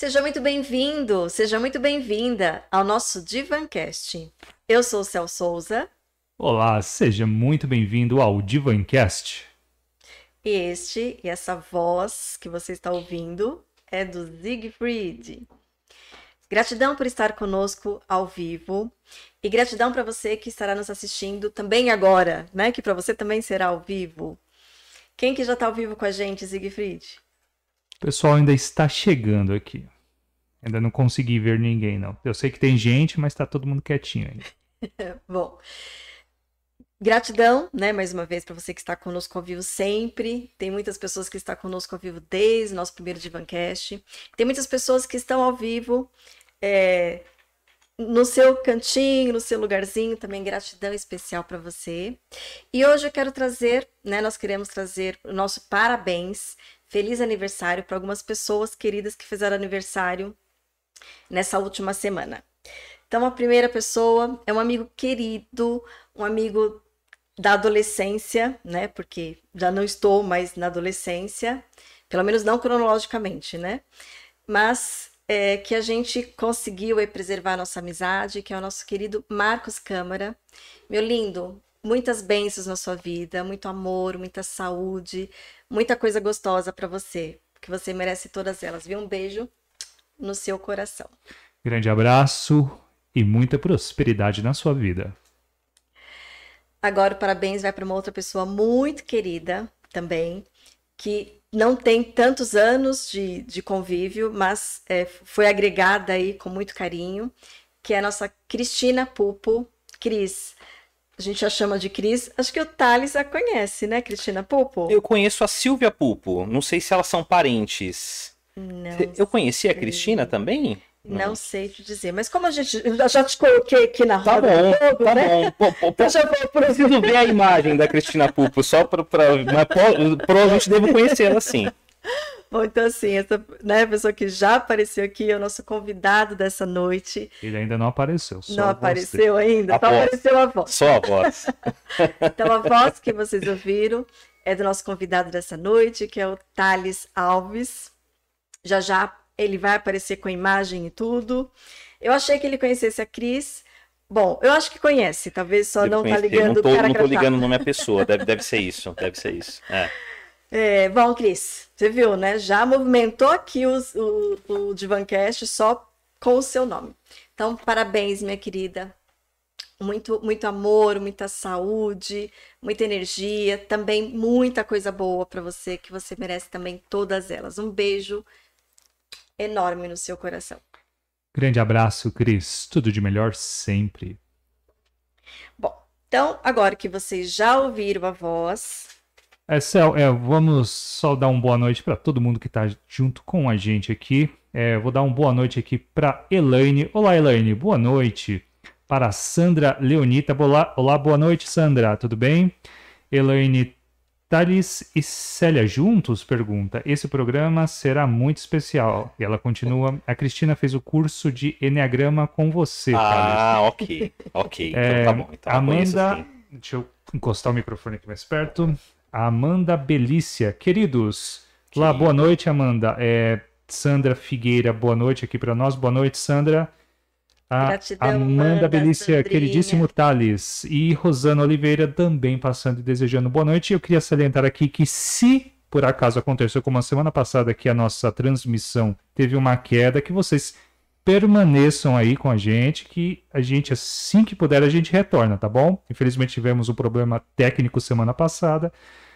Seja muito bem-vindo, seja muito bem-vinda ao nosso Divancast. Eu sou o Cel Souza. Olá, seja muito bem-vindo ao Divancast. E este e essa voz que você está ouvindo é do Siegfried. Gratidão por estar conosco ao vivo e gratidão para você que estará nos assistindo também agora, né? Que para você também será ao vivo. Quem que já está ao vivo com a gente, Siegfried? O pessoal ainda está chegando aqui. Ainda não consegui ver ninguém, não. Eu sei que tem gente, mas está todo mundo quietinho ainda. Bom, gratidão, né, mais uma vez, para você que está conosco ao vivo sempre. Tem muitas pessoas que estão conosco ao vivo desde o nosso primeiro Divancast. Tem muitas pessoas que estão ao vivo é, no seu cantinho, no seu lugarzinho, também gratidão especial para você. E hoje eu quero trazer, né, nós queremos trazer o nosso parabéns, feliz aniversário para algumas pessoas queridas que fizeram aniversário nessa última semana. Então, a primeira pessoa é um amigo querido, um amigo da adolescência, né? Porque já não estou mais na adolescência, pelo menos não cronologicamente, né? Mas é, que a gente conseguiu preservar a nossa amizade, que é o nosso querido Marcos Câmara. Meu lindo, muitas bênçãos na sua vida, muito amor, muita saúde, muita coisa gostosa para você, que você merece todas elas. Viu? Um beijo no seu coração. Grande abraço e muita prosperidade na sua vida. Agora o parabéns vai para uma outra pessoa muito querida também, que não tem tantos anos de, de convívio, mas é, foi agregada aí com muito carinho, que é a nossa Cristina Pupo. Cris, a gente a chama de Cris. Acho que o Thales a conhece, né, Cristina Pupo? Eu conheço a Silvia Pupo. Não sei se elas são parentes. Não. Eu conheci a Cristina também? Não sei te dizer, mas como a gente eu já te coloquei aqui na Tá roda bom, todo, tá né? bom. Pô, pô, Eu já vou preciso ver a imagem da Cristina Pupo, só pra mas provavelmente devo conhecê-la sim. Bom, então assim, essa né, pessoa que já apareceu aqui é o nosso convidado dessa noite. Ele ainda não apareceu. Só não você. apareceu ainda, A só voz. apareceu a voz. Só a voz. Então a voz que vocês ouviram é do nosso convidado dessa noite, que é o Thales Alves. Já já ele vai aparecer com a imagem e tudo. Eu achei que ele conhecesse a Cris. Bom, eu acho que conhece, talvez só Devo não tá conhecer. ligando não tô, o cara não tô crachá. ligando o nome à pessoa. Deve, deve ser isso. Deve ser isso. É. É, bom, Cris, você viu, né? Já movimentou aqui os- o, o Divancast só com o seu nome. Então, parabéns, minha querida. Muito, muito amor, muita saúde, muita energia, também muita coisa boa para você, que você merece também todas elas. Um beijo enorme no seu coração. Grande abraço, Cris. Tudo de melhor sempre. Bom, então, agora que vocês já ouviram a voz, É, Cel, é, vamos só dar uma boa noite para todo mundo que está junto com a gente aqui. É, vou dar uma boa noite aqui para Elaine. Olá, Elaine, boa noite. Para a Sandra Leonita. Olá, olá, boa noite, Sandra, tudo bem? Elaine Thales e Célia juntos? Pergunta. Esse programa será muito especial. E ela continua. A Cristina fez o curso de Enneagrama com você, Thales. Ah, ok. Ok. É, Então tá bom. Então Amanda, deixa eu encostar o microfone aqui mais perto. Amanda Belícia, queridos. Lá, Que- boa noite, Amanda. É, Sandra Figueira, boa noite aqui para nós. Boa noite, Sandra. A Gratidão, Amanda Amanda, Belícia, Sandrinha. queridíssimo Thales. E Rosana Oliveira também passando e desejando boa noite. Eu queria salientar aqui que se por acaso aconteceu como a semana passada que a nossa transmissão teve uma queda, que vocês permaneçam aí com a gente, que a gente, assim que puder, a gente retorna, tá bom? Infelizmente tivemos um problema técnico semana passada.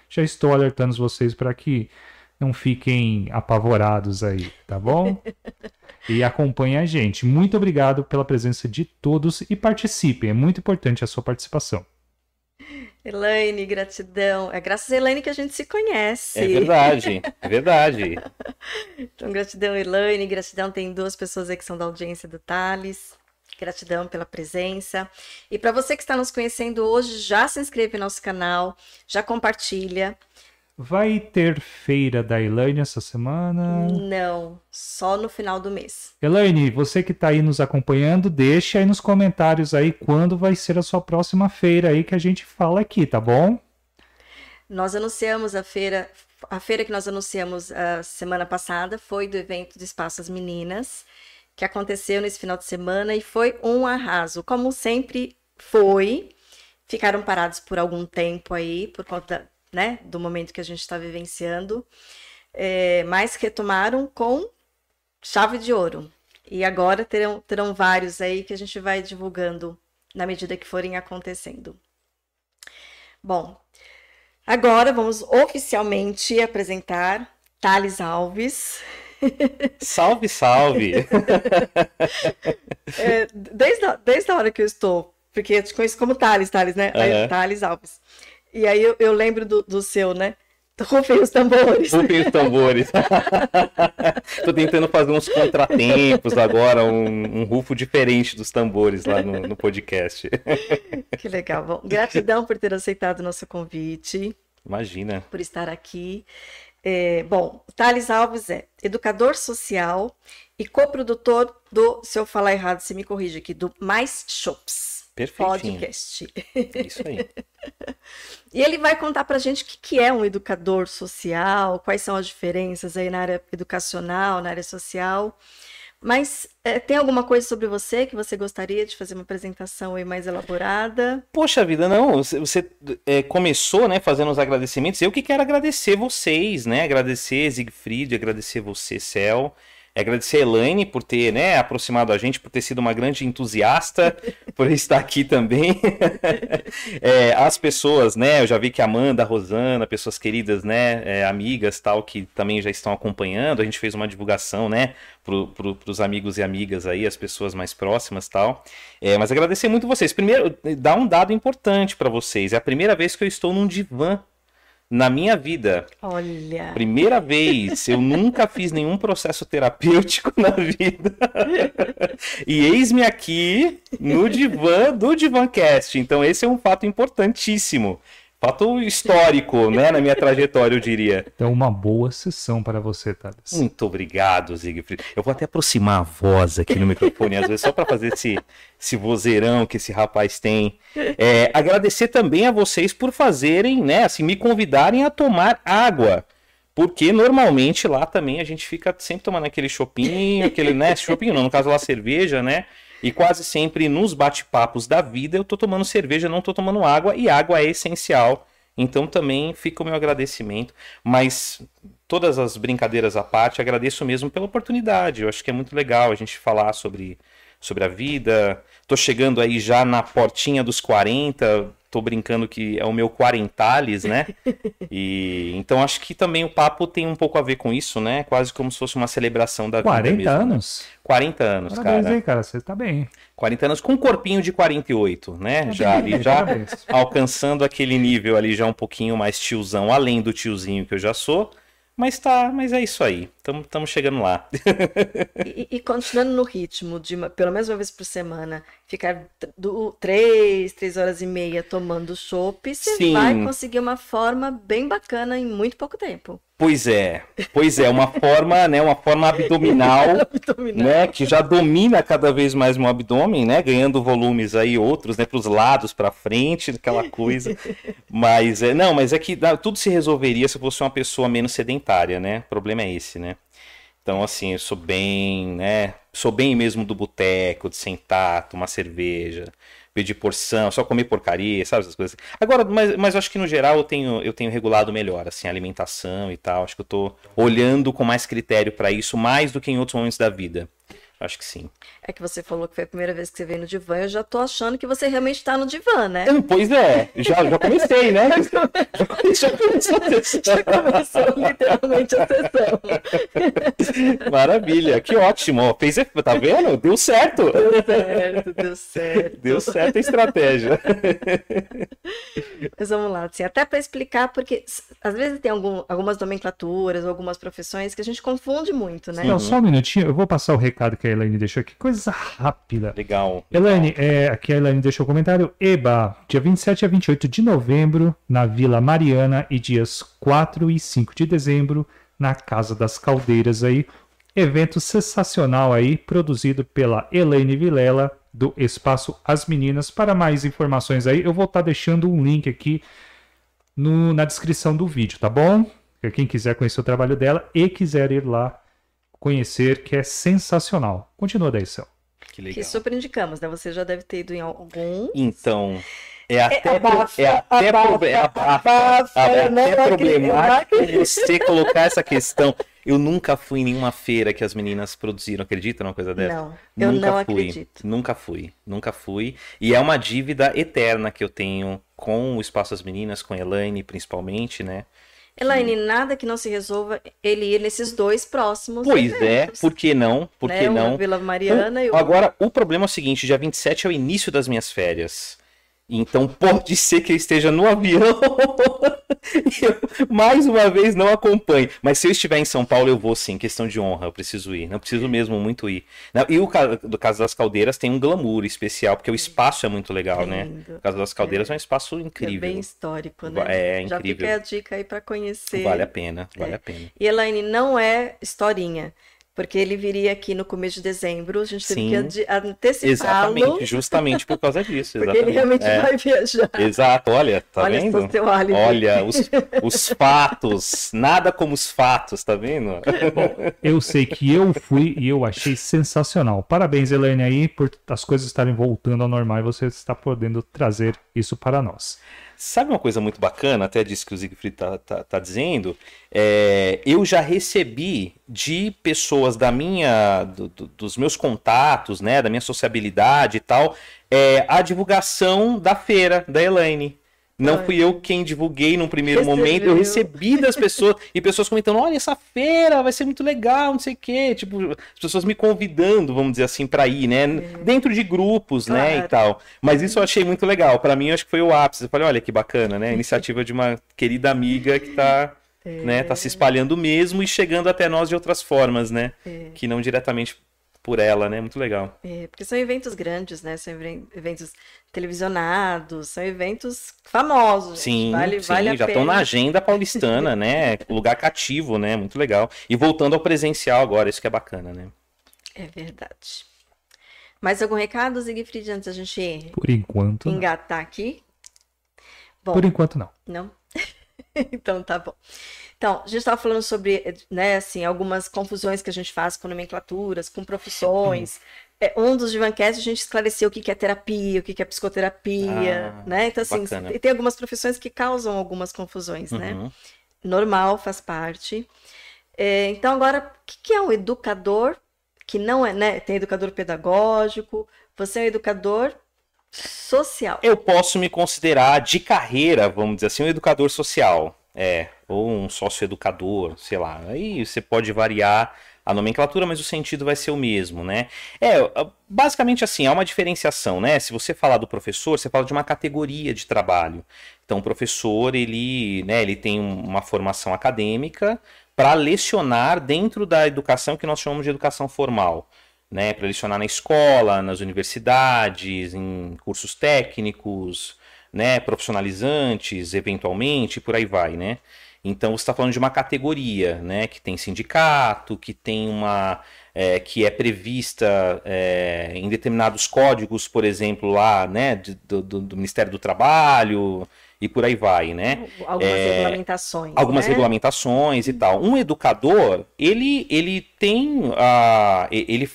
Já estou alertando vocês para que não fiquem apavorados aí, tá bom? e acompanhem a gente. Muito obrigado pela presença de todos e participem. É muito importante a sua participação. Elaine, gratidão. É graças a Elaine que a gente se conhece. É verdade. É verdade. Então, gratidão, Elaine. Gratidão, tem duas pessoas aí que são da audiência do Thales. Gratidão pela presença. E para você que está nos conhecendo hoje, já se inscreve no nosso canal, já compartilha. Vai ter feira da Elaine essa semana? Não, só no final do mês. Elaine, você que está aí nos acompanhando, deixa aí nos comentários aí quando vai ser a sua próxima feira aí que a gente fala aqui, tá bom? Nós anunciamos a feira a feira que nós anunciamos a semana passada foi do evento do Espaço As Meninas, que aconteceu nesse final de semana e foi um arraso. Como sempre foi, ficaram parados por algum tempo aí, por conta né, do momento que a gente está vivenciando, é, mas retomaram com chave de ouro. E agora terão, terão vários aí que a gente vai divulgando na medida que forem acontecendo. Bom, agora vamos oficialmente apresentar Thales Alves. Salve, salve! é, desde, a, desde a hora que eu estou, porque eu te conheço como Thales, Thales, né? Uhum. Thales Alves. E aí eu, eu lembro do, do seu, né? Rufem os tambores. Rufem os tambores. Tô tentando fazer uns contratempos agora, um, um rufo diferente dos tambores lá no, no podcast. Que legal. Bom, gratidão por ter aceitado o nosso convite. Imagina. Por estar aqui. É, bom, Thales Alves é educador social e coprodutor do, se eu falar errado, você me corrige aqui, do Mais Shops. Perfeito. Podcast. Isso aí. e ele vai contar pra gente o que, que é um educador social, quais são as diferenças aí na área educacional, na área social. Mas é, tem alguma coisa sobre você que você gostaria de fazer uma apresentação aí mais elaborada? Poxa vida, não. Você é, começou, né, fazendo os agradecimentos. Eu que quero agradecer vocês, né? Agradecer Siegfried, agradecer você, Cel. É agradecer a Elaine por ter né, aproximado a gente, por ter sido uma grande entusiasta, por estar aqui também. é, as pessoas, né? Eu já vi que a Amanda, a Rosana, pessoas queridas, né? É, amigas tal, que também já estão acompanhando. A gente fez uma divulgação, né? Para pro, os amigos e amigas aí, as pessoas mais próximas tal. É, mas agradecer muito vocês. Primeiro, dar um dado importante para vocês. É a primeira vez que eu estou num divã na minha vida. Olha. Primeira vez, eu nunca fiz nenhum processo terapêutico na vida. e eis-me aqui no divã do Divancast. Então esse é um fato importantíssimo. Fato histórico, né, na minha trajetória, eu diria. Então, uma boa sessão para você, Thales. Muito obrigado, Siegfried. Eu vou até aproximar a voz aqui no microfone, às vezes, só para fazer esse, esse vozeirão que esse rapaz tem. É, agradecer também a vocês por fazerem, né, assim, me convidarem a tomar água. Porque normalmente lá também a gente fica sempre tomando aquele chopinho, aquele, né, chopinho não, no caso lá cerveja, né? E quase sempre nos bate-papos da vida eu tô tomando cerveja, não tô tomando água, e água é essencial. Então também fica o meu agradecimento. Mas todas as brincadeiras à parte, agradeço mesmo pela oportunidade. Eu acho que é muito legal a gente falar sobre, sobre a vida. Tô chegando aí já na portinha dos 40, tô brincando que é o meu quarentales, né? E então acho que também o papo tem um pouco a ver com isso, né? Quase como se fosse uma celebração da 40 vida. 40 né? anos? 40 anos, Parabéns cara. aí, cara, você tá bem. 40 anos com um corpinho de 48, né? Tá já ali, já alcançando aquele nível ali já um pouquinho mais tiozão, além do tiozinho que eu já sou. Mas tá, mas é isso aí. Estamos chegando lá. e, e, continuando no ritmo de uma, pelo menos uma vez por semana, ficar do, três, três horas e meia tomando chopp, você vai conseguir uma forma bem bacana em muito pouco tempo. Pois é, pois é, uma forma, né, uma forma abdominal, abdominal, né, que já domina cada vez mais meu abdômen, né, ganhando volumes aí outros, né, para os lados, para frente, aquela coisa. Mas é, não, mas é que tudo se resolveria se fosse uma pessoa menos sedentária, né? O problema é esse, né? Então, assim, eu sou bem, né? Sou bem mesmo do boteco, de sentar, tomar cerveja, pedir porção, só comer porcaria, sabe essas coisas. Agora, mas, mas eu acho que no geral eu tenho, eu tenho regulado melhor, assim, a alimentação e tal. Acho que eu tô olhando com mais critério para isso, mais do que em outros momentos da vida. Acho que sim. É que você falou que foi a primeira vez que você veio no divã, eu já tô achando que você realmente tá no divã, né? Pois é, já, já comecei, né? já começou a sessão. Já começou literalmente a sessão. Maravilha, que ótimo. Fez, tá vendo? Deu certo. Deu certo, deu certo. Deu certo a estratégia. Mas vamos lá, assim, até para explicar, porque às vezes tem algum, algumas nomenclaturas, algumas profissões que a gente confunde muito, né? Não, só um minutinho, eu vou passar o recado que a Elaine deixou aqui. Coisa rápida. Legal. Elaine, é, aqui a Elaine deixou o um comentário. EBA, dia 27 a 28 de novembro, na Vila Mariana, e dias 4 e 5 de dezembro, na Casa das Caldeiras aí. Evento sensacional aí, produzido pela Elaine Vilela, do Espaço As Meninas. Para mais informações aí, eu vou estar tá deixando um link aqui no, na descrição do vídeo, tá bom? Quem quiser conhecer o trabalho dela e quiser ir lá conhecer, que é sensacional. Continua daí, Céu. Que legal. Que super indicamos, né? Você já deve ter ido em algum. Então, é até, abafa, é até, abafa, é abafa, abafa, é até problemático você colocar essa questão. Eu nunca fui em nenhuma feira que as meninas produziram, acredita numa coisa dessa? Não, eu nunca não fui, acredito. Nunca fui, nunca fui. E é uma dívida eterna que eu tenho com o Espaço das Meninas, com a Elaine principalmente, né? Elaine, nada que não se resolva ele ir nesses dois próximos. Pois é, eventos, por que não? Por né? que não? Vila Mariana e o. Agora, o problema é o seguinte: dia 27 é o início das minhas férias. Então pode ser que eu esteja no avião e eu, mais uma vez, não acompanhe. Mas se eu estiver em São Paulo, eu vou sim, questão de honra, eu preciso ir. Não preciso mesmo muito ir. E o do Caso das Caldeiras tem um glamour especial, porque o espaço é muito legal, né? Lindo. O Caso das Caldeiras é, um espaço É incrível. bem histórico, né? É Já incrível. fica a dica aí para conhecer. Vale a pena, vale É. a pena. E Elaine, não é historinha, porque ele viria aqui no começo de dezembro, a gente teve Sim. que adi- antecipá-lo, Exatamente, justamente por causa disso. porque Exatamente. ele realmente É, vai viajar. Exato, olha, tá Olha vendo? só seu álibi. Olha, os, os fatos, nada como os fatos, tá vendo? Eu sei que eu fui e eu achei sensacional. Parabéns, Elaine, aí, por as coisas estarem voltando ao normal e você está podendo trazer isso para nós. Sabe uma coisa muito bacana, até disso que o Siegfried tá, tá, tá dizendo? É, eu já recebi de pessoas da minha, do- do- dos meus contatos, né, da minha sociabilidade e tal, é, a divulgação da feira da Elaine. Não fui eu quem divulguei num primeiro Recebeu. momento, eu recebi das pessoas, e pessoas comentando, olha, essa feira vai ser muito legal, não sei o quê. Tipo, as pessoas me convidando, vamos dizer assim, para ir, né? Dentro de grupos, né, Claro. e tal. Mas isso eu achei muito legal. Para mim, acho que foi o ápice. Eu falei, olha que bacana, né? Iniciativa de uma querida amiga que tá, né, tá se espalhando mesmo e chegando até nós de outras formas, né? É. Que não diretamente por ela, né? Muito legal. É, porque são eventos grandes, né? São even- eventos televisionados, são eventos famosos. Sim, vale, sim, vale a já estão na agenda paulistana, né? Lugar cativo, né? Muito legal. E voltando ao presencial agora, isso que é bacana, né? É verdade. Mais algum recado, Siegfried, antes da gente Por enquanto, não. engatar aqui? Bom, Por enquanto não. Não? Então tá bom. Então, a gente estava falando sobre, né, assim, algumas confusões que a gente faz com nomenclaturas, com profissões. É, um dos Divancast a gente esclareceu o que que é terapia, o que que é psicoterapia, Ah, né? Então, assim, bacana. e tem algumas profissões que causam algumas confusões, né? Uhum. Normal, faz parte. É, então, agora, o que que é um educador que não é, né? Tem educador pedagógico, você é um educador social. Eu posso me considerar de carreira, vamos dizer assim, um educador social. É, ou um sócio-educador, sei lá. Aí você pode variar a nomenclatura, mas o sentido vai ser o mesmo, né? É, basicamente assim, há uma diferenciação, né? Se você falar do professor, você fala de uma categoria de trabalho. Então, o professor, ele, né, ele tem um- uma formação acadêmica para lecionar dentro da educação que nós chamamos de educação formal. Né, para lecionar na escola, nas universidades, em cursos técnicos, né, profissionalizantes, eventualmente, por aí vai, né? Então você está falando de uma categoria, né, que tem sindicato, que tem uma, é, que é prevista é, em determinados códigos, por exemplo, lá, né, do, do- do Ministério do Trabalho e por aí vai, né? Algumas É, regulamentações. algumas né? regulamentações e tal. Um educador, ele, ele tem a, ele,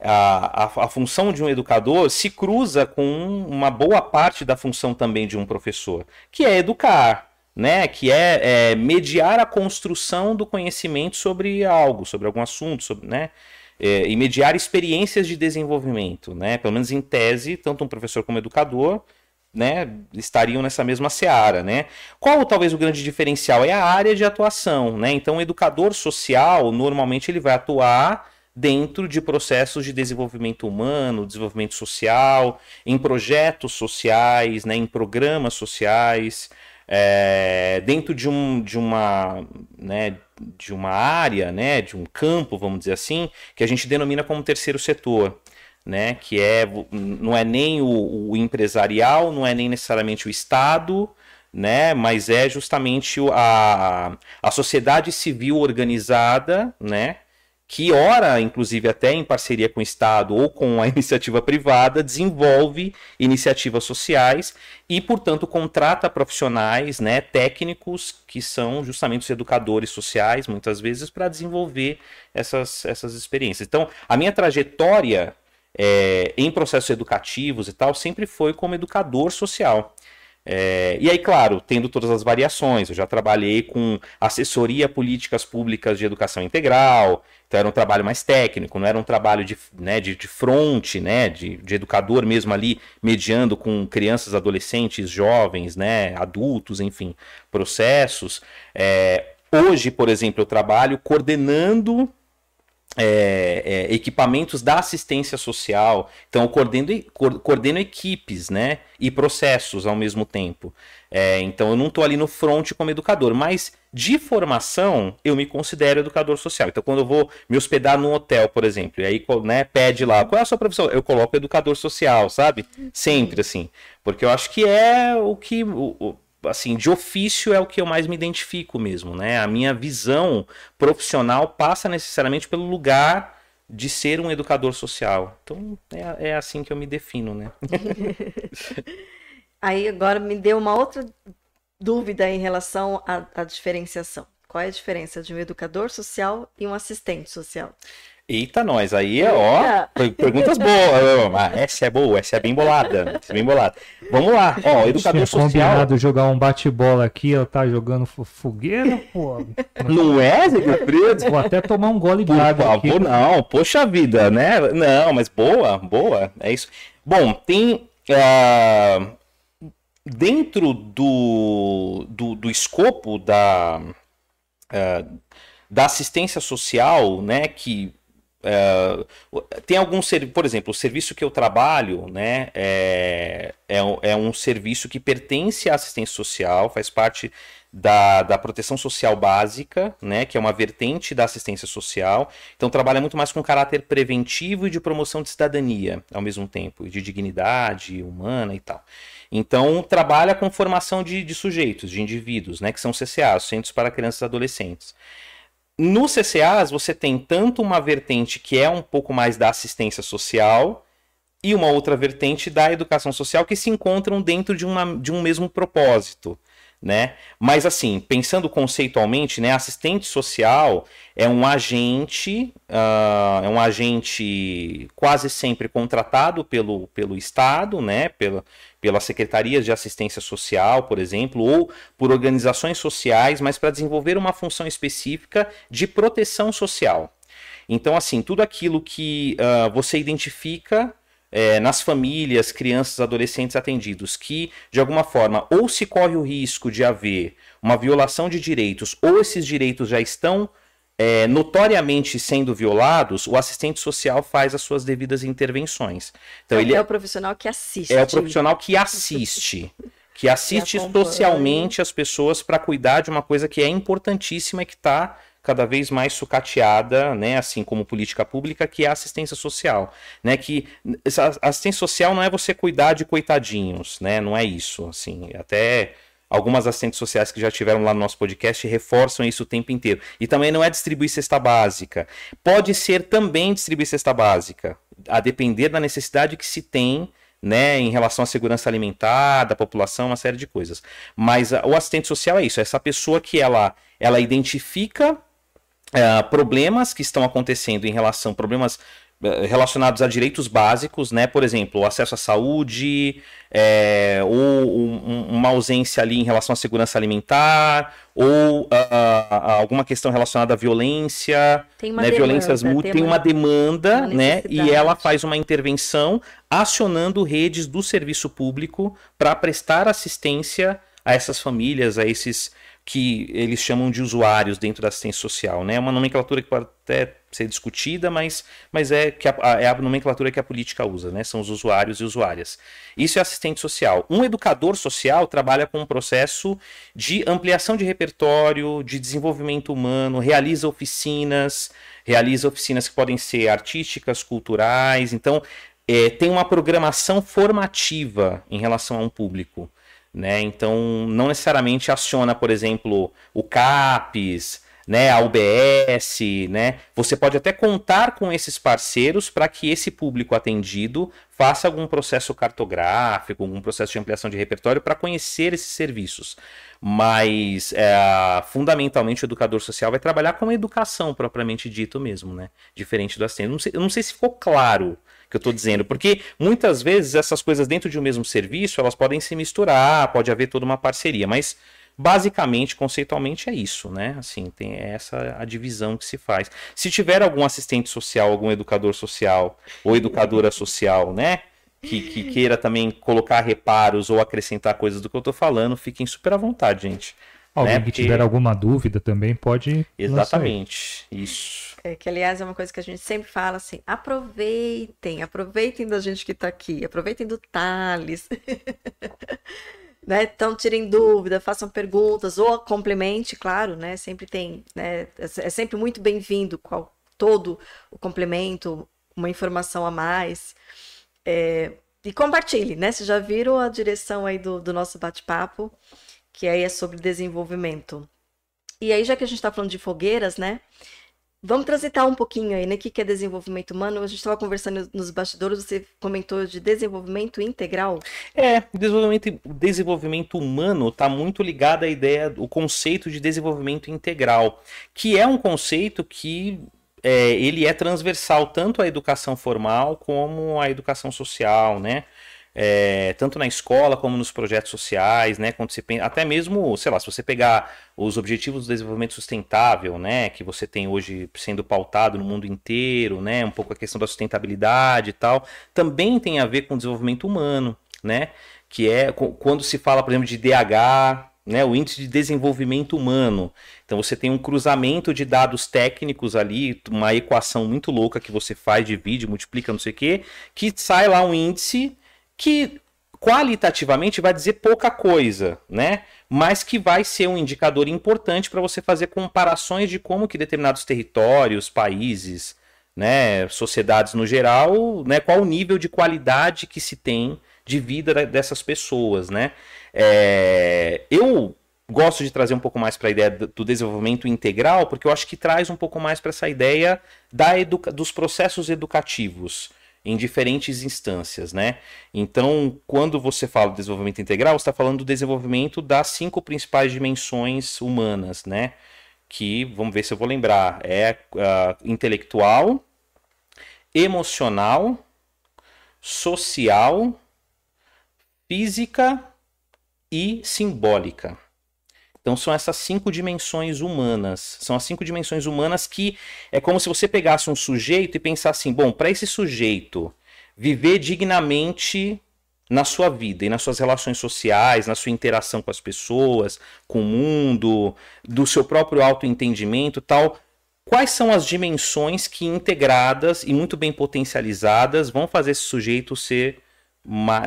a, a, a função de um educador se cruza com uma boa parte da função também de um professor, que é educar, né? Que é, é mediar a construção do conhecimento sobre algo, sobre algum assunto, sobre, né? É, e mediar experiências de desenvolvimento, né? Pelo menos em tese, tanto um professor como um educador né, estariam nessa mesma seara, né? Qual talvez o grande diferencial é a área de atuação, né? Então, o educador social normalmente ele vai atuar dentro de processos de desenvolvimento humano, desenvolvimento social, em projetos sociais, né, em programas sociais, é, dentro de, um, de uma, né, de uma área, né, de um campo, vamos dizer assim, que a gente denomina como terceiro setor né? Que é não é nem o, o empresarial, não é nem necessariamente o Estado, né? Mas é justamente a, a sociedade civil organizada, né? Que ora, inclusive até em parceria com o Estado ou com a iniciativa privada, desenvolve iniciativas sociais e, portanto, contrata profissionais, né, técnicos que são justamente os educadores sociais, muitas vezes, para desenvolver essas, essas experiências. Então, a minha trajetória é, em processos educativos e tal sempre foi como educador social. É, e aí, claro, tendo todas as variações, eu já trabalhei com assessoria políticas públicas de educação integral, então era um trabalho mais técnico, não era um trabalho de, né, de, de fronte, né, de, de educador mesmo ali, mediando com crianças, adolescentes, jovens, né, adultos, enfim, processos. É, hoje, por exemplo, eu trabalho coordenando é, é, equipamentos da assistência social. Então, eu coordeno, coordeno equipes né, e processos ao mesmo tempo. É, então, eu não estou ali no front como educador, mas de formação, eu me considero educador social. Então, quando eu vou me hospedar num hotel, por exemplo, e aí né, pede lá, qual é a sua profissão? Eu coloco educador social, sabe? Sempre assim. Porque eu acho que é o que. O, assim, de ofício é o que eu mais me identifico mesmo, né? A minha visão profissional passa necessariamente pelo lugar de ser um educador social. Então é, é assim que eu me defino, né? Aí agora me deu uma outra dúvida em relação à, à diferenciação. Qual é a diferença de um educador social e um assistente social? Eita, nós, aí, ó, perguntas boas. Ah, essa é boa, essa é bem bolada. Essa é bem bolada. Vamos lá, ó, educador Tinha social. combinado jogar um bate-bola aqui, ela tá jogando fogueira, pô. Não é, Zé Fredo? Vou até tomar um gole de água aqui. Não, poxa vida, né? Não, mas boa, boa, é isso. Bom, tem. Uh, dentro do, do, do escopo da, uh, da assistência social, né, que é, tem serviço, por exemplo, o serviço que eu trabalho, né, é, é, é, um serviço que pertence à assistência social, faz parte da, da proteção social básica, né, que é uma vertente da assistência social. Então trabalha muito mais com caráter preventivo e de promoção de cidadania ao mesmo tempo, de dignidade humana e tal. Então trabalha com formação de, de sujeitos, de indivíduos, né, que são CCAs, Centros para Crianças e Adolescentes. No CCAs, você tem tanto uma vertente que é um pouco mais da assistência social e uma outra vertente da educação social que se encontram dentro de, uma, de um mesmo propósito né? Mas assim, pensando conceitualmente, né, assistente social é um agente, uh, é um agente quase sempre contratado pelo, pelo Estado, né, pela, pelas secretarias de assistência social, por exemplo, ou por organizações sociais, mas para desenvolver uma função específica de proteção social. Então, assim, tudo aquilo que uh, você identifica é, nas famílias, crianças, adolescentes atendidos, que de alguma forma ou se corre o risco de haver uma violação de direitos, ou esses direitos já estão é, notoriamente sendo violados, o assistente social faz as suas devidas intervenções. Então, ele é o profissional que assiste. É o profissional que assiste. que assiste socialmente as pessoas para cuidar de uma coisa que é importantíssima e que está cada vez mais sucateada, né, assim como política pública, que é a assistência social, né, que assistência social não é você cuidar de coitadinhos, né, não é isso, assim, até algumas assistentes sociais que já tiveram lá no nosso podcast reforçam isso o tempo inteiro. E também não é distribuir cesta básica. Pode ser também distribuir cesta básica, a depender da necessidade que se tem né, em relação à segurança alimentar da população, uma série de coisas. Mas o assistente social é isso, é essa pessoa que ela, ela identifica é, problemas que estão acontecendo em relação problemas é, relacionados a direitos básicos, né? Por exemplo, o acesso à saúde, é, ou um, uma ausência ali em relação à segurança alimentar, ou uh, uh, alguma questão relacionada à violência, tem uma né? demanda, violências múltiplas, tem uma demanda, uma né? E ela faz uma intervenção acionando redes do serviço público para prestar assistência a essas famílias, a esses que eles chamam de usuários dentro da assistência social. Né? É uma nomenclatura que pode até ser discutida, mas, mas é, que a, é a nomenclatura que a política usa, né? são os usuários e usuárias. Isso é assistente social. Um educador social trabalha com um processo de ampliação de repertório, de desenvolvimento humano, realiza oficinas, realiza oficinas que podem ser artísticas, culturais, então é, tem uma programação formativa em relação a um público. Né? Então, não necessariamente aciona, por exemplo, o CAPES, né, a UBS, né? Você pode até contar com esses parceiros para que esse público atendido faça algum processo cartográfico, algum processo de ampliação de repertório para conhecer esses serviços. Mas é, fundamentalmente o educador social vai trabalhar com a educação propriamente dito mesmo, né? Diferente do assistente. Eu não sei, eu não sei se ficou claro que eu estou dizendo, porque muitas vezes essas coisas dentro de um mesmo serviço elas podem se misturar, pode haver toda uma parceria, mas Basicamente, conceitualmente é isso, né? Assim, tem essa a divisão que se faz. Se tiver algum assistente social, algum educador social ou educadora social, né? Que, que queira também colocar reparos ou acrescentar coisas do que eu tô falando, fiquem super à vontade, gente. Alguém né? que Porque- tiver alguma dúvida também pode. Exatamente. Isso. É, que, aliás, é uma coisa que a gente sempre fala assim: aproveitem, aproveitem da gente que está aqui, aproveitem do Thales. né? Então, tirem dúvida, façam perguntas, ou complemente, claro, né? Sempre tem, né? É é sempre muito bem-vindo todo o complemento, uma informação a mais. É, e compartilhe, né? Vocês já viram a direção aí do, do nosso bate-papo, que aí é sobre desenvolvimento. E aí, já que a gente está falando de fogueiras, né? Vamos transitar um pouquinho aí, né? O que é desenvolvimento humano? A gente estava conversando nos bastidores, você comentou de desenvolvimento integral. É, desenvolvimento, desenvolvimento humano está muito ligado à ideia, o conceito de desenvolvimento integral, que é um conceito que é, ele é transversal tanto à educação formal como à educação social, né? É, tanto na escola como nos projetos sociais, né? Quando você pensa, até mesmo, sei lá, se você pegar os objetivos do desenvolvimento sustentável, né? Que você tem hoje sendo pautado no mundo inteiro, né? Um pouco a questão da sustentabilidade e tal, também tem a ver com o desenvolvimento humano, né? Que é quando se fala, por exemplo, de DH, né? O índice de desenvolvimento humano. Então você tem um cruzamento de dados técnicos ali, uma equação muito louca que você faz, divide, multiplica, não sei o quê, que sai lá um índice que qualitativamente vai dizer pouca coisa, né? Mas que vai ser um indicador importante para você fazer comparações de como que determinados territórios, países, né, sociedades no geral, né, qual o nível de qualidade que se tem de vida da- dessas pessoas, né? É, eu gosto de trazer um pouco mais para a ideia do do desenvolvimento integral, porque eu acho que traz um pouco mais para essa ideia da educa dos processos educativos em diferentes instâncias, né? Então, quando você fala de desenvolvimento integral, você está falando do desenvolvimento das cinco principais dimensões humanas, né? Que, vamos ver se eu vou lembrar, é ah, intelectual, emocional, social, física e simbólica. Então são essas cinco dimensões humanas. São as cinco dimensões humanas que é como se você pegasse um sujeito e pensasse assim: bom, para esse sujeito viver dignamente na sua vida e nas suas relações sociais, na sua interação com as pessoas, com o mundo, do seu próprio autoentendimento, tal. Quais são as dimensões que integradas e muito bem potencializadas vão fazer esse sujeito ser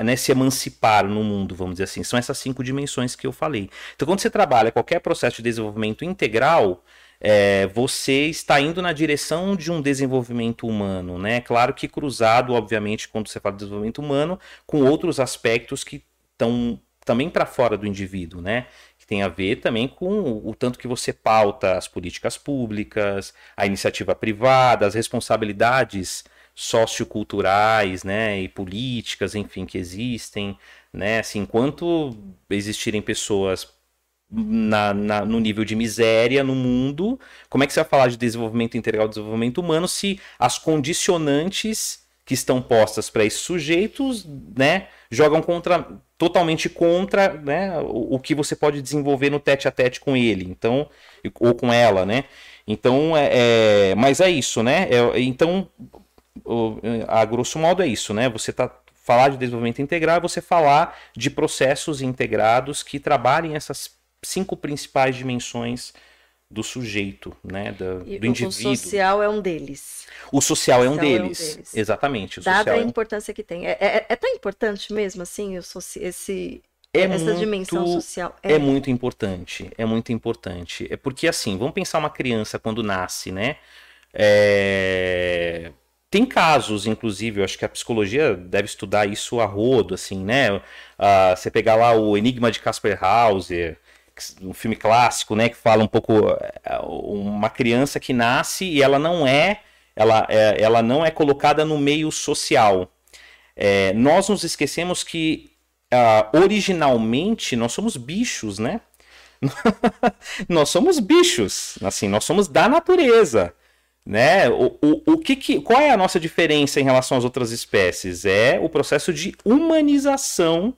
né, se emancipar no mundo, vamos dizer assim. São essas cinco dimensões que eu falei. Então, quando você trabalha qualquer processo de desenvolvimento integral, é, você está indo na direção de um desenvolvimento humano, né? Claro que cruzado, obviamente, quando você fala de desenvolvimento humano, com outros aspectos que estão também para fora do indivíduo, né? Que tem a ver também com o tanto que você pauta as políticas públicas, a iniciativa privada, as responsabilidades socioculturais, né, e políticas, enfim, que existem, né, assim, enquanto existirem pessoas na, na- no nível de miséria no mundo, como é que você vai falar de desenvolvimento integral, desenvolvimento humano, se as condicionantes que estão postas para esses sujeitos, né, jogam contra, totalmente contra, né, o, o que você pode desenvolver no tete a tete com ele, então, ou com ela, né, então, é, é- mas é isso, né, É- então, a grosso modo é isso, né, você tá falar de desenvolvimento integral é você falar de processos integrados que trabalhem essas cinco principais dimensões do sujeito, né, do o- indivíduo. o social é um deles. O social é um social é um deles. deles. Exatamente. O Dada social a é, um- importância que tem. É, é- é tão importante mesmo, assim, o soci- esse, é essa muito, dimensão social. é muito importante. É muito importante. É porque assim, vamos pensar uma criança quando nasce, né? Tem casos, inclusive, eu acho que a psicologia deve estudar isso a rodo, assim, né? Ah, você pegar lá o Enigma de Casper Hauser, um filme clássico, né, que fala um pouco é, uma criança que nasce e ela não é, ela, é, ela não é colocada no meio social. É, nós nos esquecemos que uh, originalmente nós somos bichos, né? nós somos bichos, assim, nós somos da natureza. Né? O, o, o que, que qual é a nossa diferença em relação às outras espécies? É o processo de humanização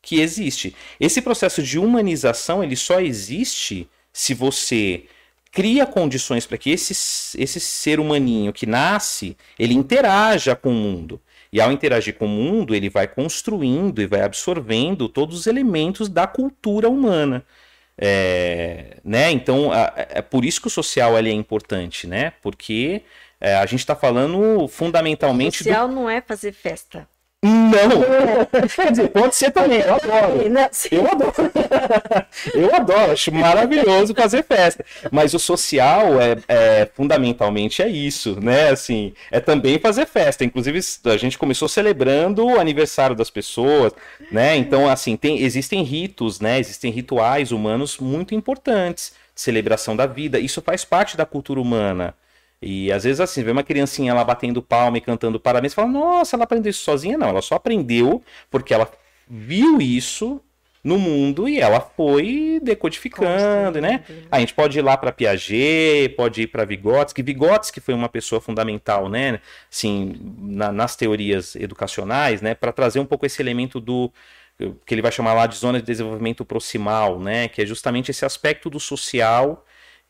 que existe. Esse processo de humanização ele só existe se você cria condições para que esse, esse ser humaninho que nasce ele interaja com o mundo. E ao interagir com o mundo, ele vai construindo e vai absorvendo todos os elementos da cultura humana. É, né? Então, é por isso que o social ele é importante, né? Porque é, a gente está falando fundamentalmente. O social do... não é fazer festa. Não! Quer dizer, pode ser também, eu adoro. Eu adoro. Eu adoro, acho maravilhoso fazer festa. Mas o social é, é, fundamentalmente é isso, né? Assim, é também fazer festa. Inclusive, a gente começou celebrando o aniversário das pessoas, né? Então, assim, tem, existem ritos, né? Existem rituais humanos muito importantes. Celebração da vida. Isso faz parte da cultura humana. E às vezes assim, vê uma criancinha lá batendo palma e cantando parabéns, fala, nossa, ela aprendeu isso sozinha? Não, ela só aprendeu porque ela viu isso no mundo e ela foi decodificando, né? A gente pode ir lá para Piaget, pode ir para Vygotsky. Vygotsky foi uma pessoa fundamental, né? Assim, na, nas teorias educacionais, né? Para trazer um pouco esse elemento do que ele vai chamar lá de zona de desenvolvimento proximal, né? Que é justamente esse aspecto do social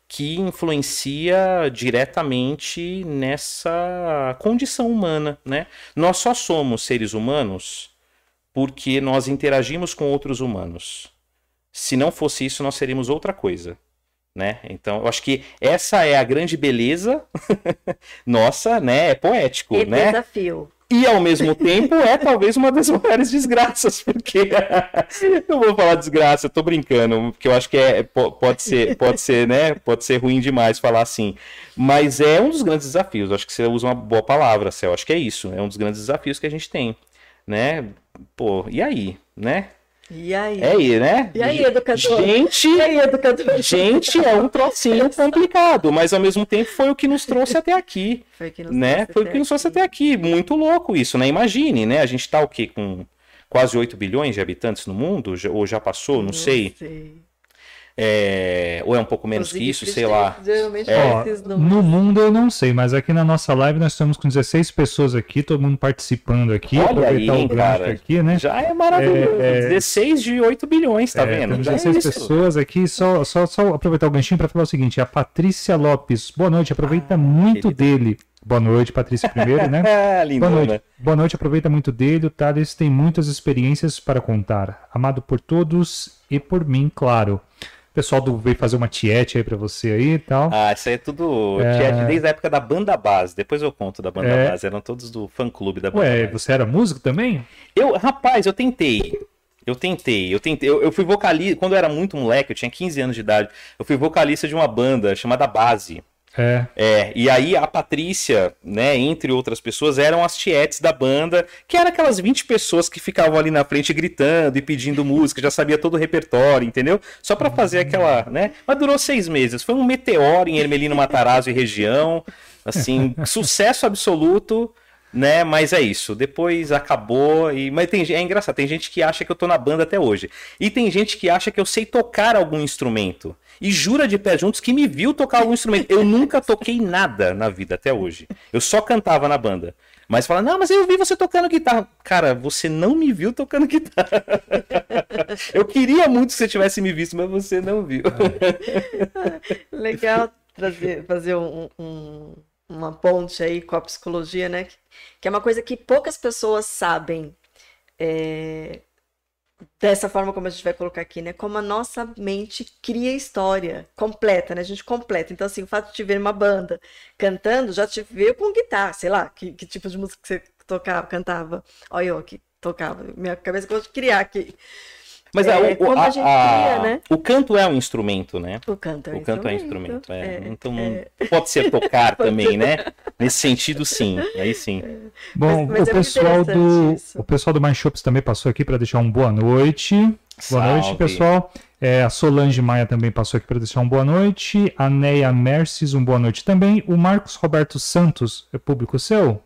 que influencia diretamente nessa condição humana, né? Nós só somos seres humanos porque nós interagimos com outros humanos. Se não fosse isso, nós seríamos outra coisa, né? Então, eu acho que essa é a grande beleza nossa, né? É poético, e né? desafio. E ao mesmo tempo é talvez uma das maiores desgraças, porque eu vou falar desgraça, eu tô brincando, porque eu acho que é, pode ser, pode ser, né? Pode ser ruim demais falar assim. Mas é um dos grandes desafios. Acho que você usa uma boa palavra, Céu. Acho que é isso. É um dos grandes desafios que a gente tem, né? Pô, e aí, né? E aí? É aí, né? E aí, educador? Gente, e aí, educador? gente, é um trocinho complicado, mas ao mesmo tempo foi o que nos trouxe até aqui. Foi, que nos né? foi o que nos trouxe até aqui. Muito louco isso, né? Imagine, né? A gente tá o quê? Com quase 8 bilhões de habitantes no mundo? Ou já passou? Não, não sei. sei. É... Ou é um pouco menos que isso, sei lá. É... no mundo eu não sei, mas aqui na nossa live nós estamos com 16 pessoas aqui, todo mundo participando aqui. Olha aí, o cara. aqui, né? Já é maravilhoso. É, 16 de 8 bilhões, tá é, vendo? 16 é pessoas aqui. Só, só, só aproveitar o ganchinho para falar o seguinte: a Patrícia Lopes, boa noite, aproveita ah, muito dele. Boa noite, Patrícia, primeiro, né? Lindona. Boa noite. Boa noite, aproveita muito dele. O Thales tem muitas experiências para contar. Amado por todos e por mim, claro. O pessoal do, veio fazer uma tiete aí pra você aí e tal. Ah, isso aí é tudo é... tiete desde a época da banda base. Depois eu conto da banda é... base. Eram todos do fã clube da banda Ué, base. você era músico também? Eu, rapaz, eu tentei. Eu tentei, eu tentei. Eu, eu fui vocalista. Quando eu era muito moleque, eu tinha 15 anos de idade. Eu fui vocalista de uma banda chamada Base. É. é. E aí a Patrícia, né, entre outras pessoas, eram as tietes da banda, que eram aquelas 20 pessoas que ficavam ali na frente gritando e pedindo música, já sabia todo o repertório, entendeu? Só para fazer aquela, né? Mas durou seis meses. Foi um meteoro em Hermelino Matarazzo e região. Assim, sucesso absoluto né? Mas é isso. Depois acabou e mas tem é engraçado, tem gente que acha que eu tô na banda até hoje. E tem gente que acha que eu sei tocar algum instrumento e jura de pé juntos que me viu tocar algum instrumento. Eu nunca toquei nada na vida até hoje. Eu só cantava na banda. Mas fala, não, mas eu vi você tocando guitarra. Cara, você não me viu tocando guitarra. eu queria muito que você tivesse me visto, mas você não viu. Legal trazer, fazer um, um, uma ponte aí com a psicologia, né? Que é uma coisa que poucas pessoas sabem. É, dessa forma como a gente vai colocar aqui, né? Como a nossa mente cria história completa, né? A gente completa. Então, assim, o fato de te ver uma banda cantando já te veio com guitarra, sei lá, que, que tipo de música que você tocava, cantava. Olha eu que tocava. Minha cabeça gosta de criar aqui. Mas é, é, o, a, a, cria, né? o canto é um instrumento, né? O canto é um o canto instrumento. É instrumento. É. então é. pode ser tocar também, né? Nesse sentido, sim. Aí sim. Bom, mas, mas o, pessoal do, o pessoal do Mind Shops também passou aqui para deixar um boa noite. Salve. Boa noite, pessoal. É, a Solange Maia também passou aqui para deixar uma boa noite. A Neia Merces, um boa noite também. O Marcos Roberto Santos, é público seu?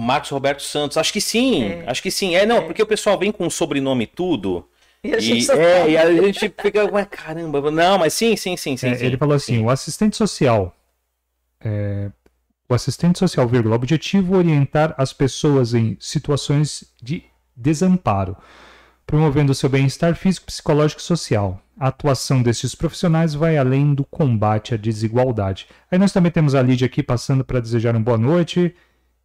Marcos Roberto Santos, acho que sim, é. acho que sim. É, não, é. porque o pessoal vem com o sobrenome tudo. E a gente, e, é, e a gente fica, ué, caramba, não, mas sim, sim, sim, sim. É, sim ele falou assim: sim. o assistente social. É, o assistente social, vírgula, objetivo orientar as pessoas em situações de desamparo, promovendo seu bem-estar físico, psicológico e social. A atuação desses profissionais vai além do combate à desigualdade. Aí nós também temos a Lídia aqui passando para desejar uma boa noite,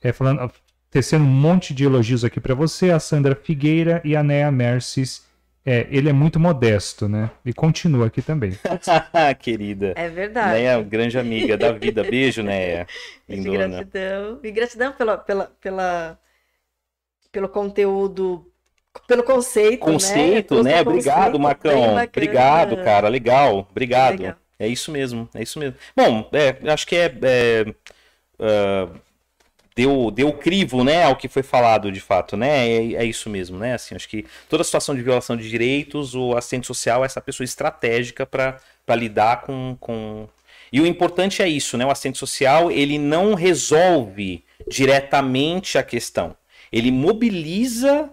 é, falando, tecendo um monte de elogios aqui para você, a Sandra Figueira e a Nea Mercis. É, ele é muito modesto, né? E continua aqui também. Querida. É verdade. Neia, grande amiga da vida. Beijo, Neia. Lindona. Gratidão. E gratidão pela, pela, pela, pelo conteúdo, pelo conceito. Conceito, né? né? Obrigado, Marcão. Obrigado, cara. Legal. Obrigado. Legal. É isso mesmo. É isso mesmo. Bom, é, acho que é. é uh deu, deu crivo, né, ao que foi falado de fato, né? É, é, isso mesmo, né? Assim, acho que toda situação de violação de direitos, o assistente social é essa pessoa estratégica para lidar com, com. E o importante é isso, né? O assistente social ele não resolve diretamente a questão. Ele mobiliza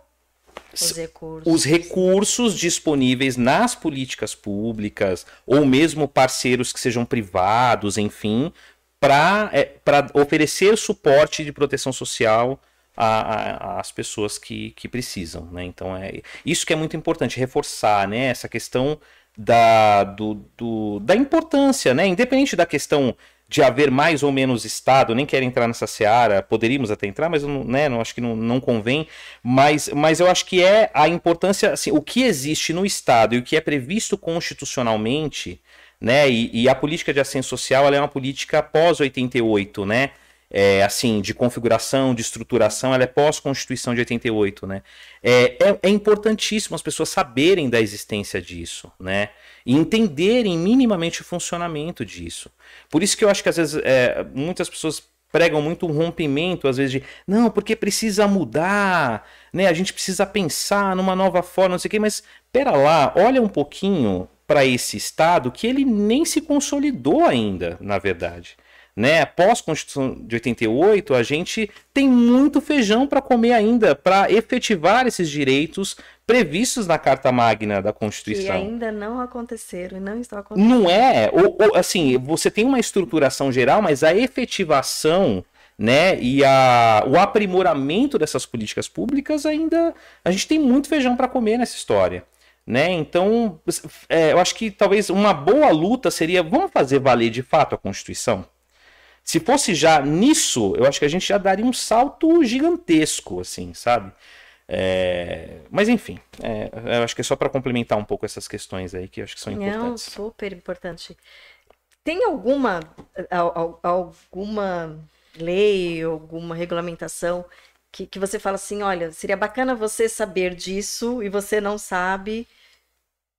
os recursos. os recursos disponíveis nas políticas públicas, ou mesmo parceiros que sejam privados, enfim, para é, oferecer suporte de proteção social às pessoas que, que precisam. Né? Então, é isso que é muito importante, reforçar né? essa questão da, do, do, da importância, né? independente da questão de haver mais ou menos Estado, nem quero entrar nessa seara, poderíamos até entrar, mas não, né, não acho que não, não convém, mas, mas eu acho que é a importância, assim, o que existe no Estado e o que é previsto constitucionalmente, né? E, e, a política de assistência social ela é uma política pós 88, né? É, assim, de configuração, de estruturação, ela é pós-constituição de 88, né? É, é, é, importantíssimo as pessoas saberem da existência disso, né? E entenderem minimamente o funcionamento disso. Por isso que eu acho que às vezes é, muitas pessoas pregam muito um rompimento, às vezes, de não, porque precisa mudar, né? A gente precisa pensar numa nova forma, não sei o quê, mas pera lá, olha um pouquinho para esse Estado que ele nem se consolidou ainda, na verdade. Né? Pós-Constituição de 88, a gente tem muito feijão para comer ainda para efetivar esses direitos previstos na Carta Magna da Constituição. Que ainda não aconteceram e não estão acontecendo. Não é, ou, ou, assim, você tem uma estruturação geral, mas a efetivação né, e a, o aprimoramento dessas políticas públicas ainda a gente tem muito feijão para comer nessa história. Né? Então, é, eu acho que talvez uma boa luta seria: vamos fazer valer de fato a Constituição? Se fosse já nisso, eu acho que a gente já daria um salto gigantesco, assim, sabe? É... Mas enfim, é, eu acho que é só para complementar um pouco essas questões aí que eu acho que são importantes. Não, super importante. Tem alguma alguma lei, alguma regulamentação que, que você fala assim, olha, seria bacana você saber disso e você não sabe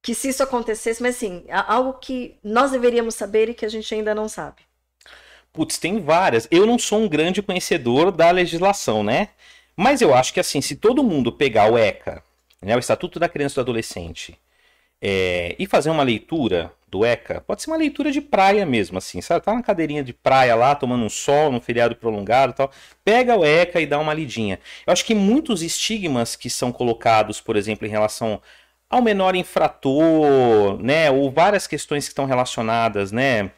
que se isso acontecesse, mas assim, algo que nós deveríamos saber e que a gente ainda não sabe. Putz, tem várias. Eu não sou um grande conhecedor da legislação, né? Mas eu acho que assim, se todo mundo pegar o ECA, né, o Estatuto da Criança e do Adolescente, é, e fazer uma leitura do ECA, pode ser uma leitura de praia mesmo, assim, sabe? Tá na cadeirinha de praia lá, tomando um sol, num feriado prolongado e tal. Pega o ECA e dá uma lidinha. Eu acho que muitos estigmas que são colocados, por exemplo, em relação ao menor infrator, né, ou várias questões que estão relacionadas, né,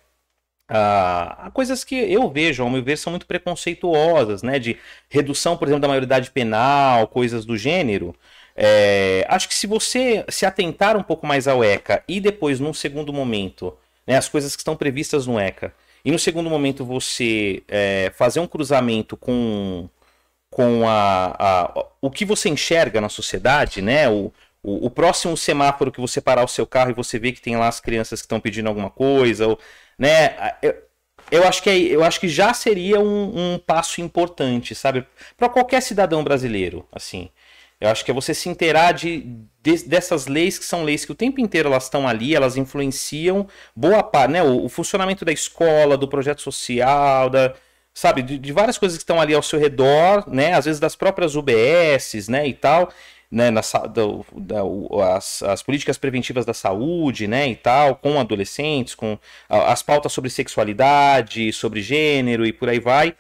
a, coisas que eu vejo, ao meu ver, são muito preconceituosas, né, de redução, por exemplo, da maioridade penal, coisas do gênero. É, acho que se você se atentar um pouco mais ao ECA e depois, num segundo momento, né, as coisas que estão previstas no ECA, e no segundo momento você é, fazer um cruzamento com, com a, a, o que você enxerga na sociedade, né, o, o, o, próximo semáforo que você parar o seu carro e você vê que tem lá as crianças que estão pedindo alguma coisa, ou, né? Eu, eu, acho que é, eu acho que já seria um, um passo importante, sabe? Para qualquer cidadão brasileiro, assim. Eu acho que é você se inteirar de, de, dessas leis que são leis que o tempo inteiro elas estão ali, elas influenciam boa parte, né? O, o, funcionamento da escola, do projeto social, da, sabe, de, de várias coisas que estão ali ao seu redor, né? Às vezes das próprias UBSs, né? E tal né, na, da, as, as, políticas preventivas da saúde, né, e tal, com adolescentes, com as pautas sobre sexualidade, sobre gênero e por aí vai,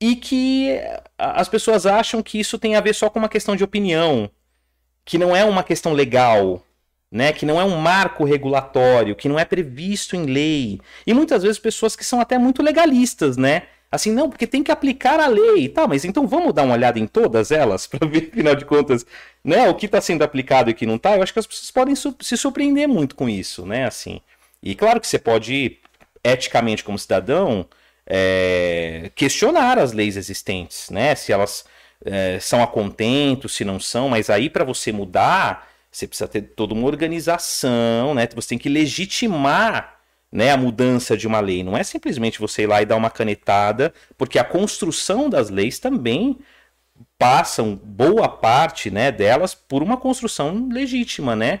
e que as pessoas acham que isso tem a ver só com uma questão de opinião, que não é uma questão legal, né, que não é um marco regulatório, que não é previsto em lei, e muitas vezes pessoas que são até muito legalistas, né, Assim, não, porque tem que aplicar a lei. Tá, mas então vamos dar uma olhada em todas elas para ver, afinal de contas, né, o que está sendo aplicado e o que não está. Eu acho que as pessoas podem se surpreender muito com isso, né? Assim. E claro que você pode, eticamente, como cidadão, é, questionar as leis existentes, né? Se elas é, são a contento, se não são, mas aí para você mudar, você precisa ter toda uma organização, né? Você tem que legitimar né, a mudança de uma lei. Não é simplesmente você ir lá e dar uma canetada, porque a construção das leis também passam boa parte né, delas por uma construção legítima, né?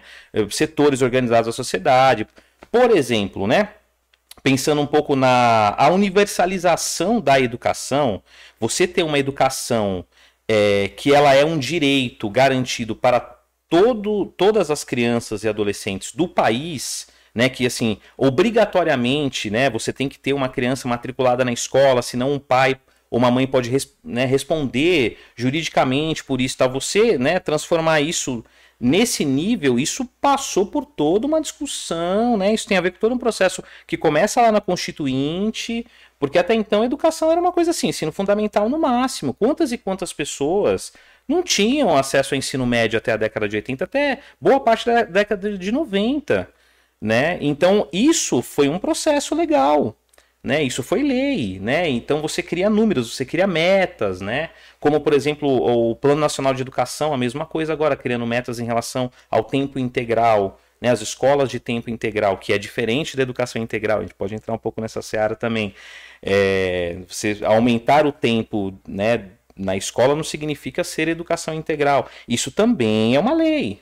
Setores organizados da sociedade. Por exemplo, né? Pensando um pouco na a universalização da educação, você ter uma educação é, que ela é um direito garantido para todo, todas as crianças e adolescentes do país, né, que assim, obrigatoriamente, né, você tem que ter uma criança matriculada na escola, senão um pai ou uma mãe pode né, responder juridicamente por isso, tá? Você, né, transformar isso nesse nível, isso passou por toda uma discussão, né? Isso tem a ver com todo um processo que começa lá na Constituinte, porque até então a educação era uma coisa assim, ensino fundamental no máximo. Quantas e quantas pessoas não tinham acesso ao ensino médio até a década de 80, até boa parte da década de 90 né? Então isso foi um processo legal, né? Isso foi lei, né? Então você cria números, você cria metas, né? Como por exemplo o Plano Nacional de Educação, a mesma coisa agora criando metas em relação ao tempo integral, né? As escolas de tempo integral, que é diferente da educação integral. A gente pode entrar um pouco nessa seara também. É, você aumentar o tempo, né? Na escola não significa ser educação integral. Isso também é uma lei,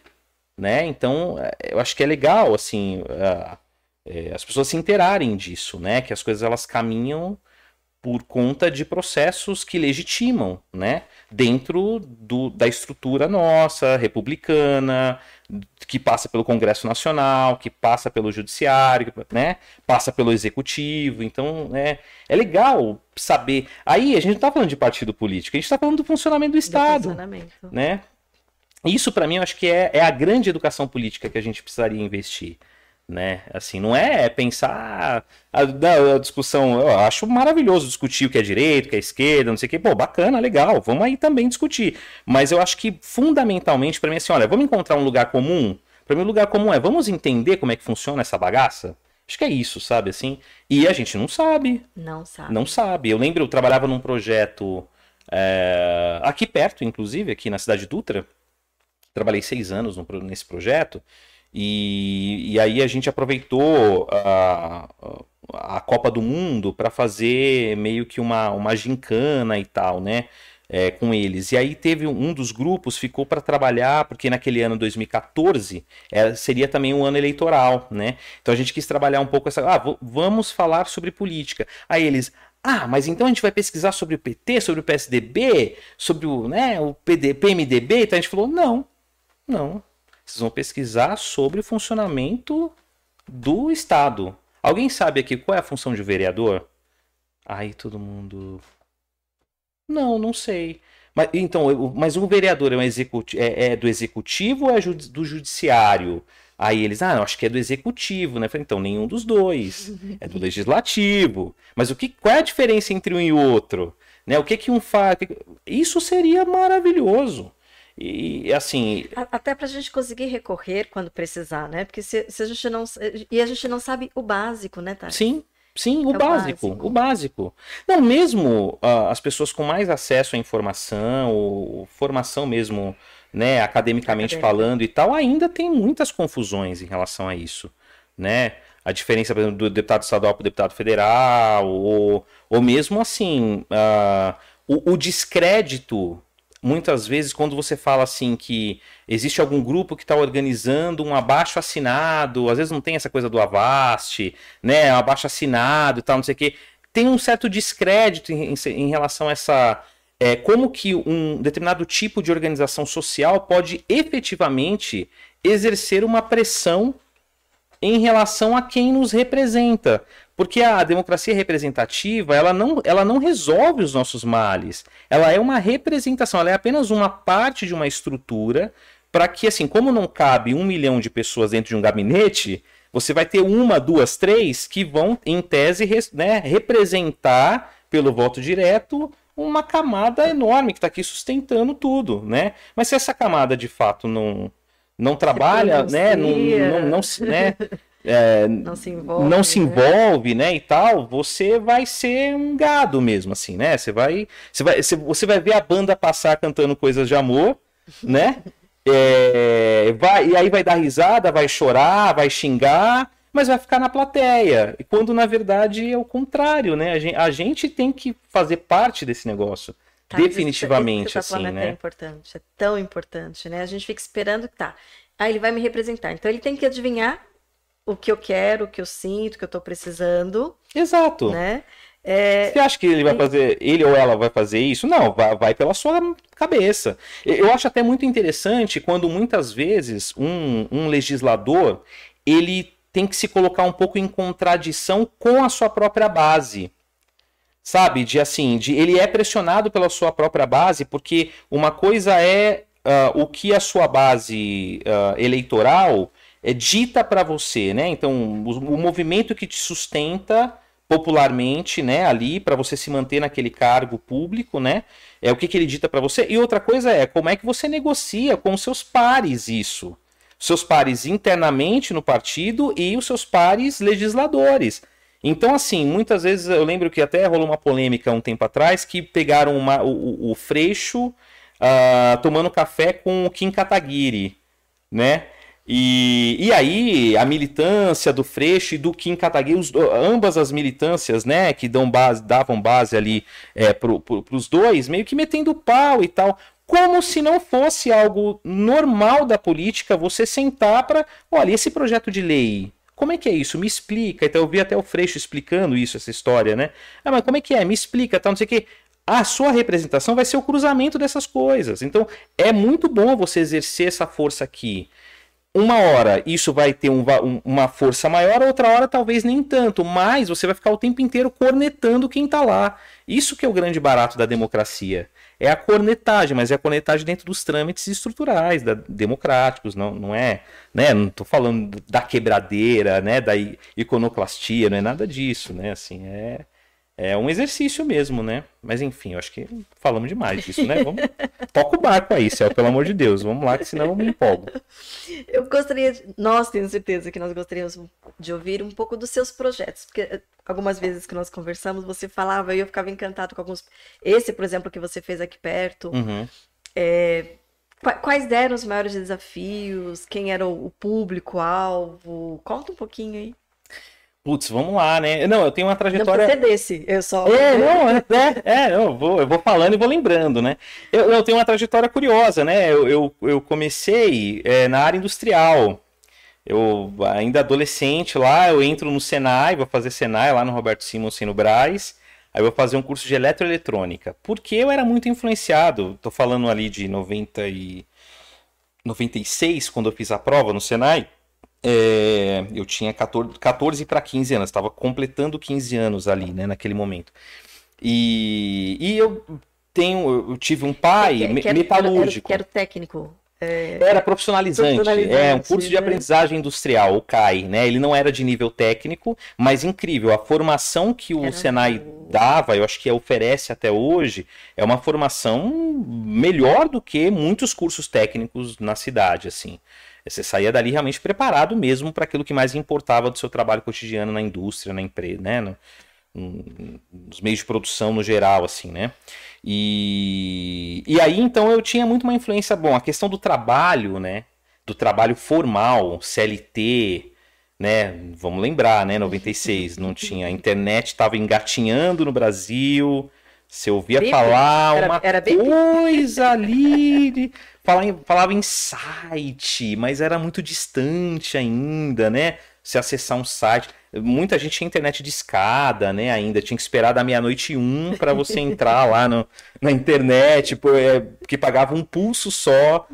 né? Então, é, eu acho que é legal, assim, é, as pessoas se interarem disso, né? Que as coisas elas caminham por conta de processos que legitimam, né? Dentro do, da estrutura nossa, republicana, que passa pelo Congresso Nacional, que passa pelo Judiciário, né? Passa pelo Executivo. Então, é, é legal saber. Aí, a gente não está falando de partido político, a gente está falando do funcionamento do Estado. Do funcionamento. Né? Isso, para mim, eu acho que é, é a grande educação política que a gente precisaria investir né? Assim, não é pensar a, a, a, discussão. Eu acho maravilhoso discutir o que é direito, o que é esquerda, não sei o que. Pô, bacana, legal. Vamos aí também discutir. Mas eu acho que fundamentalmente para mim é assim, olha, vamos encontrar um lugar comum. Para mim, o lugar comum é vamos entender como é que funciona essa bagaça. Acho que é isso, sabe assim? E a gente não sabe. Não sabe. Não sabe. Eu lembro, eu trabalhava num projeto é, aqui perto, inclusive, aqui na cidade de Dutra trabalhei seis anos no, nesse projeto, e, e aí a gente aproveitou a, a Copa do Mundo para fazer meio que uma, uma gincana e tal, né? É, com eles. E aí teve um dos grupos ficou para trabalhar, porque naquele ano 2014 é, seria também um ano eleitoral, né? Então a gente quis trabalhar um pouco essa. Ah, vamos falar sobre política. Aí eles. Ah, mas então a gente vai pesquisar sobre o PT, sobre o PSDB, sobre o, né, o PD, PMDB? Então a gente falou, não, não. Vocês vão pesquisar sobre o funcionamento do Estado. Alguém sabe aqui qual é a função de vereador? Aí todo mundo. Não, não sei. Mas, então, mas um vereador é, um é, é do executivo ou é do judiciário? Aí eles, ah, acho que é do executivo, né? Falei, então, nenhum dos dois. É do legislativo. Mas o que, qual é a diferença entre um e outro? Né? O que, que um faz? Isso seria maravilhoso. E assim. Até para a gente conseguir recorrer quando precisar, né? Porque se, se, a gente não. E a gente não sabe o básico, né, Tati? Sim. Sim, o, é básico, o básico, o básico. Não, mesmo uh, as pessoas com mais acesso à informação, ou formação mesmo, né, academicamente Acadêmica. falando e tal, ainda tem muitas confusões em relação a isso, né? A diferença, por exemplo, do deputado estadual para o deputado federal, ou, ou mesmo assim, uh, o, o descrédito muitas vezes quando você fala assim que existe algum grupo que está organizando um abaixo assinado, às vezes não tem essa coisa do Avast, né, abaixo assinado e tal, não sei o quê, tem um certo descrédito em, em relação a essa é, como que um determinado tipo de organização social pode efetivamente exercer uma pressão em relação a quem nos representa. Porque a democracia representativa, ela não, ela não resolve os nossos males. Ela é uma representação, ela é apenas uma parte de uma estrutura para que, assim, como não cabe um milhão de pessoas dentro de um gabinete, você vai ter uma, duas, três que vão, em tese, né, representar pelo voto direto uma camada enorme que está aqui sustentando tudo, né? Mas se essa camada de fato não, não trabalha, né? Não, não, não, né? É, não se envolve, não se né? envolve né? né? E tal, você vai ser um gado mesmo, assim, né? Você vai, você vai, você vai ver a banda passar cantando coisas de amor, né? É, vai, e aí vai dar risada, vai chorar, vai xingar, mas vai ficar na plateia. E quando na verdade é o contrário, né? A gente, a gente tem que fazer parte desse negócio. Tá, definitivamente, isso, isso assim, né? É importante, é tão importante, né? A gente fica esperando que tá. Ah, ele vai me representar. Então ele tem que adivinhar o que eu quero, o que eu sinto, o que eu tô precisando. Exato. Né? É... Você acha que ele vai fazer, ele ou ela vai fazer isso? Não, vai, vai pela sua cabeça. Eu acho até muito interessante quando muitas vezes um, um legislador ele tem que se colocar um pouco em contradição com a sua própria base. Sabe? De assim, de ele é pressionado pela sua própria base, porque uma coisa é uh, o que a sua base uh, eleitoral é dita para você, né? Então, o, o movimento que te sustenta popularmente, né, ali para você se manter naquele cargo público, né? É o que, que ele dita para você. E outra coisa é como é que você negocia com seus pares isso. Seus pares internamente no partido e os seus pares legisladores. Então, assim, muitas vezes eu lembro que até rolou uma polêmica um tempo atrás que pegaram uma, o, o Freixo uh, tomando café com o Kim Kataguiri, né? E, e aí, a militância do Freixo e do Kim Kataguiri, os, ambas as militâncias, né, que dão base, davam base ali é, pro, pro, dois, meio que metendo pau e tal. Como se não fosse algo normal da política você sentar para. Olha, esse projeto de lei, como é que é isso? Me explica. Então eu vi até o Freixo explicando isso, essa história, né? Ah, mas como é que é? Me explica, tal, não sei o quê. A sua representação vai ser o cruzamento dessas coisas. Então é muito bom você exercer essa força aqui uma hora isso vai ter um, um, uma força maior, outra hora talvez nem tanto, mas você vai ficar o tempo inteiro cornetando quem está lá. Isso que é o grande barato da democracia. É a cornetagem, mas é a cornetagem dentro dos trâmites estruturais, da, democráticos, não, não é, né? Não estou falando da quebradeira, né? Da iconoclastia, não é nada disso, né? Assim, é é um exercício mesmo, né? Mas enfim, eu acho que falamos demais disso, né? Vamos... Toca o barco aí, Céu, pelo amor de Deus. Vamos lá, que senão eu me empolgo. Eu gostaria, nós tenho certeza que nós gostaríamos de ouvir um pouco dos seus projetos, porque eh, algumas vezes que nós conversamos, você falava e eu ficava encantado com alguns. Esse, por exemplo, que você fez aqui perto. Uhum. É... Quais eram os maiores desafios? Quem era o público-alvo? Conta um pouquinho aí. Putz, vamos lá, né? Não, eu tenho uma trajetória. Não desse, eu só. É, não, é, é, é, eu, vou, eu vou falando e vou lembrando, né? Eu, eu tenho uma trajetória curiosa, né? Eu, eu, eu comecei é, na área industrial. Eu, ainda adolescente lá, eu entro no Senai, vou fazer Senai lá no Roberto Simonsen no Braz. Aí eu vou fazer um curso de eletroeletrônica. Porque eu era muito influenciado, tô falando ali de 90 e 96, quando eu fiz a prova no Senai é, eu tinha 14, 14 para 15 anos, estava completando 15 anos ali, né, naquele momento. E, e eu tenho, eu tive um pai que, que metalúrgico. Que era, técnico. É... Era profissionalizante, profissionalizante, é um curso de né? aprendizagem industrial, o CAI, né? Ele não era de nível técnico, mas incrível. A formação que o era Senai dava, eu acho que oferece até hoje, é uma formação melhor do que muitos cursos técnicos na cidade, assim. Você saía dali realmente preparado mesmo para aquilo que mais importava do seu trabalho cotidiano na indústria, na empresa, né? No, nos meios de produção no geral, assim, né? E, e aí, então, eu tinha muito uma influência, bom, a questão do trabalho, né? Do trabalho formal, CLT, né? Vamos lembrar, né? 96, não tinha. A internet estava engatinhando no Brasil. Você ouvia falar era, uma era coisa ali falava em, falava em site, mas era muito distante ainda, né? Se acessar um site. muita gente tinha internet de escada, né? Ainda tinha que esperar da meia-noite um para você entrar lá no, na internet, porque é, pagava um pulso só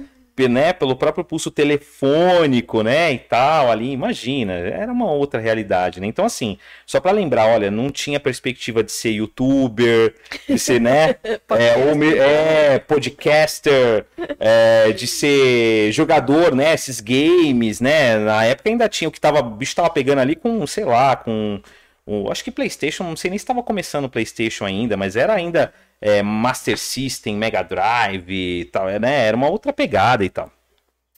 né, pelo próprio pulso telefônico, né, e tal, ali, imagina, era uma outra realidade, né? Então, assim, só para lembrar, olha, não tinha perspectiva de ser youtuber, de ser, né, é, ou, é, podcaster, é, de ser jogador, né, esses games, né, na época ainda tinha o que tava, o bicho tava pegando ali com, sei lá, com, o, acho que PlayStation, não sei nem se estava começando o PlayStation ainda, mas era ainda é, Master System, Mega Drive e tal, né? Era uma outra pegada e tal.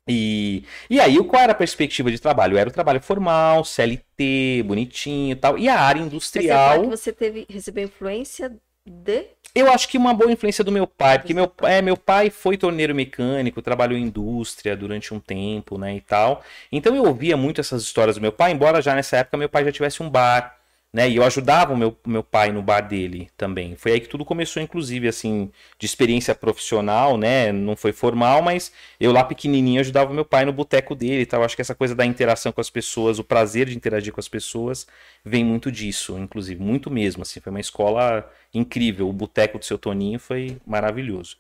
E, e aí, qual era a perspectiva de trabalho? Era o trabalho formal, CLT, bonitinho e tal. E a área industrial. Você, que você teve, recebeu influência de. Eu acho que uma boa influência do meu pai, porque meu, é, meu pai foi torneiro mecânico, trabalhou em indústria durante um tempo, né, e tal. Então eu ouvia muito essas histórias do meu pai, embora já nessa época meu pai já tivesse um bar, né? E eu ajudava o meu, meu pai no bar dele também. Foi aí que tudo começou, inclusive, assim, de experiência profissional, né? Não foi formal, mas eu lá pequenininho ajudava o meu pai no boteco dele e tal. Acho que essa coisa da interação com as pessoas, o prazer de interagir com as pessoas, vem muito disso, inclusive, muito mesmo, assim. Foi uma escola incrível. O boteco do seu Toninho foi maravilhoso.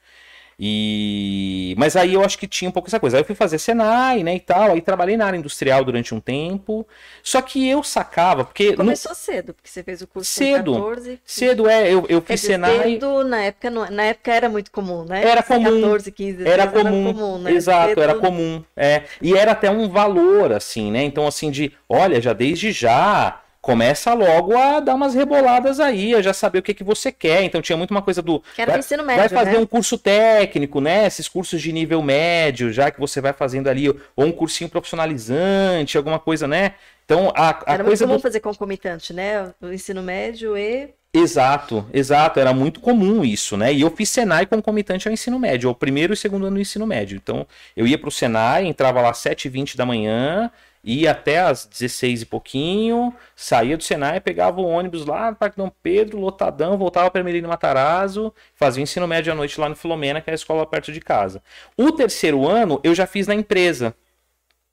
E mas aí eu acho que tinha um pouco essa coisa. Aí eu fui fazer Senai, né, e tal, aí trabalhei na área industrial durante um tempo. Só que eu sacava, porque começou no... cedo, porque você fez o curso cedo. com 14. Cedo é, eu, eu fiz Senai. Cedo, na época na época era muito comum, né? Era comum. 14, 15, era comum. Era comum né? Exato, cedo... era comum, é. E era até um valor assim, né? Então assim de, olha, já desde já começa logo a dar umas reboladas aí, a já saber o que, que você quer. Então tinha muito uma coisa do. Quero vai, ensino médio, vai fazer né? um curso técnico, né? Esses cursos de nível médio, já que você vai fazendo ali, ou um cursinho profissionalizante, alguma coisa, né? Então a, a Era coisa. Muito comum do... fazer concomitante, né? O ensino médio e. Exato, exato, era muito comum isso, né? E eu fiz Senai concomitante ao ensino médio, o primeiro e segundo ano do ensino médio. Então, eu ia para o Senai, entrava lá às 7h20 da manhã, ia até às 16 e pouquinho, saía do Senai, pegava o ônibus lá no Parque Dom Pedro, lotadão, voltava para Merino Matarazzo, fazia ensino médio à noite lá no Filomena, que é a escola perto de casa. O terceiro ano eu já fiz na empresa.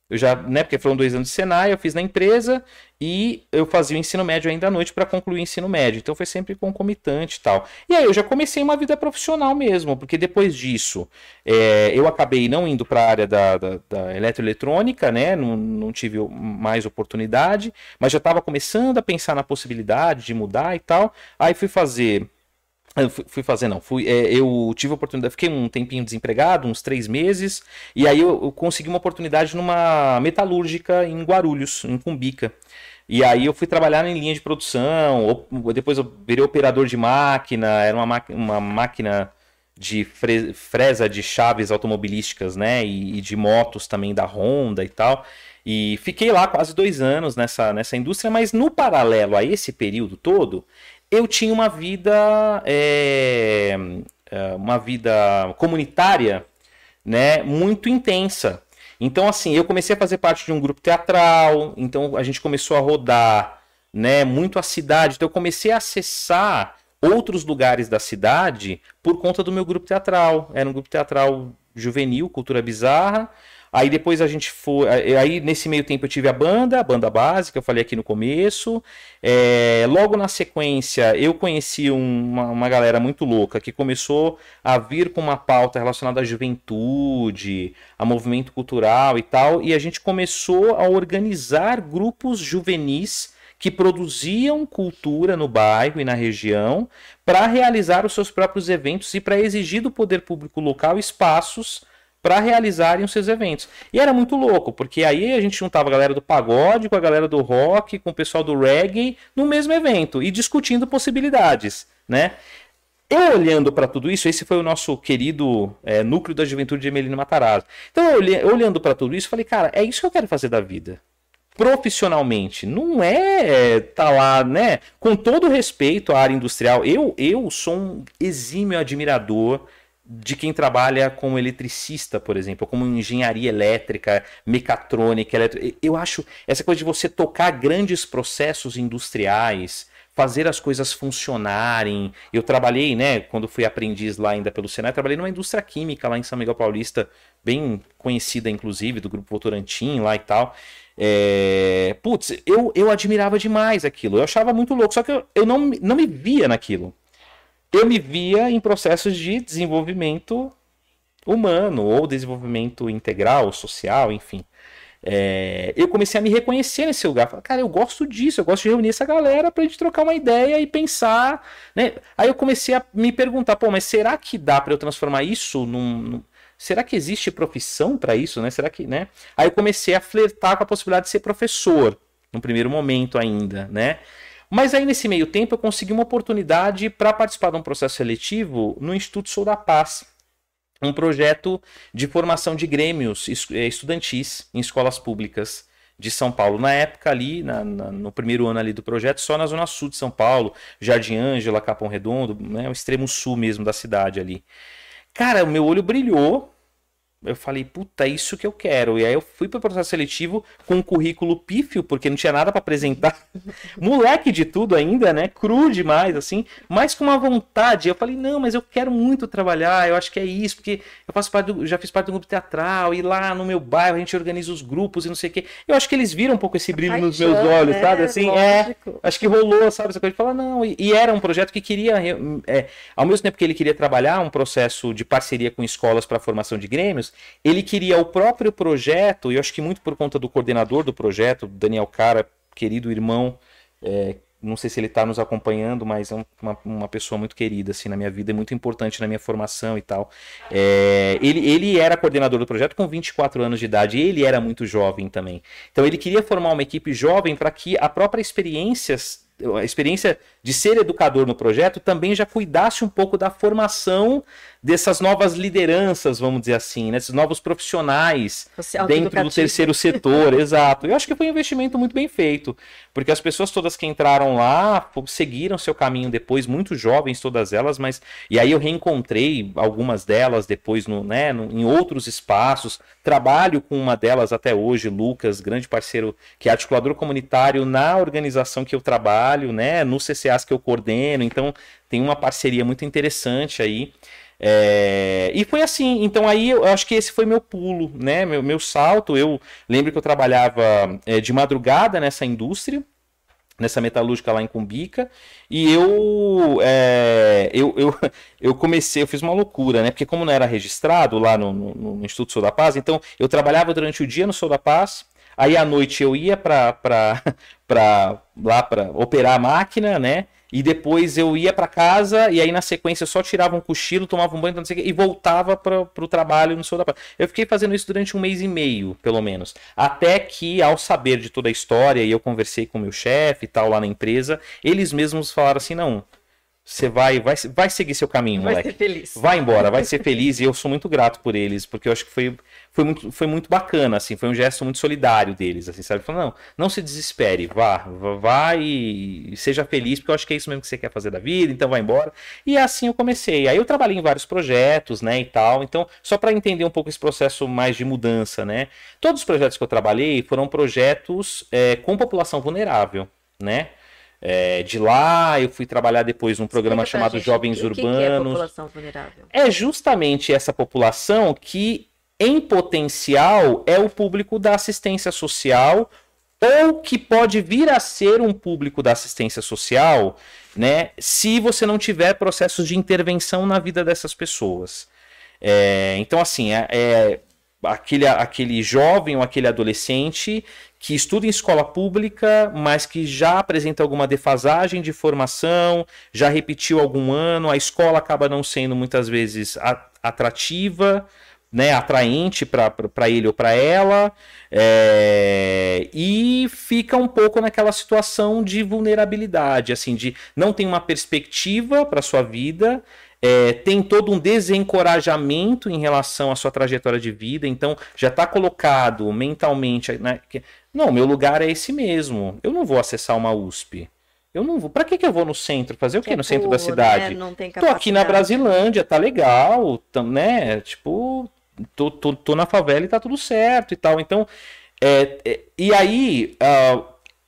Eu já, né, porque foram dois anos de Senai, eu fiz na empresa e eu fazia o ensino médio ainda à noite para concluir o ensino médio. Então foi sempre concomitante e tal. E aí eu já comecei uma vida profissional mesmo, porque depois disso é, eu acabei não indo para a área da, da, da, eletroeletrônica, né? Não, não tive mais oportunidade, mas já estava começando a pensar na possibilidade de mudar e tal. Aí fui fazer fui fazer, não. Fui, é, eu tive a oportunidade, fiquei um tempinho desempregado, uns três meses, e aí eu, eu, consegui uma oportunidade numa metalúrgica em Guarulhos, em Cumbica. E aí eu fui trabalhar em linha de produção, depois eu virei operador de máquina, era uma, uma máquina de fre, fresa de chaves automobilísticas, né? E, e de motos também da Honda e tal. E fiquei lá quase dois anos nessa, nessa indústria, mas no paralelo a esse período todo, eu tinha uma vida é, é, uma vida comunitária né muito intensa. Então assim eu comecei a fazer parte de um grupo teatral então a gente começou a rodar né muito a cidade. Então eu comecei a acessar outros lugares da cidade por conta do meu grupo teatral. Era um grupo teatral juvenil cultura bizarra Aí depois a gente foi. Aí nesse meio tempo eu tive a banda, a banda básica, eu falei aqui no começo. É, logo na sequência eu conheci uma, uma galera muito louca que começou a vir com uma pauta relacionada à juventude, a movimento cultural e tal. E a gente começou a organizar grupos juvenis que produziam cultura no bairro e na região para realizar os seus próprios eventos e para exigir do poder público local espaços para realizarem os seus eventos. E era muito louco, porque aí a gente juntava a galera do pagode com a galera do rock, com o pessoal do reggae no mesmo evento e discutindo possibilidades, né? Eu olhando para tudo isso, esse foi o nosso querido é, núcleo da juventude de Emelino Matarazzo. Então, eu olhando para tudo isso, falei, cara, é isso que eu quero fazer da vida profissionalmente. Não é tá lá, né? Com todo respeito à área industrial, eu eu sou um exímio admirador de quem trabalha como eletricista, por exemplo, como engenharia elétrica, mecatrônica, eletro... eu acho essa coisa de você tocar grandes processos industriais, fazer as coisas funcionarem. Eu trabalhei, né, quando fui aprendiz lá ainda pelo Senai, trabalhei numa indústria química lá em São Miguel Paulista, bem conhecida inclusive, do grupo Votorantim lá e tal. É... Putz, eu, eu admirava demais aquilo, eu achava muito louco, só que eu, eu não, não me via naquilo. Eu me via em processos de desenvolvimento humano, ou desenvolvimento integral, social, enfim. É, eu comecei a me reconhecer nesse lugar. Falei, cara, eu gosto disso, eu gosto de reunir essa galera pra gente trocar uma ideia e pensar. Né? Aí eu comecei a me perguntar, pô, mas será que dá para eu transformar isso num, num. Será que existe profissão para isso, né? Será que, né? Aí eu comecei a flertar com a possibilidade de ser professor, no primeiro momento ainda, né? Mas aí nesse meio tempo eu consegui uma oportunidade para participar de um processo seletivo no Instituto Sou da Paz, um projeto de formação de grêmios eh, estudantis em escolas públicas de São Paulo. Na época ali, na, na, no primeiro ano ali do projeto, só na zona sul de São Paulo, Jardim Ângela, Capão Redondo, né, o extremo sul mesmo da cidade ali. Cara, o meu olho brilhou eu falei, puta, é isso que eu quero. E aí eu fui para o processo seletivo com um currículo pífio, porque não tinha nada para apresentar. Moleque de tudo ainda, né? Cru demais, assim, mas com uma vontade. Eu falei, não, mas eu quero muito trabalhar, eu acho que é isso, porque eu faço parte do, já fiz parte do grupo teatral, e lá no meu bairro a gente organiza os grupos e não sei o quê. Eu acho que eles viram um pouco esse brilho nos meus olhos, né? sabe? Assim, é, Lógico. é. Acho que rolou, sabe? Essa coisa de falar, não. E, e era um projeto que queria, é, ao mesmo tempo que ele queria trabalhar um processo de parceria com escolas para formação de grêmios, ele queria o próprio projeto, e eu acho que muito por conta do coordenador do projeto, Daniel Cara, querido irmão, é, não sei se ele está nos acompanhando, mas é uma, uma pessoa muito querida assim na minha vida, é muito importante na minha formação e tal. É, ele, ele era coordenador do projeto com 24 anos de idade, ele era muito jovem também. Então ele queria formar uma equipe jovem para que a própria experiência a experiência de ser educador no projeto também já cuidasse um pouco da formação dessas novas lideranças, vamos dizer assim, né? esses novos profissionais dentro do terceiro setor, exato. Eu acho que foi um investimento muito bem feito, porque as pessoas todas que entraram lá seguiram seu caminho depois, muito jovens todas elas, mas e aí eu reencontrei algumas delas depois no, né, no, em outros espaços. Trabalho com uma delas até hoje, Lucas, grande parceiro que é articulador comunitário na organização que eu trabalho, né, no Que eu coordeno. Então tem uma parceria muito interessante aí. É, e foi assim, então aí eu acho que esse foi meu pulo, né? Meu, meu salto. Eu lembro que eu trabalhava é, de madrugada nessa indústria, nessa metalúrgica lá em Cumbica, e eu, é, eu, eu, eu, comecei, eu fiz uma loucura, né? Porque como não era registrado lá no, no, no Instituto Sou da Paz, então eu trabalhava durante o dia no Sou da Paz, aí à noite eu ia para lá para operar a máquina, né? E depois eu ia para casa e aí na sequência eu só tirava um cochilo, tomava um banho, não sei o quê, e voltava para o trabalho no Sul da. Eu fiquei fazendo isso durante um mês e meio, pelo menos. Até que, ao saber de toda a história, e eu conversei com o meu chefe e tal lá na empresa, eles mesmos falaram assim: não, você vai, vai, vai seguir seu caminho, vai moleque. Vai ser feliz. Vai embora, vai ser feliz. e eu sou muito grato por eles, porque eu acho que foi, foi, muito, foi muito bacana, assim, foi um gesto muito solidário deles, assim, sabe? Falando, não, não se desespere, vá, vá e seja feliz, porque eu acho que é isso mesmo que você quer fazer da vida, então vai embora. E assim eu comecei. Aí eu trabalhei em vários projetos, né, e tal. Então, só para entender um pouco esse processo mais de mudança, né? Todos os projetos que eu trabalhei foram projetos é, com população vulnerável, né? É, de lá eu fui trabalhar depois num programa chamado gente, Jovens o que Urbanos. Que é, população vulnerável? é justamente essa população que, em potencial, é o público da assistência social ou que pode vir a ser um público da assistência social, né, se você não tiver processos de intervenção na vida dessas pessoas. É, então, assim, é, é aquele, aquele jovem ou aquele adolescente que estuda em escola pública, mas que já apresenta alguma defasagem de formação, já repetiu algum ano, a escola acaba não sendo muitas vezes atrativa, né, atraente para ele ou para ela, é, e fica um pouco naquela situação de vulnerabilidade, assim, de não tem uma perspectiva para sua vida, é, tem todo um desencorajamento em relação à sua trajetória de vida, então já está colocado mentalmente, né, que, não, meu lugar é esse mesmo, eu não vou acessar uma USP. Eu não vou. Pra que, que eu vou no centro? Fazer o quê é no centro da né? cidade? Né? Tô aqui na Brasilândia, tá legal, né? Tipo, tô, tô, tô, na favela e tá tudo certo e tal. Então, é, é, e aí, uh,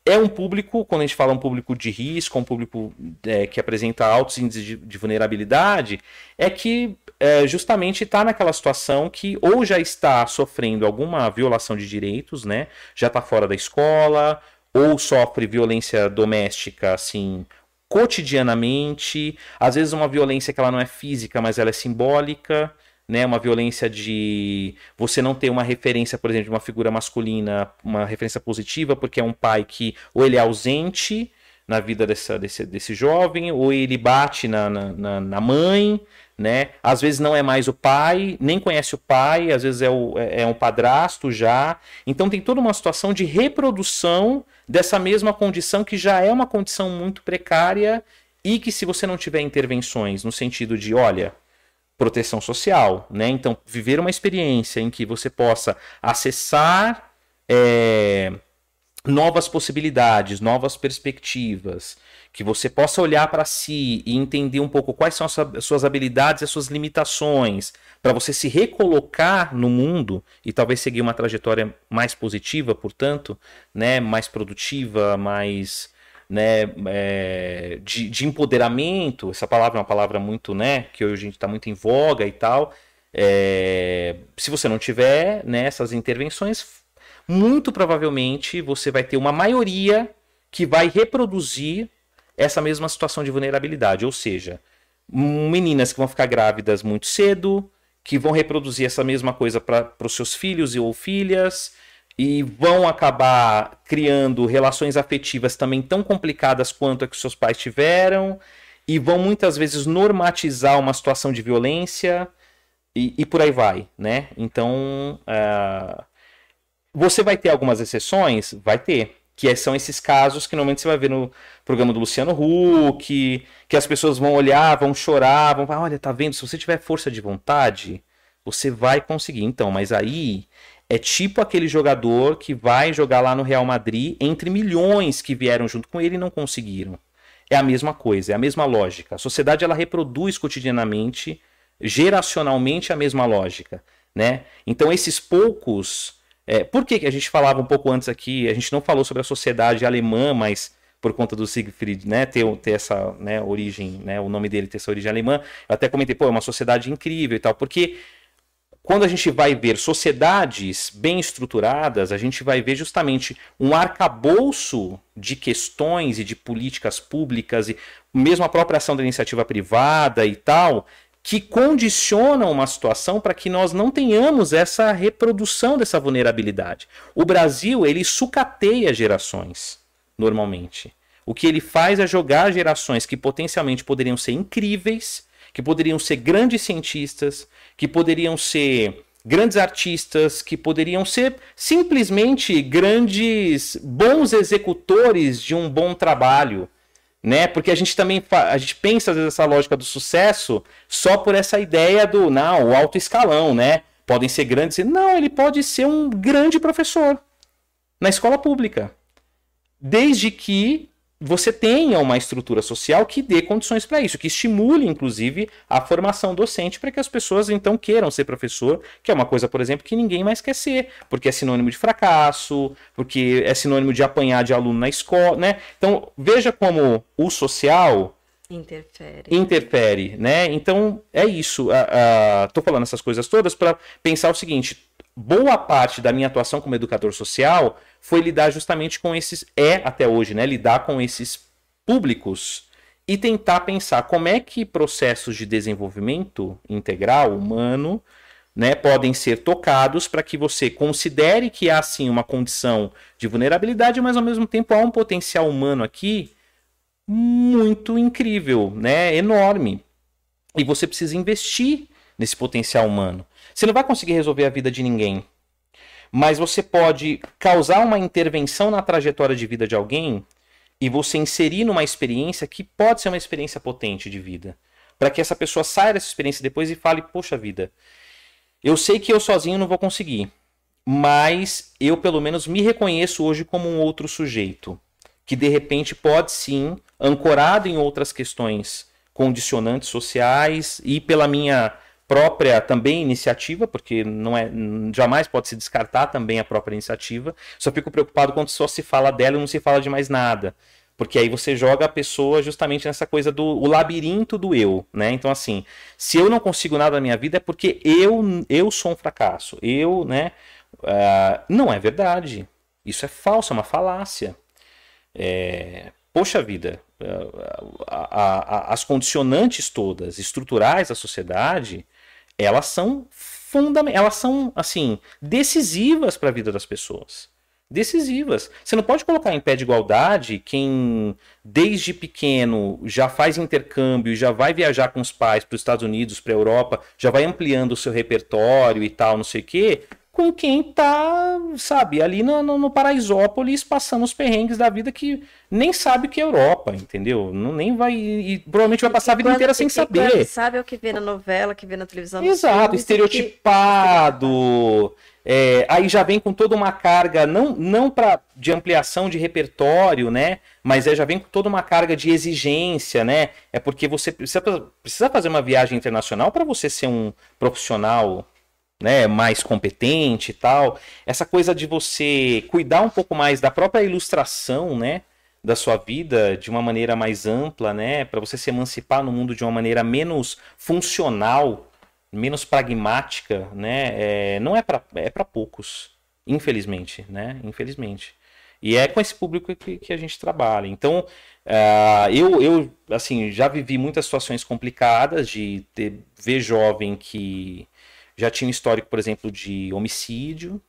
é um público, quando a gente fala um público de risco, um público é, que apresenta altos índices de, de, vulnerabilidade, é que é, justamente está naquela situação que ou já está sofrendo alguma violação de direitos, né? Já está fora da escola, ou sofre violência doméstica, assim, cotidianamente. Às vezes uma violência que ela não é física, mas ela é simbólica né, uma violência de você não ter uma referência, por exemplo, de uma figura masculina, uma referência positiva, porque é um pai que ou ele é ausente na vida dessa, desse, desse jovem, ou ele bate na, na, na, mãe, né? Às vezes não é mais o pai, nem conhece o pai, às vezes é, o, é, é um padrasto já. Então tem toda uma situação de reprodução dessa mesma condição que já é uma condição muito precária e que se você não tiver intervenções no sentido de, olha, proteção social, né? Então, viver uma experiência em que você possa acessar é, novas possibilidades, novas perspectivas, que você possa olhar para si e entender um pouco quais são as suas habilidades e as suas limitações, para você se recolocar no mundo e talvez seguir uma trajetória mais positiva, portanto, né, mais produtiva, mais né, é, de, de, empoderamento, essa palavra é uma palavra muito, né, que hoje a gente está muito em voga e tal. É, se você não tiver né, essas intervenções, muito provavelmente você vai ter uma maioria que vai reproduzir essa mesma situação de vulnerabilidade, ou seja, meninas que vão ficar grávidas muito cedo, que vão reproduzir essa mesma coisa para os seus filhos e ou filhas, e vão acabar criando relações afetivas também tão complicadas quanto a que seus pais tiveram e vão muitas vezes normatizar uma situação de violência e, e por aí vai, né? Então, uh, você vai ter algumas exceções? Vai ter. Que são esses casos que normalmente você vai ver no programa do Luciano Huck, que as pessoas vão olhar, vão chorar, vão falar, olha, tá vendo? Se você tiver força de vontade, você vai conseguir. Então, mas aí é tipo aquele jogador que vai jogar lá no Real Madrid entre milhões que vieram junto com ele e não conseguiram. É a mesma coisa, é a mesma lógica. A sociedade ela reproduz cotidianamente, geracionalmente a mesma lógica, né? Então esses poucos, é, por que a gente falava um pouco antes aqui? A gente não falou sobre a sociedade alemã, mas por conta do Siegfried, né, ter, ter essa né, origem, né, o nome dele ter essa origem alemã, eu até comentei, pô, é uma sociedade incrível e tal, porque quando a gente vai ver sociedades bem estruturadas, a gente vai ver justamente um arcabouço de questões e de políticas públicas e mesmo a própria ação da iniciativa privada e tal, que condicionam uma situação para que nós não tenhamos essa reprodução dessa vulnerabilidade. O Brasil, ele sucateia gerações, normalmente. O que ele faz é jogar gerações que potencialmente poderiam ser incríveis, que poderiam ser grandes cientistas, que poderiam ser grandes artistas, que poderiam ser simplesmente grandes bons executores de um bom trabalho, né? Porque a gente também a gente pensa às vezes essa lógica do sucesso só por essa ideia do não, o alto escalão, né? Podem ser grandes, não, ele pode ser um grande professor na escola pública, desde que você tenha uma estrutura social que dê condições para isso, que estimule, inclusive, a formação docente para que as pessoas então queiram ser professor, que é uma coisa, por exemplo, que ninguém mais quer ser, porque é sinônimo de fracasso, porque é sinônimo de apanhar de aluno na escola, né? Então, veja como o social interfere, interfere né? Então, é isso. Estou falando essas coisas todas para pensar o seguinte: boa parte da minha atuação como educador social foi lidar justamente com esses, é até hoje, né? Lidar com esses públicos e tentar pensar como é que processos de desenvolvimento integral, humano, né, podem ser tocados para que você considere que há sim uma condição de vulnerabilidade, mas ao mesmo tempo há um potencial humano aqui muito incrível, né, enorme. E você precisa investir nesse potencial humano. Você não vai conseguir resolver a vida de ninguém, mas você pode causar uma intervenção na trajetória de vida de alguém e você inserir numa experiência que pode ser uma experiência potente de vida. Para que essa pessoa saia dessa experiência depois e fale: Poxa vida, eu sei que eu sozinho não vou conseguir, mas eu pelo menos me reconheço hoje como um outro sujeito, que de repente pode sim, ancorado em outras questões condicionantes sociais e pela minha própria também iniciativa, porque não é jamais pode se descartar também a própria iniciativa. Só fico preocupado quando só se fala dela e não se fala de mais nada. Porque aí você joga a pessoa justamente nessa coisa do o labirinto do eu, né? Então, assim, se eu não consigo nada na minha vida é porque eu, eu sou um fracasso. Eu, né? Uh, não é verdade. Isso é falso, é uma falácia. É, poxa vida, a, a, a, as condicionantes todas estruturais da sociedade, elas são fundamentais, elas são assim decisivas para a vida das pessoas. Decisivas. Você não pode colocar em pé de igualdade quem desde pequeno já faz intercâmbio, já vai viajar com os pais para os Estados Unidos, para a Europa, já vai ampliando o seu repertório e tal, não sei o quê, com quem tá, sabe, ali no, no, no, Paraisópolis passando os perrengues da vida que nem sabe o que é Europa, entendeu? Não, nem vai. E, provavelmente vai passar a vida quando, inteira sem saber. Sabe o que vê na novela, que vê na televisão. Exato, estereotipado. Que... É, aí já vem com toda uma carga, não, não pra, de ampliação de repertório, né? Mas é, já vem com toda uma carga de exigência, né? É porque você precisa, precisa fazer uma viagem internacional para você ser um profissional né, mais competente e tal. Essa coisa de você cuidar um pouco mais da própria ilustração, né, da sua vida de uma maneira mais ampla, né, para você se emancipar no mundo de uma maneira menos funcional, menos pragmática, né, é, não é para é para poucos, infelizmente, né, infelizmente. E é com esse público que, que a gente trabalha. Então, uh, eu, eu, assim, já vivi muitas situações complicadas de ter, ver jovem que já tinha um histórico, por exemplo, de homicídio,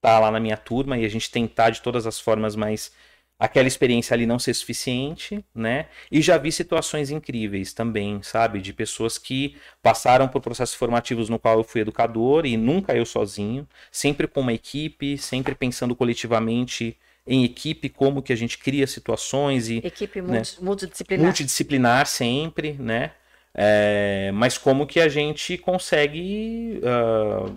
tá lá na minha turma e a gente tentar de todas as formas, mas aquela experiência ali não ser suficiente, né? E já vi situações incríveis também, sabe, de pessoas que passaram por processos formativos no qual eu fui educador e nunca eu sozinho, sempre com uma equipe, sempre pensando coletivamente em equipe como que a gente cria situações e equipe né, multidisciplinar multidisciplinar sempre, né? É, mas como que a gente consegue uh,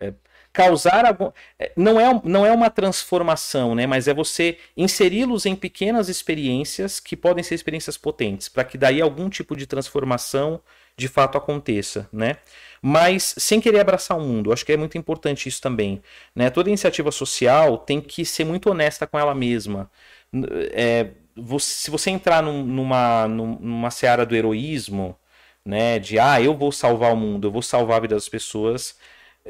é, causar algum... É, não é, não é uma transformação, né? Mas é você inseri-los em pequenas experiências que podem ser experiências potentes, para que daí algum tipo de transformação de fato aconteça, né? Mas sem querer abraçar o mundo, acho que é muito importante isso também, né? Toda iniciativa social tem que ser muito honesta com ela mesma. É, se você entrar num, numa, numa seara do heroísmo, né, de ah, eu vou salvar o mundo, eu vou salvar a vida das pessoas,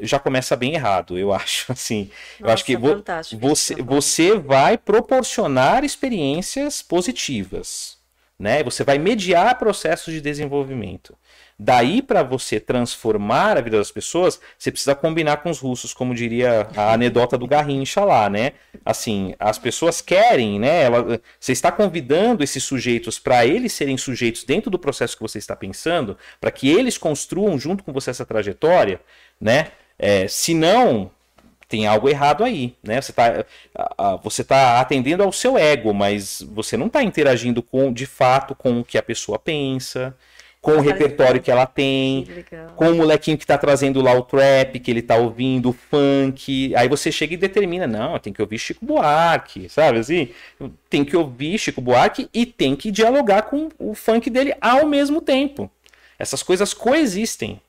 já começa bem errado, eu acho. Assim, Nossa, eu acho que vo você, você vai proporcionar experiências positivas, né? Você vai mediar processos de desenvolvimento. Daí para você transformar a vida das pessoas, você precisa combinar com os russos, como diria a anedota do Garrincha lá, né? Assim, as pessoas querem, né? Ela, você está convidando esses sujeitos para eles serem sujeitos dentro do processo que você está pensando, para que eles construam junto com você essa trajetória, né? É, se não, tem algo errado aí, né? Você está você tá atendendo ao seu ego, mas você não está interagindo com, de fato com o que a pessoa pensa com o repertório que ela tem, com o molequinho que tá trazendo lá o trap, que ele tá ouvindo, o funk. Aí você chega e determina, não, tem que ouvir Chico Buarque, sabe assim? Tem que ouvir Chico Buarque e tem que dialogar com o funk dele ao mesmo tempo. Essas coisas coexistem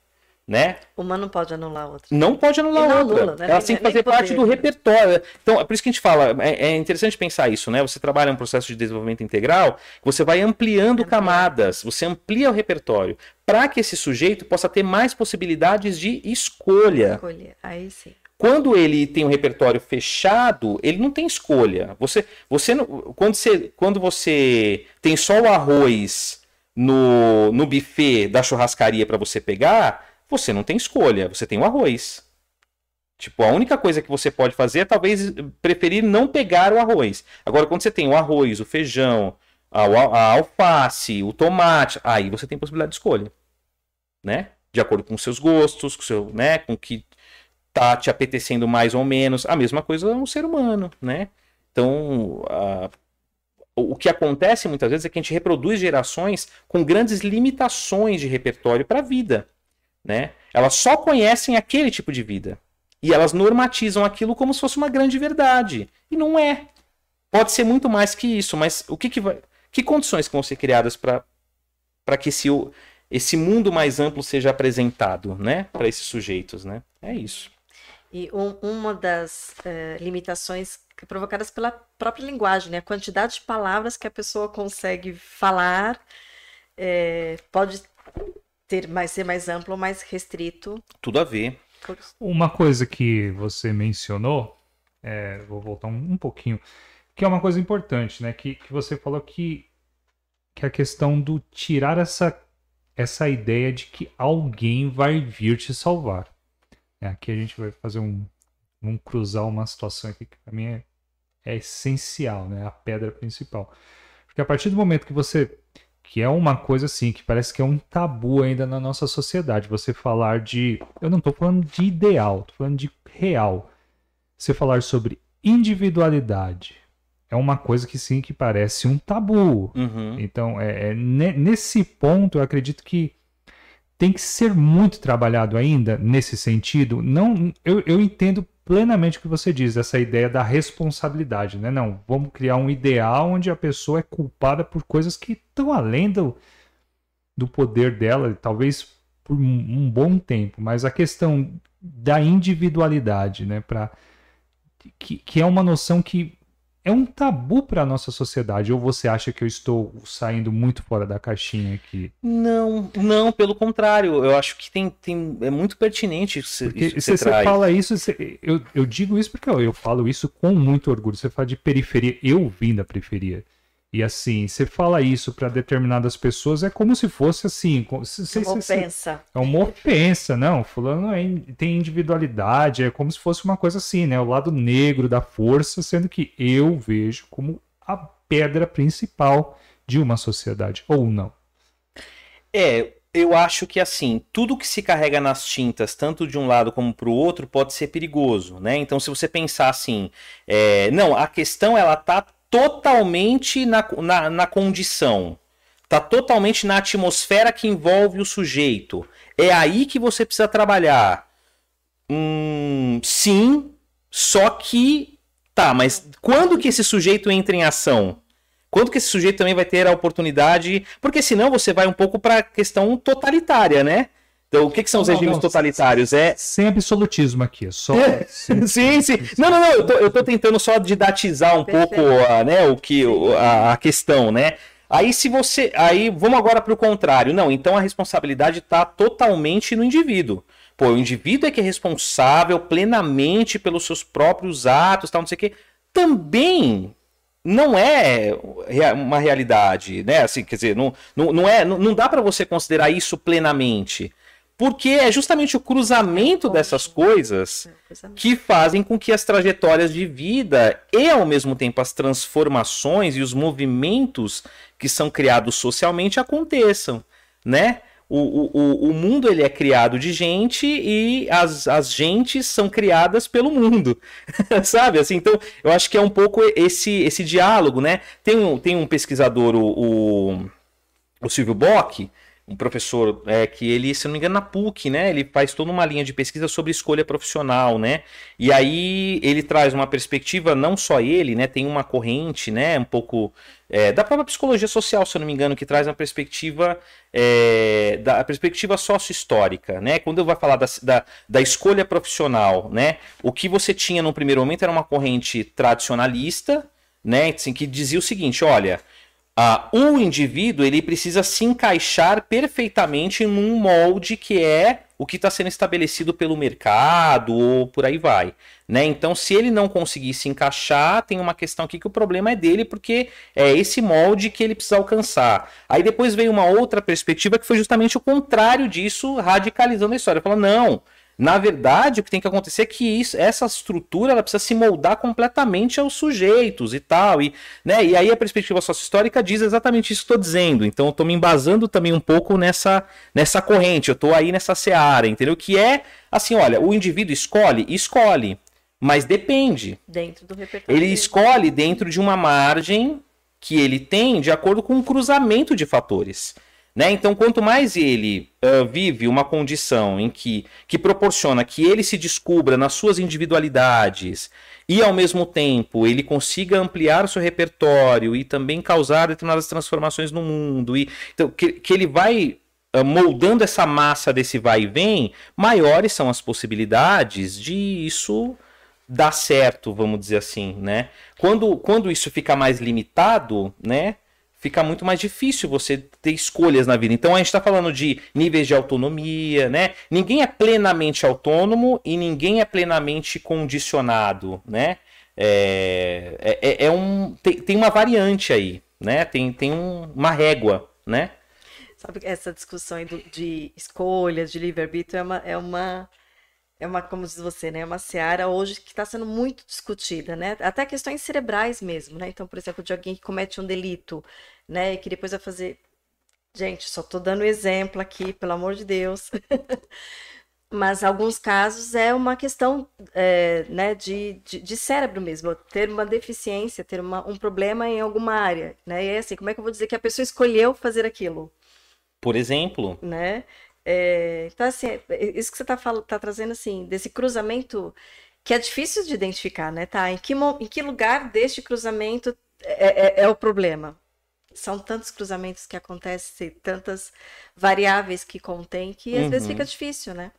né? Uma não pode anular a outra. Não pode anular a outra. Anula, né? Ela tem que fazer parte do repertório. Então, é por isso que a gente fala, é, é, interessante pensar isso, né? Você trabalha um processo de desenvolvimento integral, você vai ampliando Ampliar. camadas, você amplia o repertório, para que esse sujeito possa ter mais possibilidades de escolha. Escolha, aí sim. Quando ele tem um repertório fechado, ele não tem escolha. Você, você quando, você, quando você tem só o arroz no, no buffet da churrascaria para você pegar, você não tem escolha, você tem o arroz. Tipo, a única coisa que você pode fazer é talvez preferir não pegar o arroz. Agora, quando você tem o arroz, o feijão, a, a alface, o tomate, aí você tem possibilidade de escolha, né? De acordo com os seus gostos, com o seu, né, com que tá te apetecendo mais ou menos. A mesma coisa no ser humano, né? Então, a, o que acontece muitas vezes é que a gente reproduz gerações com grandes limitações de repertório para a vida né? Elas só conhecem aquele tipo de vida. E elas normatizam aquilo como se fosse uma grande verdade. E não é. Pode ser muito mais que isso, mas o que, que vai. Que condições vão ser criadas para que esse, esse mundo mais amplo seja apresentado né? para esses sujeitos? Né? É isso. E um, uma das uh, limitações provocadas pela própria linguagem, né? A quantidade de palavras que a pessoa consegue falar é, pode ter mais, ser mais amplo ou mais restrito. Tudo a ver. Uma coisa que você mencionou, é, vou voltar um, um, pouquinho, que é uma coisa importante, né? Que, que você falou que, que a questão do tirar essa, essa ideia de que alguém vai vir te salvar. É, aqui a gente vai fazer um. Vamos cruzar uma situação aqui que para mim é, é essencial, né? A pedra principal. Porque a partir do momento que você que é uma coisa assim que parece que é um tabu ainda na nossa sociedade. Você falar de, eu não estou falando de ideal, estou falando de real. Você falar sobre individualidade é uma coisa que sim que parece um tabu. Uhum. Então, é, é, nesse ponto, eu acredito que tem que ser muito trabalhado ainda nesse sentido. Não, eu, eu entendo plenamente o que você diz, essa ideia da responsabilidade, né? Não, vamos criar um ideal onde a pessoa é culpada por coisas que estão além do, do poder dela, talvez por um, bom tempo, mas a questão da individualidade, né? Pra, que, que é uma noção que é um tabu para a nossa sociedade? Ou você acha que eu estou saindo muito fora da caixinha aqui? Não, não, pelo contrário. Eu acho que tem, tem é muito pertinente isso, porque isso que você, você fala isso, você, eu, eu digo isso porque eu, eu falo isso com muito orgulho. Você fala de periferia, eu vim da periferia. E assim, você fala isso para determinadas pessoas, é como se fosse assim. Se, uma ofensa. É uma ofensa, não. Fulano é, tem individualidade, é como se fosse uma coisa assim, né? O lado negro da força, sendo que eu vejo como a pedra principal de uma sociedade, ou não. É, eu acho que assim, tudo que se carrega nas tintas, tanto de um lado como para o outro, pode ser perigoso, né? Então, se você pensar assim, é, não, a questão ela tá totalmente na, na, na condição, está totalmente na atmosfera que envolve o sujeito. É aí que você precisa trabalhar. Hum, sim, só que. Tá, mas quando que esse sujeito entra em ação? Quando que esse sujeito também vai ter a oportunidade? Porque senão você vai um pouco para a questão totalitária, né? Então, o que, que são não, os regimes não, totalitários? É sem absolutismo aqui, só. É. sim, sim. Não, não, não. Eu tô, eu tô tentando só didatizar um Perfeito. pouco a, né, o que a, a questão, né? Aí se você, aí vamos agora para o contrário. Não, então a responsabilidade está totalmente no indivíduo. Pô, o indivíduo é que é responsável plenamente pelos seus próprios atos, tal, não sei o quê. Também não é uma realidade, né? Assim, quer dizer, não, não, não é, não, não dá para você considerar isso plenamente. Porque é justamente o cruzamento dessas coisas que fazem com que as trajetórias de vida e, ao mesmo tempo, as transformações e os movimentos que são criados socialmente aconteçam, né? O, o, o mundo ele é criado de gente e as, as gentes são criadas pelo mundo, sabe? Assim, então, eu acho que é um pouco esse, esse diálogo, né? Tem um, tem um pesquisador, o, o, o Silvio Bock, um professor é, que ele, se não me engano, na PUC, né? Ele faz toda uma linha de pesquisa sobre escolha profissional, né? E aí ele traz uma perspectiva, não só ele, né? Tem uma corrente, né? Um pouco é, da própria psicologia social, se eu não me engano, que traz uma perspectiva é, da perspectiva sócio-histórica, né? Quando eu vou falar da, da, da escolha profissional, né? O que você tinha no primeiro momento era uma corrente tradicionalista, né? Assim, que dizia o seguinte, olha ah, o indivíduo ele precisa se encaixar perfeitamente num molde que é o que está sendo estabelecido pelo mercado ou por aí vai. Né? Então, se ele não conseguir se encaixar, tem uma questão aqui que o problema é dele, porque é esse molde que ele precisa alcançar. Aí depois veio uma outra perspectiva que foi justamente o contrário disso, radicalizando a história. Fala, não, na verdade, o que tem que acontecer é que isso, essa estrutura ela precisa se moldar completamente aos sujeitos e tal. E, né, e aí a perspectiva sócio-histórica diz exatamente isso que estou dizendo. Então eu estou me embasando também um pouco nessa, nessa corrente, eu estou aí nessa seara, entendeu? Que é assim, olha, o indivíduo escolhe? Escolhe. Mas depende. Dentro do repertório. Ele escolhe dentro de uma margem que ele tem de acordo com um cruzamento de fatores. Né? Então, quanto mais ele uh, vive uma condição em que, que proporciona que ele se descubra nas suas individualidades e, ao mesmo tempo, ele consiga ampliar o seu repertório e também causar determinadas transformações no mundo, e então, que, que ele vai uh, moldando essa massa desse vai e vem, maiores são as possibilidades de isso dar certo, vamos dizer assim, né? Quando, quando isso fica mais limitado, né? Fica muito mais difícil você ter escolhas na vida. Então a gente está falando de níveis de autonomia, né? Ninguém é plenamente autônomo e ninguém é plenamente condicionado, né? É, é, é, é um, tem, tem uma variante aí, né? Tem, tem um, uma régua, né? Sabe, essa discussão de escolhas, de livre-arbítrio, é uma, é uma é uma, como diz você, né, é uma seara hoje que está sendo muito discutida, né? Até questões cerebrais mesmo, né? Então, por exemplo, de alguém que comete um delito, né, e que depois vai fazer. Gente, só estou dando exemplo aqui, pelo amor de Deus. Mas alguns casos é uma questão é, né, de, de, de, cérebro mesmo, ter uma deficiência, ter uma, um problema em alguma área, né? E é assim, como é que eu vou dizer que a pessoa escolheu fazer aquilo? Por exemplo. Né? É, então, assim, é, é, isso que você está tá trazendo, assim, desse cruzamento que é difícil de identificar, né? Tá? Em que, em que lugar deste cruzamento é, é, é o problema? São tantos cruzamentos que acontecem, tantas variáveis que contém, que às uhum. vezes fica difícil, né?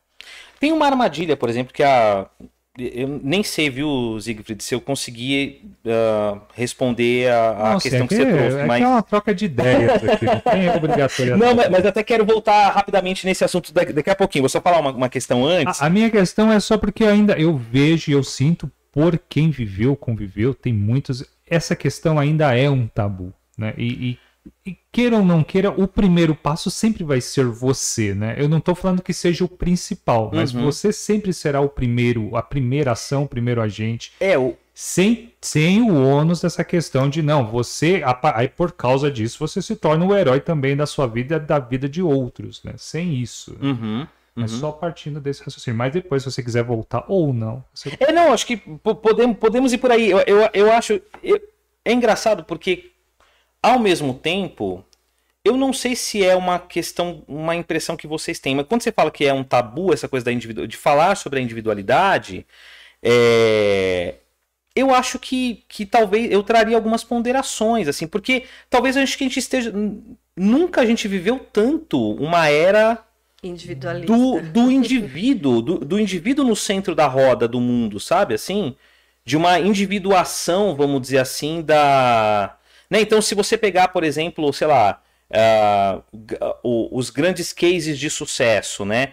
Tem uma armadilha, por exemplo, que a eu nem sei, viu, Siegfried, se eu conseguir uh, responder a, a não, questão que, que você trouxe. É mas... que é uma troca de ideias aqui, não tem obrigatoriedade. Não, mas, mas até quero voltar rapidamente nesse assunto daqui, daqui a pouquinho. Vou só falar uma, uma questão antes. A, a, minha questão é só porque ainda eu vejo e eu sinto por quem viveu, conviveu, tem muitos. Essa questão ainda é um tabu. Né? E, e e queira ou não queira, o primeiro passo sempre vai ser você, né? Eu não estou falando que seja o principal, mas uhum. você sempre será o primeiro, a primeira ação, o primeiro agente. É, o... sem, sem o ônus dessa questão de não, você, aí por causa disso, você se torna o herói também da sua vida, da vida de outros, né? Sem isso. Uhum. É uhum. só partindo desse raciocínio. Mas depois, se você quiser voltar ou não. Você... É, não, acho que podemos, podemos ir por aí. Eu, eu, eu acho. Eu, é engraçado porque ao mesmo tempo, eu não sei se é uma questão, uma impressão que vocês têm, mas quando você fala que é um tabu essa coisa da individu de falar sobre a individualidade, é... eu acho que, que talvez eu traria algumas ponderações, assim, porque talvez a gente, que a gente esteja. Nunca a gente viveu tanto uma era individualista do, do indivíduo, do, do indivíduo no centro da roda do mundo, sabe? Assim, de uma individuação, vamos dizer assim, da né? Então, se você pegar, por exemplo, sei lá, uh, os grandes cases de sucesso, né?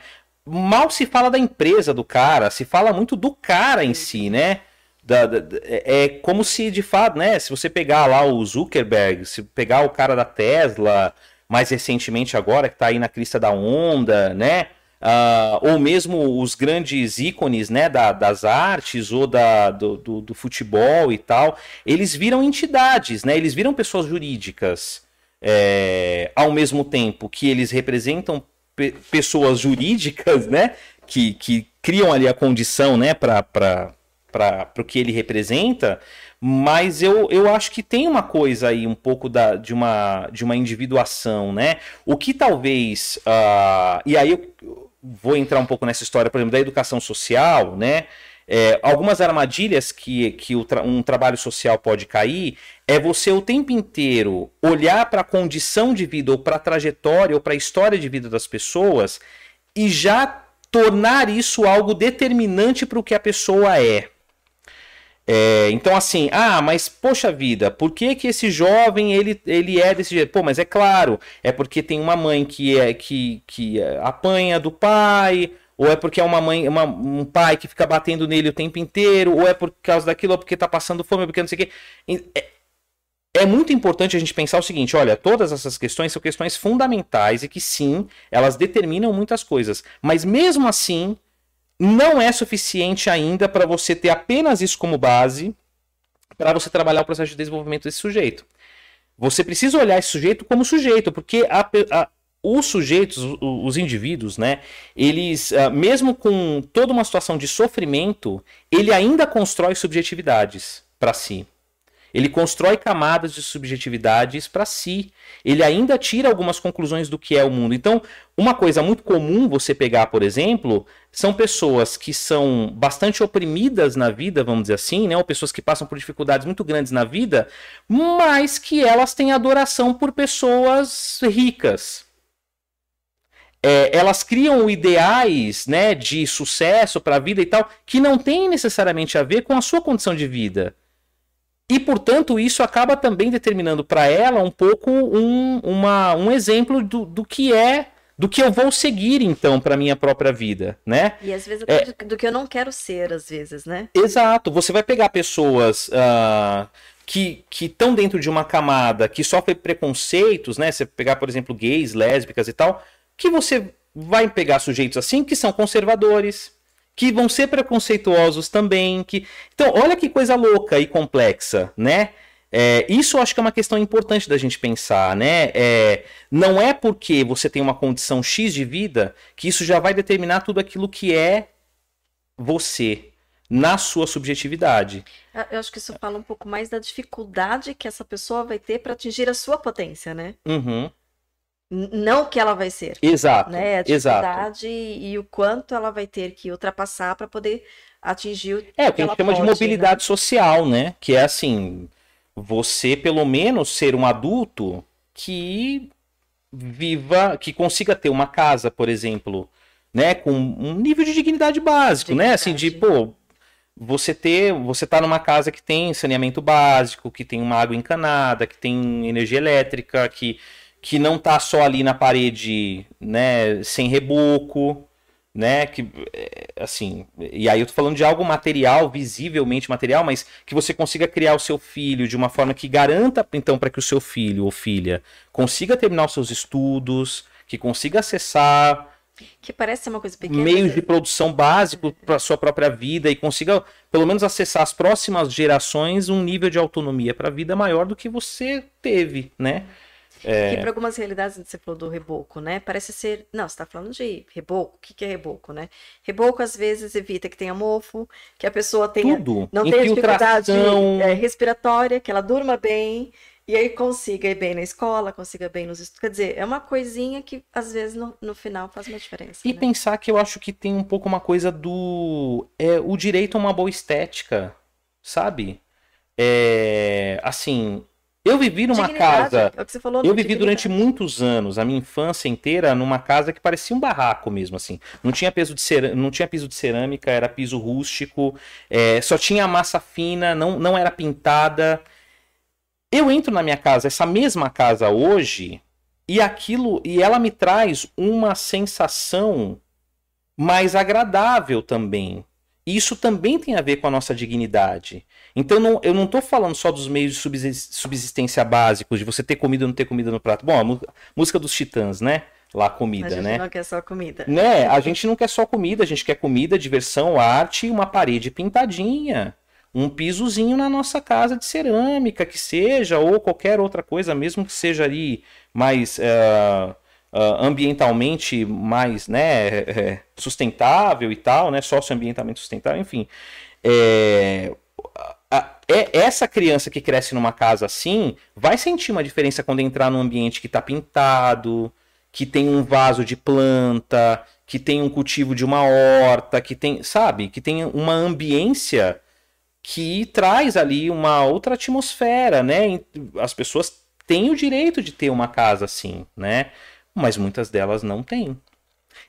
Mal se fala da empresa do cara, se fala muito do cara em si, né? Da, da, é, é como se de fato, né? Se você pegar lá o Zuckerberg, se pegar o cara da Tesla, mais recentemente agora, que está aí na crista da onda, né? Uh, ou mesmo os grandes ícones né, da, das artes ou da, do, do, do, futebol e tal, eles viram entidades, né, eles viram pessoas jurídicas é, ao mesmo tempo que eles representam pe pessoas jurídicas né, que, que criam ali a condição né, para o que ele representa, mas eu, eu acho que tem uma coisa aí um pouco da, de, uma, de uma individuação, né? O que talvez. Uh, e aí eu, vou entrar um pouco nessa história, por exemplo, da educação social, né? É, algumas armadilhas que, que tra um trabalho social pode cair é você o tempo inteiro olhar para a condição de vida, ou para a trajetória, ou para a história de vida das pessoas e já tornar isso algo determinante para o que a pessoa é. É, então assim, ah, mas poxa vida, por que que esse jovem ele, ele é desse jeito? Pô, mas é claro, é porque tem uma mãe que é que, que apanha do pai, ou é porque é uma mãe, uma, um pai que fica batendo nele o tempo inteiro, ou é por causa daquilo, ou porque tá passando fome, ou porque não sei o quê. É, é muito importante a gente pensar o seguinte: olha, todas essas questões são questões fundamentais e que sim, elas determinam muitas coisas. Mas mesmo assim, não é suficiente ainda para você ter apenas isso como base para você trabalhar o processo de desenvolvimento desse sujeito. Você precisa olhar esse sujeito como sujeito, porque a, a, os sujeitos, os, os, indivíduos, né, eles, uh, mesmo com toda uma situação de sofrimento, ele ainda constrói subjetividades para si. Ele constrói camadas de subjetividades para si. Ele ainda tira algumas conclusões do que é o mundo. Então, uma coisa muito comum você pegar, por exemplo, são pessoas que são bastante oprimidas na vida, vamos dizer assim, né? ou pessoas que passam por dificuldades muito grandes na vida, mas que elas têm adoração por pessoas ricas. é, elas criam ideais né, de sucesso para a vida e tal, que não tem necessariamente a ver com a sua condição de vida. E, portanto, isso acaba também determinando para ela um pouco um, uma, um exemplo do, do que é, do que eu vou seguir, então, para minha própria vida, né? E às vezes é... do que eu não quero ser, às vezes, né? Exato. Você vai pegar pessoas uh, que estão dentro de uma camada que sofre preconceitos, né? Você pegar, por exemplo, gays, lésbicas e tal, que você vai pegar sujeitos assim que são conservadores, que vão ser preconceituosos também. Que... Então, olha que coisa louca e complexa, né? É, isso eu acho que é uma questão importante da gente pensar, né? É, não é porque você tem uma condição X de vida que isso já vai determinar tudo aquilo que é você na sua subjetividade. Eu acho que isso fala um pouco mais da dificuldade que essa pessoa vai ter para atingir a sua potência, né? Uhum não o que ela vai ser. Exato. Né? A dificuldade exato. e o quanto ela vai ter que ultrapassar para poder atingir o É, o que a gente chama pode, de mobilidade né? social, né? Que é assim, você pelo menos ser um adulto que viva, que consiga ter uma casa, por exemplo, né, com um nível de dignidade básico, dignidade. né? Assim, de, pô, você ter, você tá numa casa que tem saneamento básico, que tem uma água encanada, que tem energia elétrica, que que não tá só ali na parede, né, sem reboco, né, que é, assim, e aí eu tô falando de algo material, visivelmente material, mas que você consiga criar o seu filho de uma forma que garanta então para que o seu filho ou filha consiga terminar os seus estudos, que consiga acessar que parece uma coisa pequena. Meios de produção básico para sua própria vida e consiga, pelo menos, acessar as próximas gerações um nível de autonomia para a vida maior do que você teve, né? É... Que para algumas realidades, você falou do reboco, né? Parece ser. Não, você está falando de reboco. O que, que é reboco, né? Reboco, às vezes, evita que tenha mofo, que a pessoa tenha. Tudo. Não tenha dificuldade é, respiratória, que ela durma bem. E aí consiga ir bem na escola, consiga bem nos estudos. Quer dizer, é uma coisinha que às vezes no, no final faz uma diferença. E né? pensar que eu acho que tem um pouco uma coisa do. É, o direito a uma boa estética, sabe? É, assim, eu vivi numa casa. É o que você falou, eu vivi durante muitos anos, a minha infância inteira, numa casa que parecia um barraco mesmo, assim. Não tinha piso de, cer... não tinha piso de cerâmica, era piso rústico, é... só tinha massa fina, não, não era pintada. Eu entro na minha casa, essa mesma casa hoje, e aquilo. E ela me traz uma sensação mais agradável também. Isso também tem a ver com a nossa dignidade. Então não, eu não estou falando só dos meios de subsistência básicos, de você ter comida ou não ter comida no prato. Bom, a música dos Titãs, né? Lá, comida, né? A gente né? não quer só comida. Né? A gente não quer só comida, a gente quer comida, diversão, arte e uma parede pintadinha. Um pisozinho na nossa casa de cerâmica, que seja, ou qualquer outra coisa, mesmo que seja ali mais. Uh, uh, ambientalmente mais né, é, sustentável e tal, né, socioambientalmente sustentável, enfim. É, é, essa criança que cresce numa casa assim vai sentir uma diferença quando entrar num ambiente que está pintado, que tem um vaso de planta, que tem um cultivo de uma horta, que tem, sabe, que tem uma ambiência que traz ali uma outra atmosfera, né? As pessoas têm o direito de ter uma casa assim, né? Mas muitas delas não têm.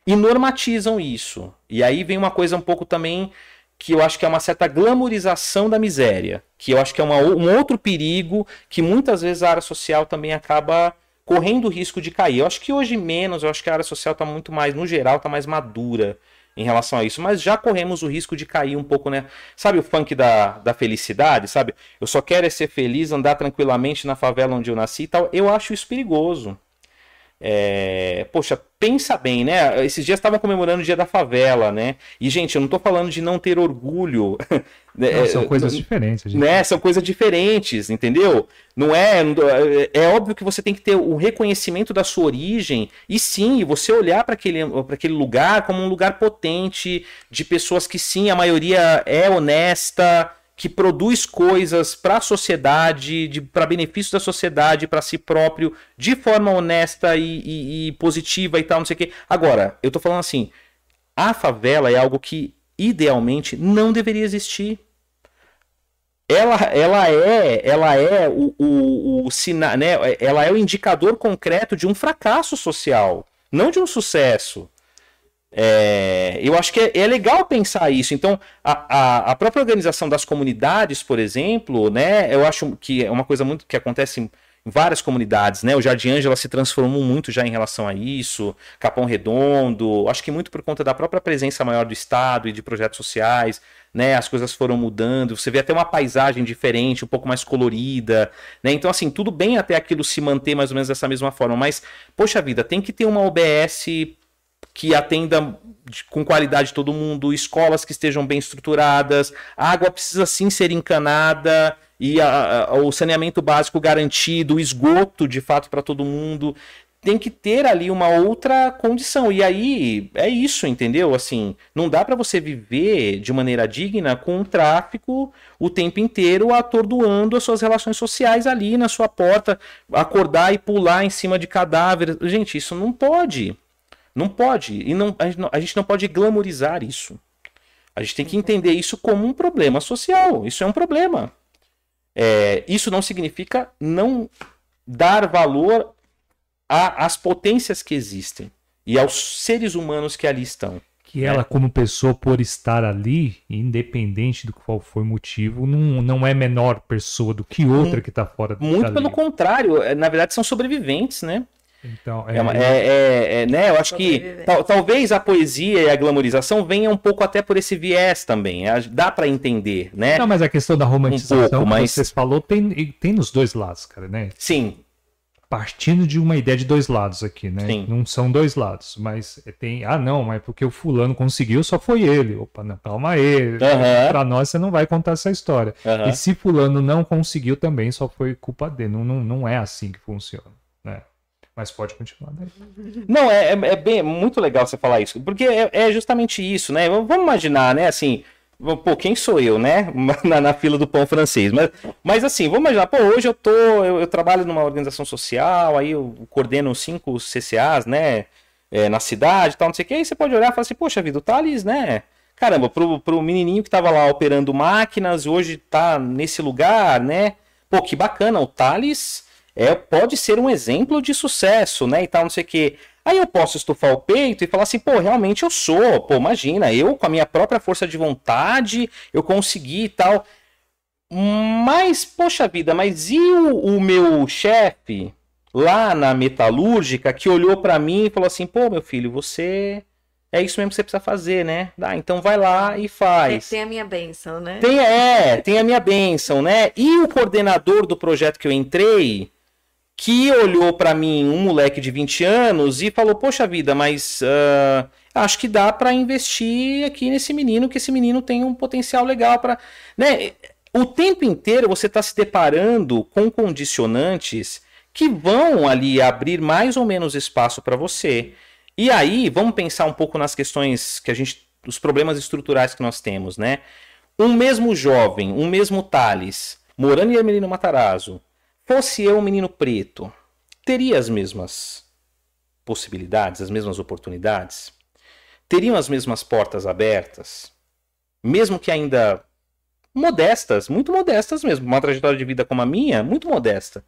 E normatizam isso. E aí vem uma coisa um pouco também que eu acho que é uma certa glamorização da miséria, que eu acho que é uma, um outro perigo que muitas vezes a área social também acaba correndo o risco de cair. Eu acho que hoje menos, eu acho que a área social está muito mais, no geral, está mais madura em relação a isso, mas já corremos o risco de cair um pouco, né? Sabe o funk da, da felicidade, sabe? Eu só quero é ser feliz, andar tranquilamente na favela onde eu nasci e tal. Eu acho isso perigoso. É, poxa, pensa bem, né? Esses dias estavam comemorando o dia da favela, né? E, gente, eu não tô falando de não ter orgulho. Né? Não, são coisas diferentes, gente. Né? São coisas diferentes, entendeu? Não é. É óbvio que você tem que ter o reconhecimento da sua origem e sim, você olhar para aquele, aquele lugar como um lugar potente, de pessoas que sim, a maioria é honesta que produz coisas para a sociedade, para benefício da sociedade, para si próprio, de forma honesta e, e, e, positiva e tal, não sei o quê. Agora, eu tô falando assim, a favela é algo que idealmente não deveria existir. Ela, ela é, ela é o, o, o, o né? Ela é o indicador concreto de um fracasso social. não de um sucesso. É, eu acho que é, é, legal pensar isso. Então, a, a, a, própria organização das comunidades, por exemplo, né, eu acho que é uma coisa muito que acontece em várias comunidades, né? O Jardim Ângela se transformou muito já em relação a isso, Capão Redondo, acho que muito por conta da própria presença maior do Estado e de projetos sociais, né? As coisas foram mudando, você vê até uma paisagem diferente, um pouco mais colorida, né? Então, assim, tudo bem até aquilo se manter mais ou menos dessa mesma forma, mas, poxa vida, tem que ter uma OBS que atenda com qualidade todo mundo, escolas que estejam bem estruturadas, a água precisa sim ser encanada e a, a, o saneamento básico garantido, o esgoto de fato para todo mundo. Tem que ter ali uma outra condição. E aí é isso, entendeu? Assim, não dá para você viver de maneira digna com o tráfico o tempo inteiro atordoando as suas relações sociais ali na sua porta, acordar e pular em cima de cadáveres. Gente, isso não pode. Não pode. E não, a, gente não, a gente não pode glamorizar isso. A gente tem que entender isso como um problema social. Isso é um problema. É, isso não significa não dar valor às potências que existem e aos seres humanos que ali estão. Que ela, é. como pessoa, por estar ali, independente do qual foi o motivo, não, não é menor pessoa do que outra que está fora Muito dali. pelo contrário, é, na verdade são sobreviventes, né? Então, é, é, é, é, é né? Eu acho que tal, talvez a poesia e a glamorização venham um pouco até por esse viés também. Dá para entender, né? Não, mas a questão da romantização um pouco, mas... que vocês falou tem, tem nos dois lados, cara, né? Sim. Partindo de uma ideia de dois lados aqui, né? Sim. Não são dois lados, mas tem. Ah, não, mas porque o fulano conseguiu, só foi ele. Opa, não, calma aí. Uhum. Para nós você não vai contar essa história. Uhum. E se fulano não conseguiu também, só foi culpa dele. Não, não, não é assim que funciona, né? Mas pode continuar daí. Não, é, é, é bem, muito legal você falar isso, porque é, é, justamente isso, né? Vamos imaginar, né, assim, pô, quem sou eu, né, na, na, fila do pão francês, mas, mas assim, vamos imaginar, pô, hoje eu tô, eu, eu trabalho numa organização social, aí eu coordeno cinco CCAs, né, é, na cidade tal, não sei o que, aí você pode olhar e falar assim, poxa vida, o Thales, né, caramba, pro, pro menininho que tava lá operando máquinas, hoje tá nesse lugar, né, pô, que bacana, o Thales é, pode ser um exemplo de sucesso, né? E tal, não sei o quê. Aí eu posso estufar o peito e falar assim, pô, realmente eu sou. Pô, imagina, eu com a minha própria força de vontade, eu consegui e tal. Mas, poxa vida, mas e o, o meu chefe lá na metalúrgica que olhou para mim e falou assim, pô, meu filho, você é isso mesmo que você precisa fazer, né? Ah, então vai lá e faz. Tem, tem a minha benção, né? Tem, é, tem a minha benção, né? E o coordenador do projeto que eu entrei, que olhou para mim, um moleque de 20 anos, e falou: Poxa vida, mas uh, acho que dá para investir aqui nesse menino, que esse menino tem um potencial legal para. Né? O tempo inteiro você está se deparando com condicionantes que vão ali abrir mais ou menos espaço para você. E aí, vamos pensar um pouco nas questões que a gente. os problemas estruturais que nós temos, né? Um mesmo jovem, um mesmo Thales, morando em Ermelino Matarazzo, Fosse eu um menino preto, teria as mesmas possibilidades, as mesmas oportunidades? Teriam as mesmas portas abertas? Mesmo que ainda modestas, muito modestas mesmo. Uma trajetória de vida como a minha, muito modesta.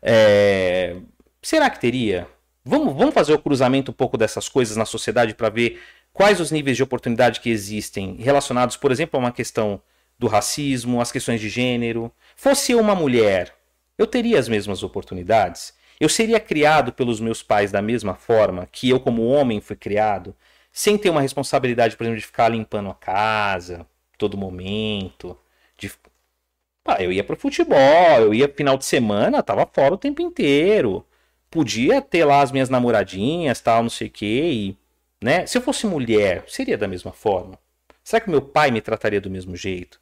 É... Será que teria? Vamos, vamos fazer o cruzamento um pouco dessas coisas na sociedade para ver quais os níveis de oportunidade que existem relacionados, por exemplo, a uma questão do racismo, as questões de gênero. Fosse eu uma mulher, eu teria as mesmas oportunidades? Eu seria criado pelos meus pais da mesma forma que eu, como homem, fui criado? Sem ter uma responsabilidade, por exemplo, de ficar limpando a casa todo momento. De... Eu ia pro futebol, eu ia final de semana, tava fora o tempo inteiro. Podia ter lá as minhas namoradinhas, tal, não sei o quê. E, né? Se eu fosse mulher, seria da mesma forma? Será que meu pai me trataria do mesmo jeito?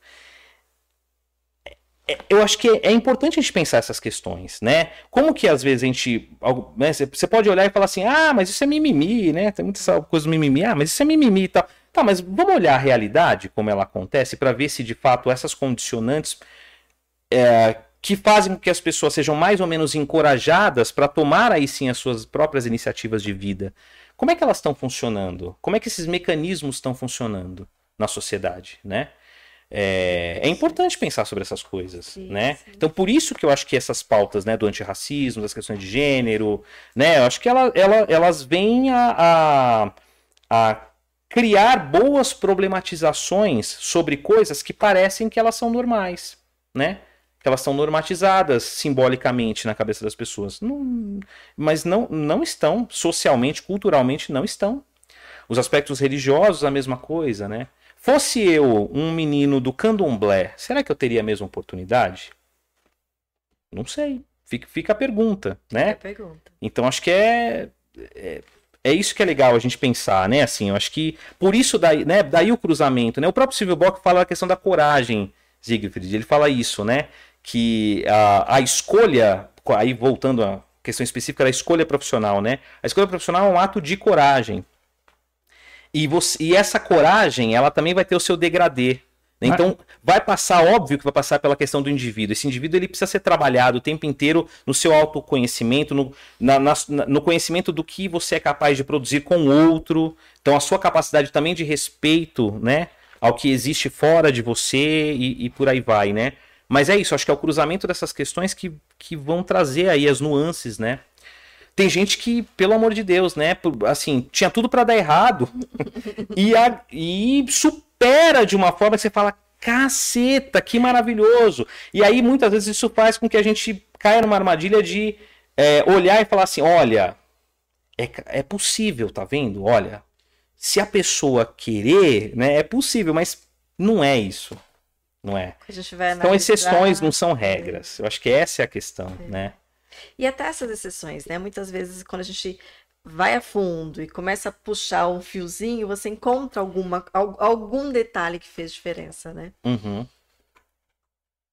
É, eu acho que é importante a gente pensar essas questões, né? Como que às vezes a gente. Né, você pode olhar e falar assim, ah, mas isso é mimimi, né? Tem muita coisa mimimi, ah, mas isso é mimimi e tal. Tá, mas vamos olhar a realidade, como ela acontece, para ver se de fato essas condicionantes é, que fazem com que as pessoas sejam mais ou menos encorajadas para tomar aí sim as suas próprias iniciativas de vida. Como é que elas estão funcionando? Como é que esses mecanismos estão funcionando na sociedade, né? É, é importante pensar sobre essas coisas, Sim, né? sim. Então, por isso que eu acho que essas pautas, né, do antirracismo, das questões de gênero, né, eu acho que ela, ela- elas vêm a, a, a criar boas problematizações sobre coisas que parecem que elas são normais, né? Que elas são normatizadas simbolicamente na cabeça das pessoas. Não- mas não, não estão, socialmente, culturalmente, não estão. Os aspectos religiosos, a mesma coisa, né? Fosse eu um menino do candomblé, será que eu teria a mesma oportunidade? Não sei. Fica, fica a pergunta, né? É pergunta. Então acho que é, é é isso que é legal a gente pensar, né? Assim, eu acho que por isso daí, né? Daí o cruzamento, né? O próprio Silvio Bock fala a questão da coragem, Siegfried. Ele fala isso, né? Que a, a escolha, aí voltando à questão específica da escolha profissional, né? A escolha profissional é um ato de coragem. E, você, e essa coragem, ela também vai ter o seu degradê. Então, vai passar, óbvio que vai passar pela questão do indivíduo. Esse indivíduo ele precisa ser trabalhado o tempo inteiro no seu autoconhecimento, no, na- na- no conhecimento do que você é capaz de produzir com o outro. Então, a sua capacidade também de respeito né, ao que existe fora de você e, e por aí vai, né? Mas é isso, acho que é o cruzamento dessas questões que, que vão trazer aí as nuances, né? Tem gente que, pelo amor de Deus, né? Assim, tinha tudo pra dar errado e, a- e supera de uma forma que você fala, caceta, que maravilhoso. E aí, muitas vezes, isso faz com que a gente caia numa armadilha de é, olhar e falar assim: olha, é, é possível, tá vendo? Olha, se a pessoa querer, né, é possível, mas não é isso. Não é. São analisar. exceções, não são regras. Eu acho que essa é a questão, né? E até essas exceções, né? Muitas vezes, quando a gente vai a fundo e começa a puxar um fiozinho, você encontra alguma, al- algum detalhe que fez diferença, né? Uhum.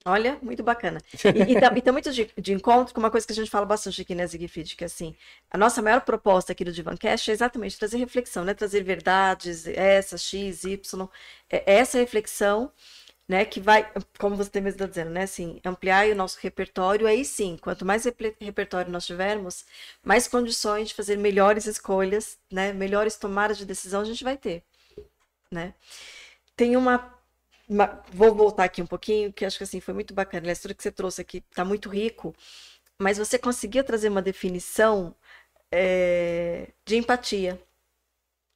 Olha, muito bacana. E, e, tá, e tá muito de, de encontro com uma coisa que a gente fala bastante aqui na Zigfried, que é assim, a nossa maior proposta aqui do Divancast é exatamente trazer reflexão, né? Trazer verdades, essa, X, Y, é essa reflexão, né? Que vai, como você mesmo está dizendo, né? Assim, ampliar o nosso repertório, aí sim, quanto mais reper- repertório nós tivermos, mais condições de fazer melhores escolhas, né? Melhores tomadas de decisão a gente vai ter, né? Tem uma vou voltar aqui um pouquinho, que acho que assim foi muito bacana. Aliás, tudo que você trouxe aqui está muito rico, mas você conseguiu trazer uma definição é, de empatia.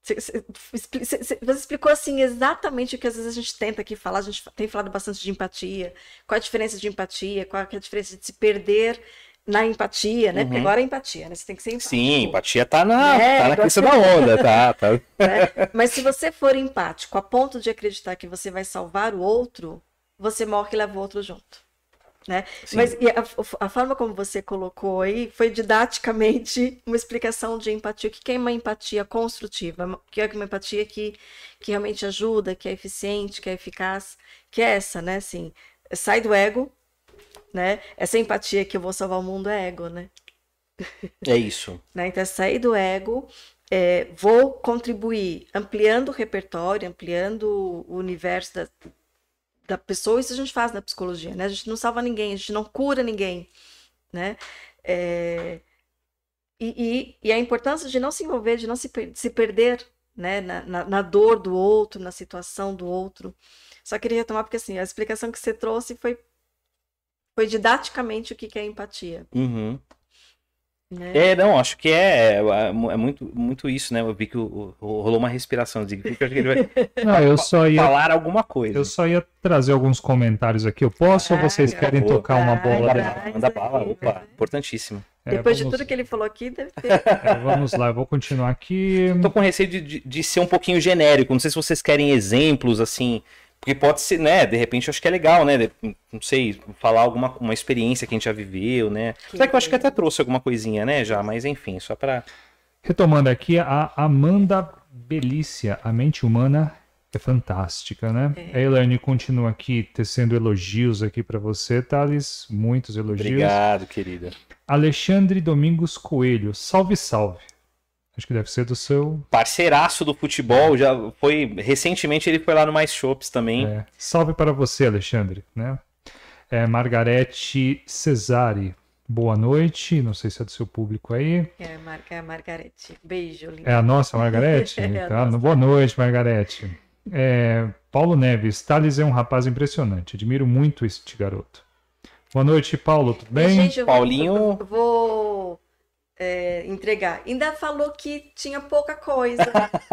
Você, você expli- você- você explicou assim exatamente o que às vezes a gente tenta aqui falar. A gente tem falado bastante de empatia. Qual a diferença de empatia? Qual é a diferença de se perder na empatia, né? Porque Uhum. agora é empatia, né? Você tem que ser empático. Sim, empatia tá na, É, tá na crista da onda, tá? tá. né? Mas se você for empático a ponto de acreditar que você vai salvar o outro, você morre e leva o outro junto. Né? Sim. Mas a, a forma como você colocou aí foi didaticamente uma explicação de empatia. O que que é uma empatia construtiva? O que é uma empatia que, que realmente ajuda, que é eficiente, que é eficaz? Que é essa, né? Assim, sai do ego, né? Essa empatia que eu vou salvar o mundo é ego, né? É isso. né? Então, é sair do ego, é, vou contribuir ampliando o repertório, ampliando o universo da, da pessoa. Isso a gente faz na psicologia, né? A gente não salva ninguém, a gente não cura ninguém, né? É, e, e, e a importância de não se envolver, de não se, per- se perder, né? Na, na, na dor do outro, na situação do outro. Só queria retomar porque, assim, a explicação que você trouxe foi, foi didaticamente o que que é empatia, Uhum. Né? É, não, acho que é, é, é muito, muito isso, né? Eu vi que o- o- rolou uma respiração de que eu acho que ele vai Não, eu só ia, falar alguma coisa. eu só ia trazer alguns comentários aqui. Eu posso ou vocês Ah, querem tocar uma bola? vai. Manda bala, opa, importantíssimo. É, Depois de vamos- tudo que ele falou aqui, deve ter. é, vamos lá, eu vou continuar aqui. Tô com receio de, de, de ser um pouquinho genérico. Não sei se vocês querem exemplos, assim. Porque pode ser, né? De repente eu acho que é legal, né? de- não sei, falar alguma uma experiência que a gente já viveu, né? Apesar que eu acho que até trouxe alguma coisinha, né? Já, mas enfim, só pra. Retomando aqui, a Amanda Belícia, a mente humana é fantástica, né? É. A Elaine continua aqui tecendo elogios aqui para você, Thales, muitos elogios. Obrigado, querida. Alexandre Domingos Coelho, salve, salve. Acho que deve ser do seu. Parceiraço do futebol, já foi. Recentemente ele foi lá no Mais Shops também. é, salve para você, Alexandre, né? É, Margarete Cesari, boa noite. Não sei se é do seu público aí. É, Mar é a Margarete. Beijo, linda. É a nossa Margarete? É a Tá, nossa. Boa noite, Margarete. É, Paulo Neves, Thales é um rapaz impressionante. Admiro muito este garoto. Boa noite, Paulo, tudo bem? Gente, eu vou- Paulinho- eu vou é, entregar. Ainda falou que tinha pouca coisa.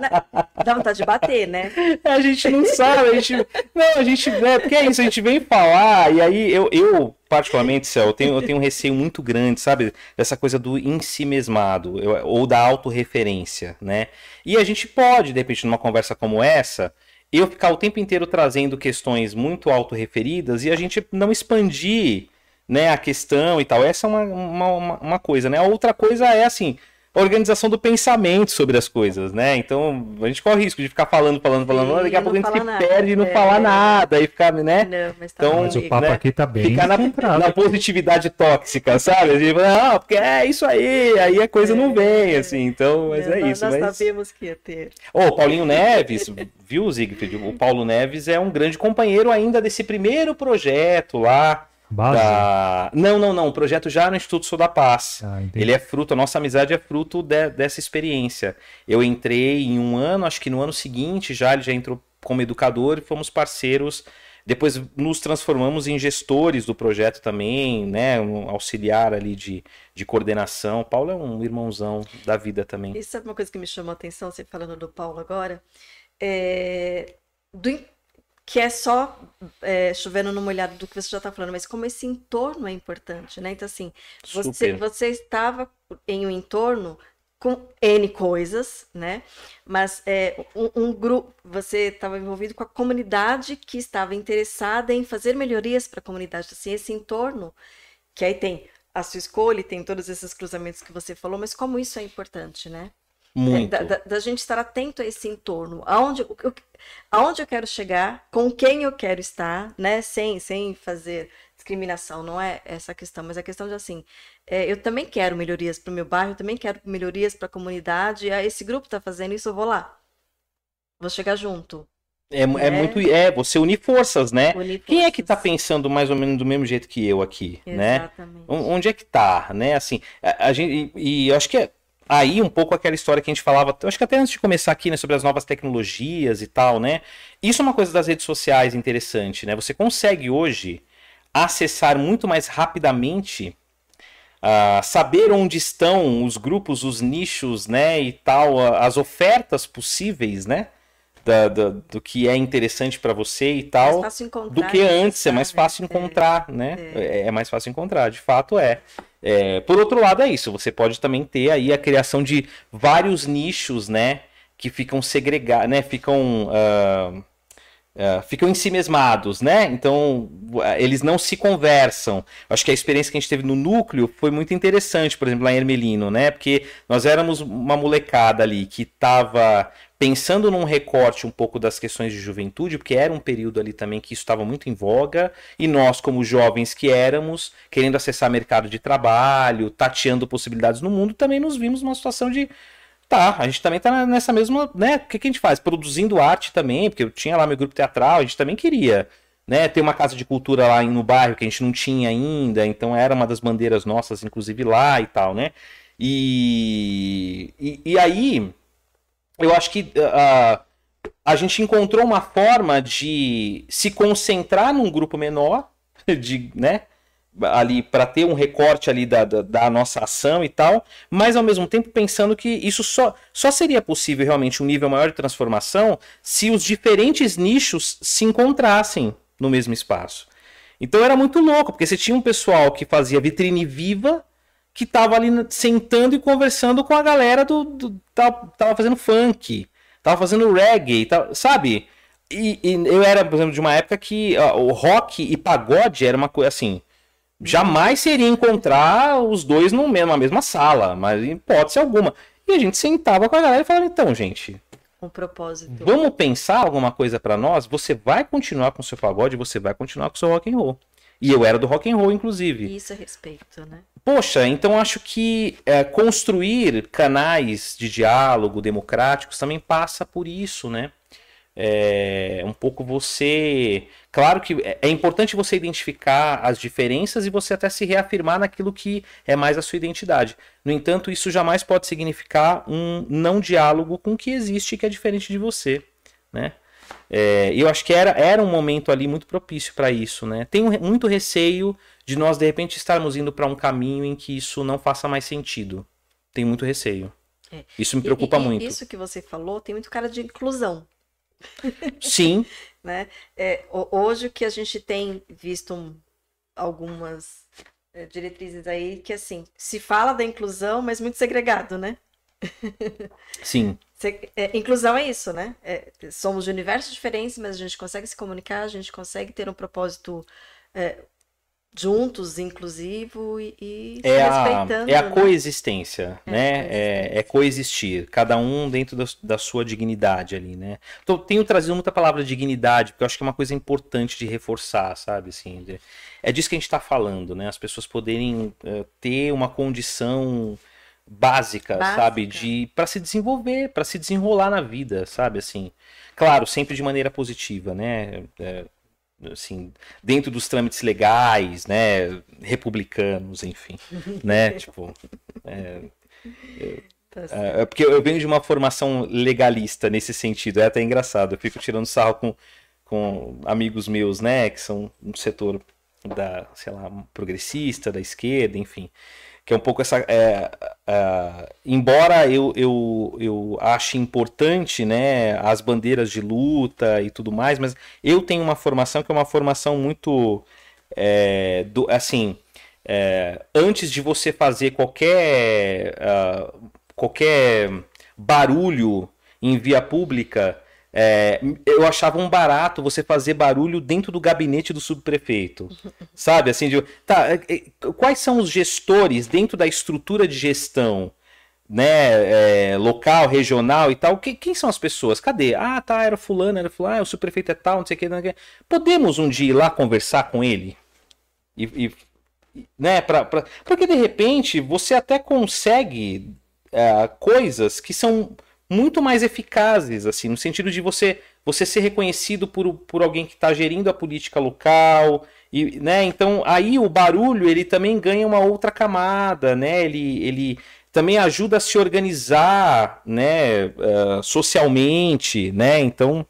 Na- Dá vontade de bater, né? A gente não sabe, a gente. Não, a gente. É, porque é isso, a gente vem falar, e aí eu, eu particularmente, Céu, eu tenho, eu tenho um receio muito grande, sabe? Dessa coisa do em si mesmado, eu- ou da autorreferência, né? E a gente pode, de repente, numa conversa como essa, eu ficar o tempo inteiro trazendo questões muito autorreferidas e a gente não expandir né, a questão e tal. Essa é uma, uma, uma- coisa, né? A outra coisa é assim. a Organização do pensamento sobre as coisas, né? Então a gente corre o risco de ficar falando, falando, falando, Sim, daqui a pouco a gente se nada. perde e não É. falar nada, e ficar, né? Não, mas tá Então, Mas o papo né? aqui tá bem Ficar na, na positividade tóxica, sabe? Assim, ah, porque é isso aí, aí a coisa não vem, assim, então, mas Não, é isso. Nós Mas... sabíamos que ia ter. Ô, o Paulinho Neves, viu, Siegfried? O Paulo Neves é um grande companheiro ainda desse primeiro projeto lá. Base. Da... Não, não, não. O projeto já no Instituto Sou da Paz. Ah. Ele é fruto, a nossa amizade é fruto de- dessa experiência. Eu entrei em um ano, acho que no ano seguinte já ele já entrou como educador e fomos parceiros. Depois nos transformamos em gestores do projeto também, né? Um auxiliar ali de, de coordenação. O Paulo é um irmãozão da vida também. E sabe uma coisa que me chamou a atenção, você falando do Paulo agora? É, do que é só é, chovendo no molhado do que você já está falando, mas como esse entorno é importante, né? Então, assim, você, Super. você estava em um entorno com N coisas, né? Mas é, um, um grupo, você estava envolvido com a comunidade que estava interessada em fazer melhorias para a comunidade. Assim, esse entorno, que aí tem a sua escolha, e tem todos esses cruzamentos que você falou, mas como isso é importante, né? Muito. Da, da- da gente estar atento a esse entorno, aonde, o- aonde eu quero chegar, com quem eu quero estar, né? Sem, sem fazer discriminação, não é essa a questão, mas a questão de assim, é, eu também quero melhorias para o meu bairro, eu também quero melhorias para a comunidade, esse grupo está fazendo isso, eu vou lá. Vou chegar junto. É, é né? muito. É, você unir forças, né? unir Quem é que tá forças. pensando mais ou menos do mesmo jeito que eu aqui, né? Exatamente. On- Onde é que tá, né? Assim, a, a gente, e, e eu acho que é aí um pouco aquela história que a gente falava, acho que até antes de começar aqui, né, sobre as novas tecnologias e tal, né? Isso é uma coisa das redes sociais interessante, né? Você consegue hoje acessar muito mais rapidamente, ah, saber onde estão os grupos, os nichos, né, e tal, as ofertas possíveis, né? Da, da- do que é interessante para você e tal mais fácil encontrar. do que antes, é mais né? fácil encontrar, né? É. é mais fácil encontrar, de fato é. É, Por outro lado, é isso. Você pode também ter aí a criação de vários nichos, né? Que ficam segregados, né? Ficam. ah, ah, ficam ensimesmados, né? Então, ah, eles não se conversam. Acho que a experiência que a gente teve no núcleo foi muito interessante, por exemplo, lá em Ermelino, né? Porque nós éramos uma molecada ali que estava pensando num recorte um pouco das questões de juventude, porque era um período ali também que isso estava muito em voga, e nós, como jovens que éramos, querendo acessar mercado de trabalho, tateando possibilidades no mundo, também nos vimos numa situação de Tá, a gente também tá nessa mesma, né? O que, que a gente faz? Produzindo arte também, porque eu tinha lá meu grupo teatral, a gente também queria, né? Ter uma casa de cultura lá no bairro que a gente não tinha ainda, então era uma das bandeiras nossas, inclusive lá e tal, né? E, e, e aí, eu acho que ah, a gente encontrou uma forma de se concentrar num grupo menor, de, né? Ali para ter um recorte ali da, da, da nossa ação e tal, mas ao mesmo tempo pensando que isso só, só seria possível realmente um nível maior de transformação se os diferentes nichos se encontrassem no mesmo espaço. Então era muito louco, porque você tinha um pessoal que fazia vitrine viva, que tava ali sentando e conversando com a galera do. do tava, tava fazendo funk, tava fazendo reggae, tava- sabe? E, e eu era, por exemplo, de uma época que ó, o rock e pagode era uma coisa assim. Jamais seria encontrar os dois no mesmo- numa mesma sala, mas em hipótese alguma. E a gente sentava com a galera e falava, então, gente, Um propósito. vamos pensar alguma coisa pra nós? Você vai continuar com o seu pagode, você vai continuar com o seu rock and roll. E eu era do rock and roll, inclusive. Isso é respeito, né? Poxa, então acho que é, construir canais de diálogo democráticos também passa por isso, né? É, um pouco você. Claro que é- é importante você identificar as diferenças e você até se reafirmar naquilo que é mais a sua identidade. No entanto, isso jamais pode significar um não diálogo com o que existe que é diferente de você. né? É, eu acho que era, era um momento ali muito propício para isso, né? Tenho muito receio de nós de repente estarmos indo para um caminho em que isso não faça mais sentido. Tenho muito receio. É. Isso me preocupa e- e muito. Isso que você falou tem muito cara de inclusão. Sim, né? É, ho- hoje o que a gente tem visto um- algumas é, diretrizes aí que assim se fala da inclusão, mas muito segregado, né? sim, Se- é, inclusão é isso, né? É, somos de universos diferentes, mas a gente consegue se comunicar, a gente consegue ter um propósito é, juntos, inclusive e, e se é a, respeitando. é a né? coexistência, É, né? É, é coexistir, cada um dentro da, da sua dignidade ali, né? Então, tenho trazido muita palavra dignidade, porque eu acho que é uma coisa importante de reforçar, sabe? Assim, é disso que a gente está falando, né? As pessoas poderem eh, ter uma condição básica, Básica. sabe? De para se desenvolver, para se desenrolar na vida, sabe? Assim, claro, sempre de maneira positiva, né? É, assim, dentro dos trâmites legais, né? Republicanos, enfim, né? Tipo, Tá certo. é, é porque eu venho de uma formação legalista nesse sentido, é até engraçado. Eu fico tirando sarro com, com amigos meus, né, que são no setor da, sei lá, progressista, da esquerda, enfim. Que é um pouco essa. é, é, embora eu, eu, eu ache importante, né, as bandeiras de luta e tudo mais, mas eu tenho uma formação que é uma formação muito. é, do, assim. é, antes de você fazer qualquer. ah, qualquer barulho em via pública, é, eu achava um barato você fazer barulho dentro do gabinete do subprefeito. Sabe? Assim, de, tá, é, é, quais são os gestores dentro da estrutura de gestão? Né, é, local, regional e tal, que- quem são as pessoas? Cadê? Ah, tá, era fulano, era fulano, ah, o subprefeito é tal, não sei o que, não sei o que. Podemos um dia ir lá conversar com ele? E, e- né, pra, pra- porque de repente você até consegue é, coisas que são muito mais eficazes, assim, no sentido de você você ser reconhecido por, por alguém que está gerindo a política local, e, né, então aí o barulho ele também ganha uma outra camada, né, ele, ele também ajuda a se organizar, né, eh, socialmente, né, então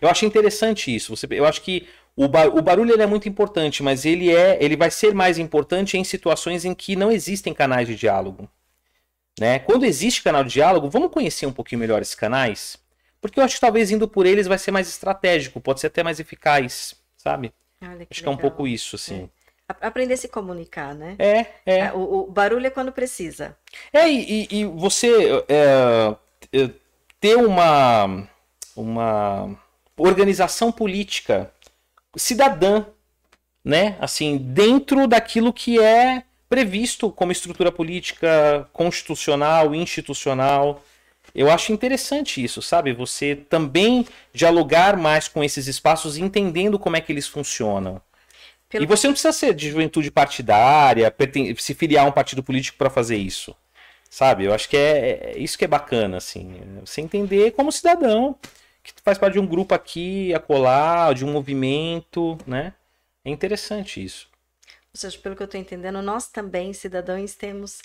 eu acho interessante isso, você, eu acho que o, ba- o barulho é muito importante, mas ele é, ele vai ser mais importante em situações em que não existem canais de diálogo. Né? Quando existe canal de diálogo, vamos conhecer um pouquinho melhor esses canais, porque eu acho que talvez indo por eles vai ser mais estratégico, pode ser até mais eficaz, sabe? Olha Acho que é um pouco isso, assim. A- Aprender a se comunicar, né? É, é. É, O, o barulho é quando precisa. É, e, e- e você é, é, ter uma, uma organização política cidadã, né? Assim, dentro daquilo que é previsto como estrutura política constitucional, institucional. Eu acho interessante isso, sabe? Você também dialogar mais com esses espaços, entendendo como é que eles funcionam. Pelo E você não precisa ser de juventude partidária, se filiar a um partido político para fazer isso. Sabe? Eu acho que é, é isso que é bacana, assim. Você entender como cidadão, que faz parte de um grupo aqui, acolá, de um movimento, né? É interessante isso. Ou seja, pelo que eu estou entendendo, nós também, cidadãos, temos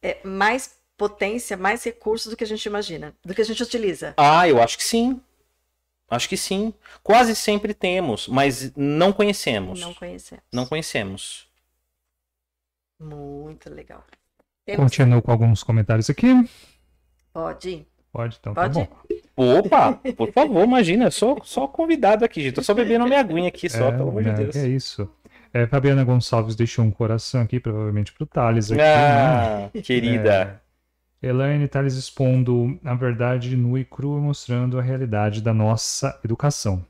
é, mais potência, mais recursos do que a gente imagina, do que a gente utiliza. Ah, eu acho que sim. Acho que sim. Quase sempre temos, mas não conhecemos. Não conhecemos. Não conhecemos. Muito legal. Temos... Continuo com alguns comentários aqui. Pode ir. Pode, então Pode? tá bom. Opa, por favor, imagina, eu sou só convidado aqui, gente. Tô só bebendo minha aguinha aqui, só, É, pelo amor de né, Deus. É isso. É, Fabiana Gonçalves deixou um coração aqui, provavelmente pro Thales aqui. né? Ah, querida. Elaine Thales expondo a verdade nua e crua, mostrando a realidade da nossa educação.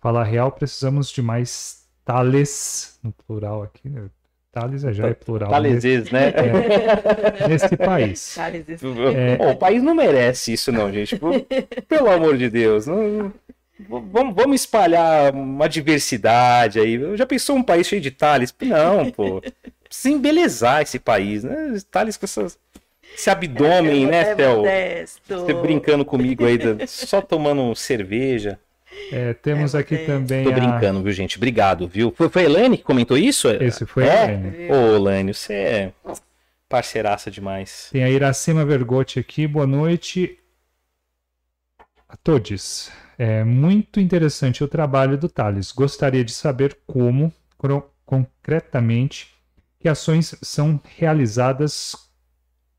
Fala real, precisamos de mais Thales, no plural aqui, né? Thales é já é plural. Taleses, né? nesse, nesse país. É. Pô, o país não merece isso, não, gente. Pelo amor de Deus. não- Vamos, vamos espalhar uma diversidade aí. Já pensou um país cheio de Thales? Não, pô. Precisa embelezar esse país, né? Thales com essas, esse abdômen, né, é Theo? modesto. Você brincando comigo aí, só tomando cerveja. É, temos É, aqui é. também Tô a- brincando, viu, gente? Obrigado, viu? Foi, foi a Elaine que comentou isso? Esse foi a é? Elaine. Ô, Elaine, você é parceiraça demais. Tem a Iracema Vergotti aqui, boa noite. a todos. É muito interessante o trabalho do Thales. Gostaria de saber como, concretamente, que ações são realizadas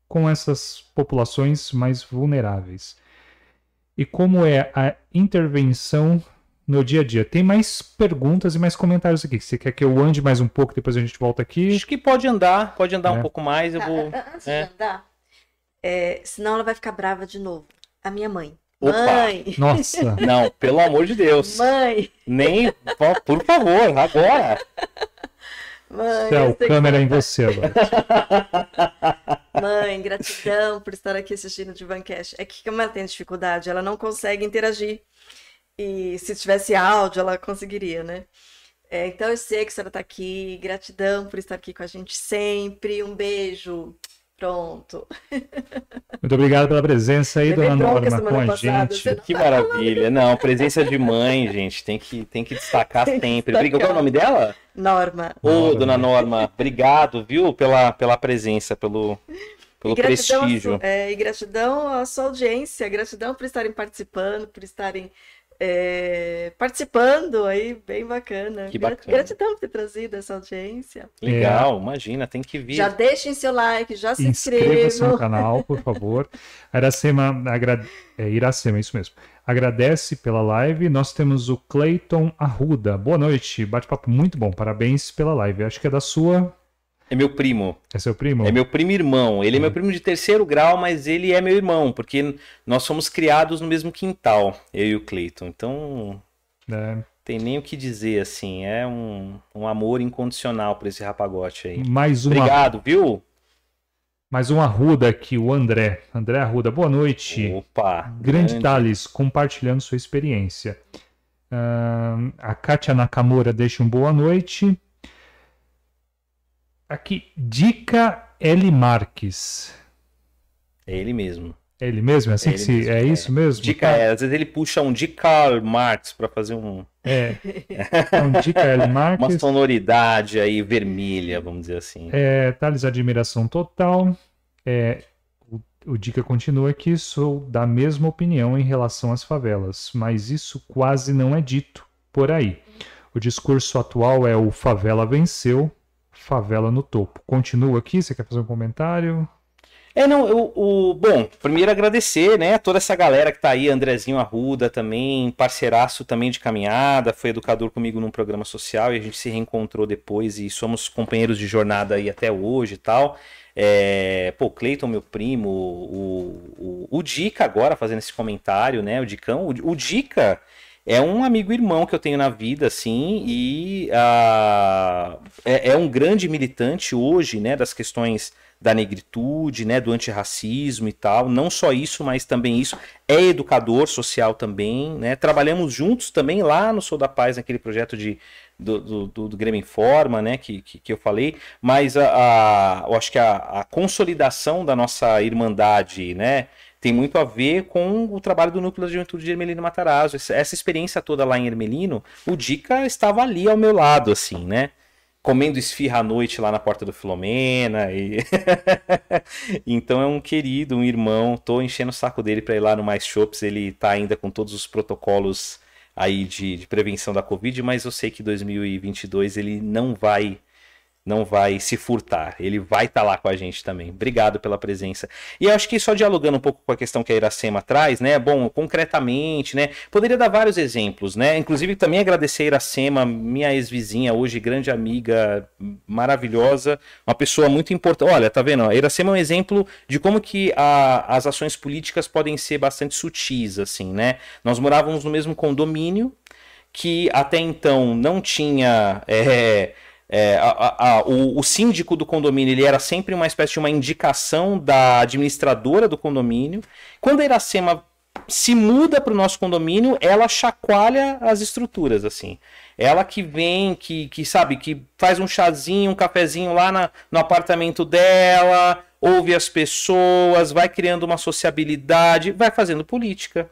com essas populações mais vulneráveis. E como é a intervenção no dia a dia. Tem mais perguntas e mais comentários aqui. Você quer que eu ande mais um pouco, depois a gente volta aqui? Acho que pode andar, pode andar é. um pouco mais. Eu vou. Antes é. de andar, é, senão ela vai ficar brava de novo. A minha mãe. Opa. Mãe! Nossa! Não, pelo amor de Deus! Mãe! Nem, por favor, agora! Mãe, Céu, câmera em você agora. Mãe, gratidão por estar aqui assistindo o Divancast. É que como ela tem dificuldade, ela não consegue interagir. E se tivesse áudio, ela conseguiria, né? É, então eu sei que a senhora está aqui. Gratidão por estar aqui com a gente sempre. Um beijo. Pronto. Muito obrigado pela presença aí, dona Norma, com a passada, gente. Que maravilha. Não, presença de mãe, gente, tem que, tem que destacar tem sempre. Destacar. Qual é o nome dela? Norma. Ô, oh, dona Norma, obrigado, viu, pela, pela presença, pelo, pelo e prestígio. É, e gratidão à sua audiência, gratidão por estarem participando, por estarem é, participando aí, bem bacana. Que bacana. Gratidão por ter trazido essa audiência. Legal, é. imagina, tem que vir. Já deixem seu like, já se inscrevam. Inscreva-se no canal, por favor. Iracema, agra... é, Iracema, isso mesmo. Agradece pela live. Nós temos o Clayton Arruda. Boa noite, bate-papo muito bom. Parabéns pela live. Acho que é da sua é meu primo. É seu primo? É meu primo irmão. Ele é meu primo de terceiro grau, mas ele é meu irmão, porque nós somos criados no mesmo quintal, eu e o Cleiton. Então, é. tem nem o que dizer, assim. É um, um amor incondicional por esse rapagote aí. Mais uma... Obrigado, viu? Mais um Arruda aqui, o André. André Arruda, boa noite. Opa! Grande, grande. Thales, compartilhando sua experiência. Uh, a Kátia Nakamura deixa um boa noite. Aqui, Dica L. Marques. É ele mesmo. É ele mesmo? É assim é que se. Mesmo, é, é, isso mesmo? Dica é, às vezes ele puxa um Dica Marx para fazer um. É. um Dica L. Marques. Uma sonoridade aí vermelha, vamos dizer assim. É, Thales, admiração total. É, o, o Dica continua aqui, sou da mesma opinião em relação às favelas, mas isso quase não é dito por aí. O discurso atual é o favela venceu, favela no topo. Continua aqui, você quer fazer um comentário? É, não, eu, o, bom, primeiro agradecer, né, toda essa galera que tá aí, Andrezinho Arruda também, parceiraço também de caminhada, foi educador comigo num programa social e a gente se reencontrou depois e somos companheiros de jornada aí até hoje e tal. É, pô, Cleiton, meu primo, o, o, o Dica agora fazendo esse comentário, né, o Dicão, o, o Dica é um amigo irmão que eu tenho na vida, assim, e uh, é, é, um grande militante hoje, né, das questões da negritude, né, do antirracismo e tal. Não só isso, mas também isso. É educador social também, né? Trabalhamos juntos também lá no Sou da Paz, naquele projeto de, do, do, do Grêmio Informa, né, que, que, que eu falei, mas a, a, eu acho que a, a consolidação da nossa irmandade, né, tem muito a ver com o trabalho do Núcleo da Juventude de Ermelino Matarazzo. Essa experiência toda lá em Ermelino, o Dica estava ali ao meu lado, assim, né? Comendo esfirra à noite lá na porta do Filomena. E... então é um querido, um irmão. Tô enchendo o saco dele para ir lá no Mais Shops. Ele tá ainda com todos os protocolos aí de, de prevenção da Covid, mas eu sei que 2022 ele não vai não vai se furtar. Ele vai estar tá lá com a gente também. Obrigado pela presença. E eu acho que só dialogando um pouco com a questão que a Iracema traz, né? Bom, concretamente, né? Poderia dar vários exemplos, né? Inclusive também agradecer a Iracema, minha ex-vizinha, hoje grande amiga, maravilhosa, uma pessoa muito importante. Olha, tá vendo? A Iracema é um exemplo de como que a, as ações políticas podem ser bastante sutis, assim, né? Nós morávamos no mesmo condomínio que até então não tinha. É, é, a, a, o, o, síndico do condomínio ele era sempre uma espécie de uma indicação da administradora do condomínio. Quando a Iracema se muda para o nosso condomínio, ela chacoalha as estruturas, assim. Ela que vem, que, que sabe, que faz um chazinho, um cafezinho lá na, no apartamento dela, ouve as pessoas, vai criando uma sociabilidade, vai fazendo política.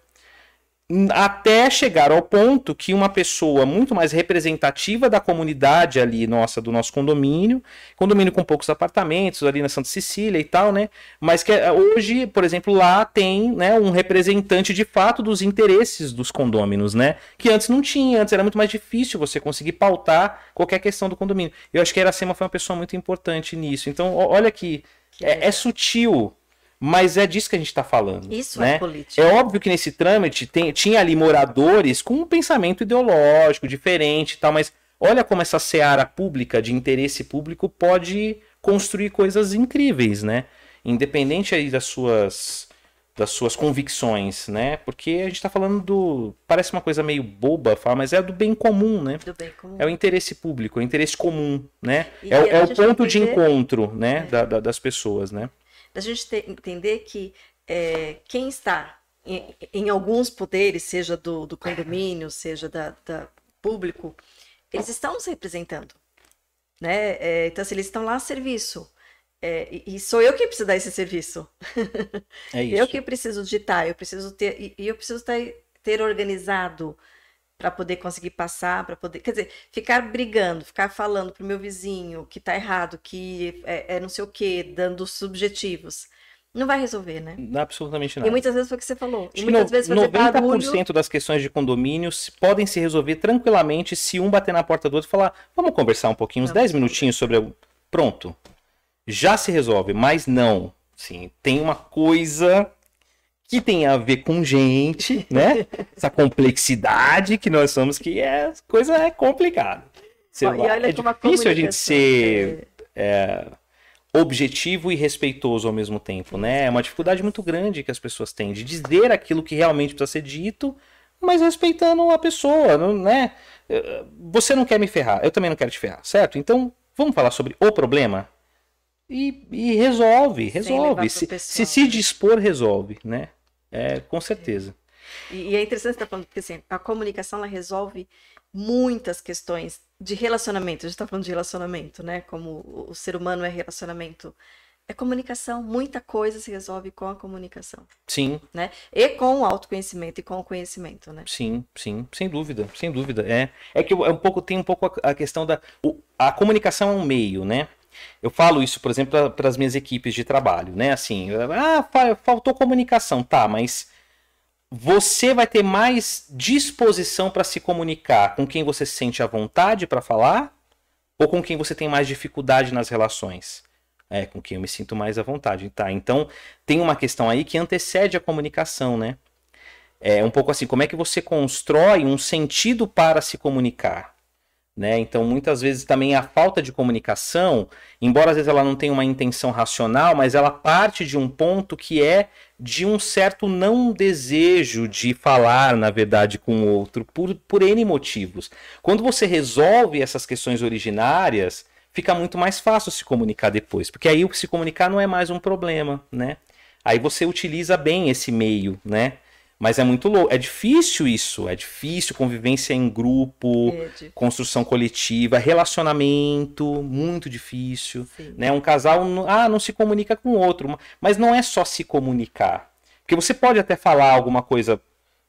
Até chegar ao ponto que uma pessoa muito mais representativa da comunidade ali nossa do nosso condomínio, condomínio com poucos apartamentos ali na Santa Cecília e tal, né? Mas que eh, hoje, por exemplo, lá tem, né, um representante de fato dos interesses dos condôminos, né? Que antes não tinha, antes era muito mais difícil você conseguir pautar qualquer questão do condomínio. Eu acho que a Iracema foi uma pessoa muito importante nisso. Então, olha que, é, é sutil mas é disso que a gente está falando. Isso né? é política. É óbvio que nesse trâmite tem, tinha ali moradores com um pensamento ideológico diferente e tal, mas olha como essa seara pública, de interesse público, pode construir coisas incríveis, né? Independente aí das suas das suas convicções, né? Porque a gente está falando do. Parece uma coisa meio boba falar, mas é do bem comum, né? Do bem comum. É o interesse público, é o interesse comum, né? E é, é o ponto de encontro, né? É. Da, da, das pessoas, né? Da gente ter, entender que é, quem está em, em, alguns poderes, seja do, do condomínio, seja da, da, público, eles estão nos representando. Né? É, então, se assim, eles estão lá a serviço. É, e sou eu que preciso dar esse serviço. É isso. eu que preciso ditar, eu preciso ter, e, e eu preciso ter, ter organizado para poder conseguir passar, para poder, quer dizer, ficar brigando, ficar falando pro meu vizinho que tá errado, que é, é não sei o quê, dando subjetivos. Não vai resolver, né? Absolutamente nada. E muitas vezes foi o que você falou. E muitas no, vezes fazer 90% barulho... das questões de condomínios podem se resolver tranquilamente se um bater na porta do outro e falar: vamos conversar um pouquinho, uns 10 minutinhos sobre. Pronto. Já se resolve, mas não. Sim, tem uma coisa que tem a ver com gente, né? Essa complexidade que nós somos, que é coisa é complicada. Você vai, é difícil a gente ser é, objetivo e respeitoso ao mesmo tempo, né? É uma dificuldade muito grande que as pessoas têm de dizer aquilo que realmente precisa ser dito, mas respeitando a pessoa, né? Você não quer me ferrar, eu também não quero te ferrar, certo? Então, vamos falar sobre o problema? E, e resolve, resolve. Se, se se dispor, resolve, né? É, com certeza. E, e é interessante você estar falando, porque assim, a comunicação ela resolve muitas questões de relacionamento. A gente está falando de relacionamento, né? Como o, o ser humano é relacionamento. É comunicação, muita coisa se resolve com a comunicação. Sim. Né? E com o autoconhecimento e com o conhecimento, né? Sim, sim, sem dúvida, sem dúvida. É, é que é um pouco tem um pouco a, a questão da o, a comunicação é um meio, né? Eu falo isso, por exemplo, para as minhas equipes de trabalho, né? Assim, ah, faltou comunicação, tá, mas você vai ter mais disposição para se comunicar com quem você se sente à vontade para falar ou com quem você tem mais dificuldade nas relações? É, com quem eu me sinto mais à vontade, tá? Então, tem uma questão aí que antecede a comunicação, né? É um pouco assim, como é que você constrói um sentido para se comunicar? Né? Então, muitas vezes também a falta de comunicação, embora às vezes ela não tenha uma intenção racional, mas ela parte de um ponto que é de um certo não desejo de falar, na verdade, com o outro, por, por N motivos. Quando você resolve essas questões originárias, fica muito mais fácil se comunicar depois, porque aí o se comunicar não é mais um problema, né? Aí você utiliza bem esse meio, né? Mas é muito louco. É difícil isso. É difícil convivência em grupo, é construção coletiva, relacionamento, muito difícil. Né? Um casal ah, não se comunica com o outro. Mas não é só se comunicar. Porque você pode até falar alguma coisa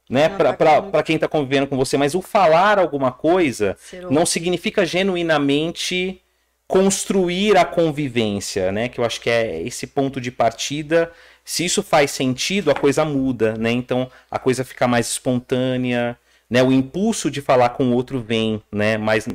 né, para quem está convivendo com você, mas o falar alguma coisa não significa genuinamente construir a convivência, né? Que eu acho que é esse ponto de partida se isso faz sentido, a coisa muda, né? Então a coisa fica mais espontânea, né? O impulso de falar com o outro vem, né? Mais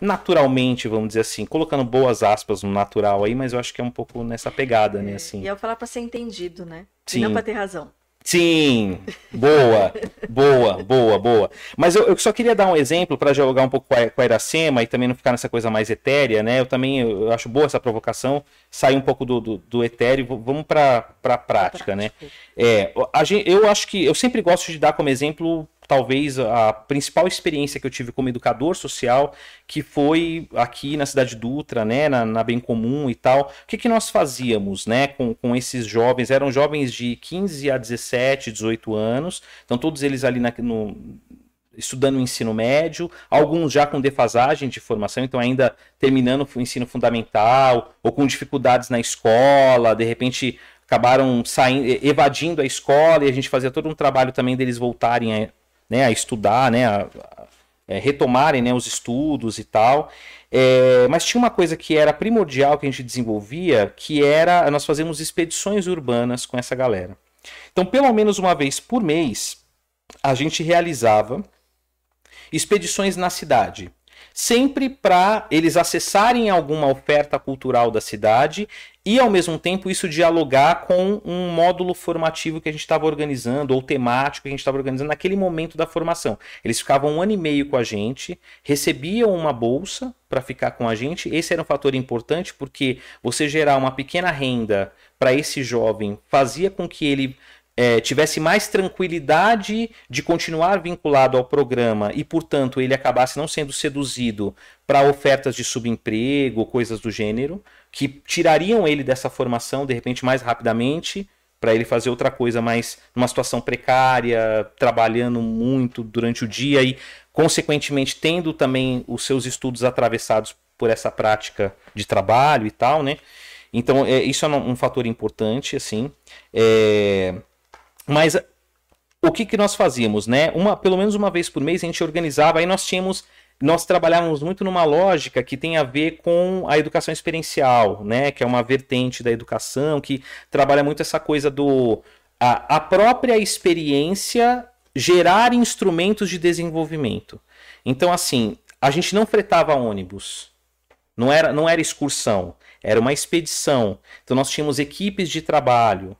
naturalmente, vamos dizer assim, colocando boas aspas no natural aí, mas eu acho que é um pouco nessa pegada, né? Assim. E eu falar para ser entendido, né? Sim. E não para ter razão. Sim, boa, boa, boa, boa. Mas eu, eu, só queria dar um exemplo para jogar um pouco com a, com a Iracema e também não ficar nessa coisa mais etérea, né? Eu também eu acho boa essa provocação, sair um pouco do, do, do etéreo, vamos para a prática, né? É, a eu acho que eu sempre gosto de dar como exemplo talvez a principal experiência que eu tive como educador social, que foi aqui na cidade Dutra, né, na, na Bem Comum e tal. O que, que nós fazíamos, né, com, com esses jovens? Eram jovens de 15 a 17, 18 anos, então todos eles ali na, no, estudando o ensino médio, alguns já com defasagem de formação, então ainda terminando o ensino fundamental, ou com dificuldades na escola, de repente acabaram saindo, evadindo a escola e a gente fazia todo um trabalho também deles voltarem né, a estudar, né, a, a, é, retomarem né, os estudos e tal. É, mas tinha uma coisa que era primordial que a gente desenvolvia, que era nós fazemos expedições urbanas com essa galera. Então, pelo menos uma vez por mês, a gente realizava expedições na cidade sempre para eles acessarem alguma oferta cultural da cidade e ao mesmo tempo isso dialogar com um módulo formativo que a gente estava organizando ou temático que a gente estava organizando naquele momento da formação. Eles ficavam um ano e meio com a gente, recebiam uma bolsa para ficar com a gente. Esse era um fator importante porque você gerar uma pequena renda para esse jovem fazia com que ele é, tivesse mais tranquilidade de continuar vinculado ao programa e, portanto, ele acabasse não sendo seduzido para ofertas de subemprego, coisas do gênero, que tirariam ele dessa formação de repente mais rapidamente para ele fazer outra coisa mais numa situação precária, trabalhando muito durante o dia e consequentemente tendo também os seus estudos atravessados por essa prática de trabalho e tal, né? Então é, isso é um, fator importante, assim. É... Mas o que, que nós fazíamos, né? Uma, pelo menos uma vez por mês a gente organizava, aí nós tínhamos nós trabalhávamos muito numa lógica que tem a ver com a educação experiencial, né? Que é uma vertente da educação que trabalha muito essa coisa do a, a própria experiência gerar instrumentos de desenvolvimento. Então, assim, a gente não fretava ônibus, não era, não era excursão, era uma expedição. Então, nós tínhamos equipes de trabalho,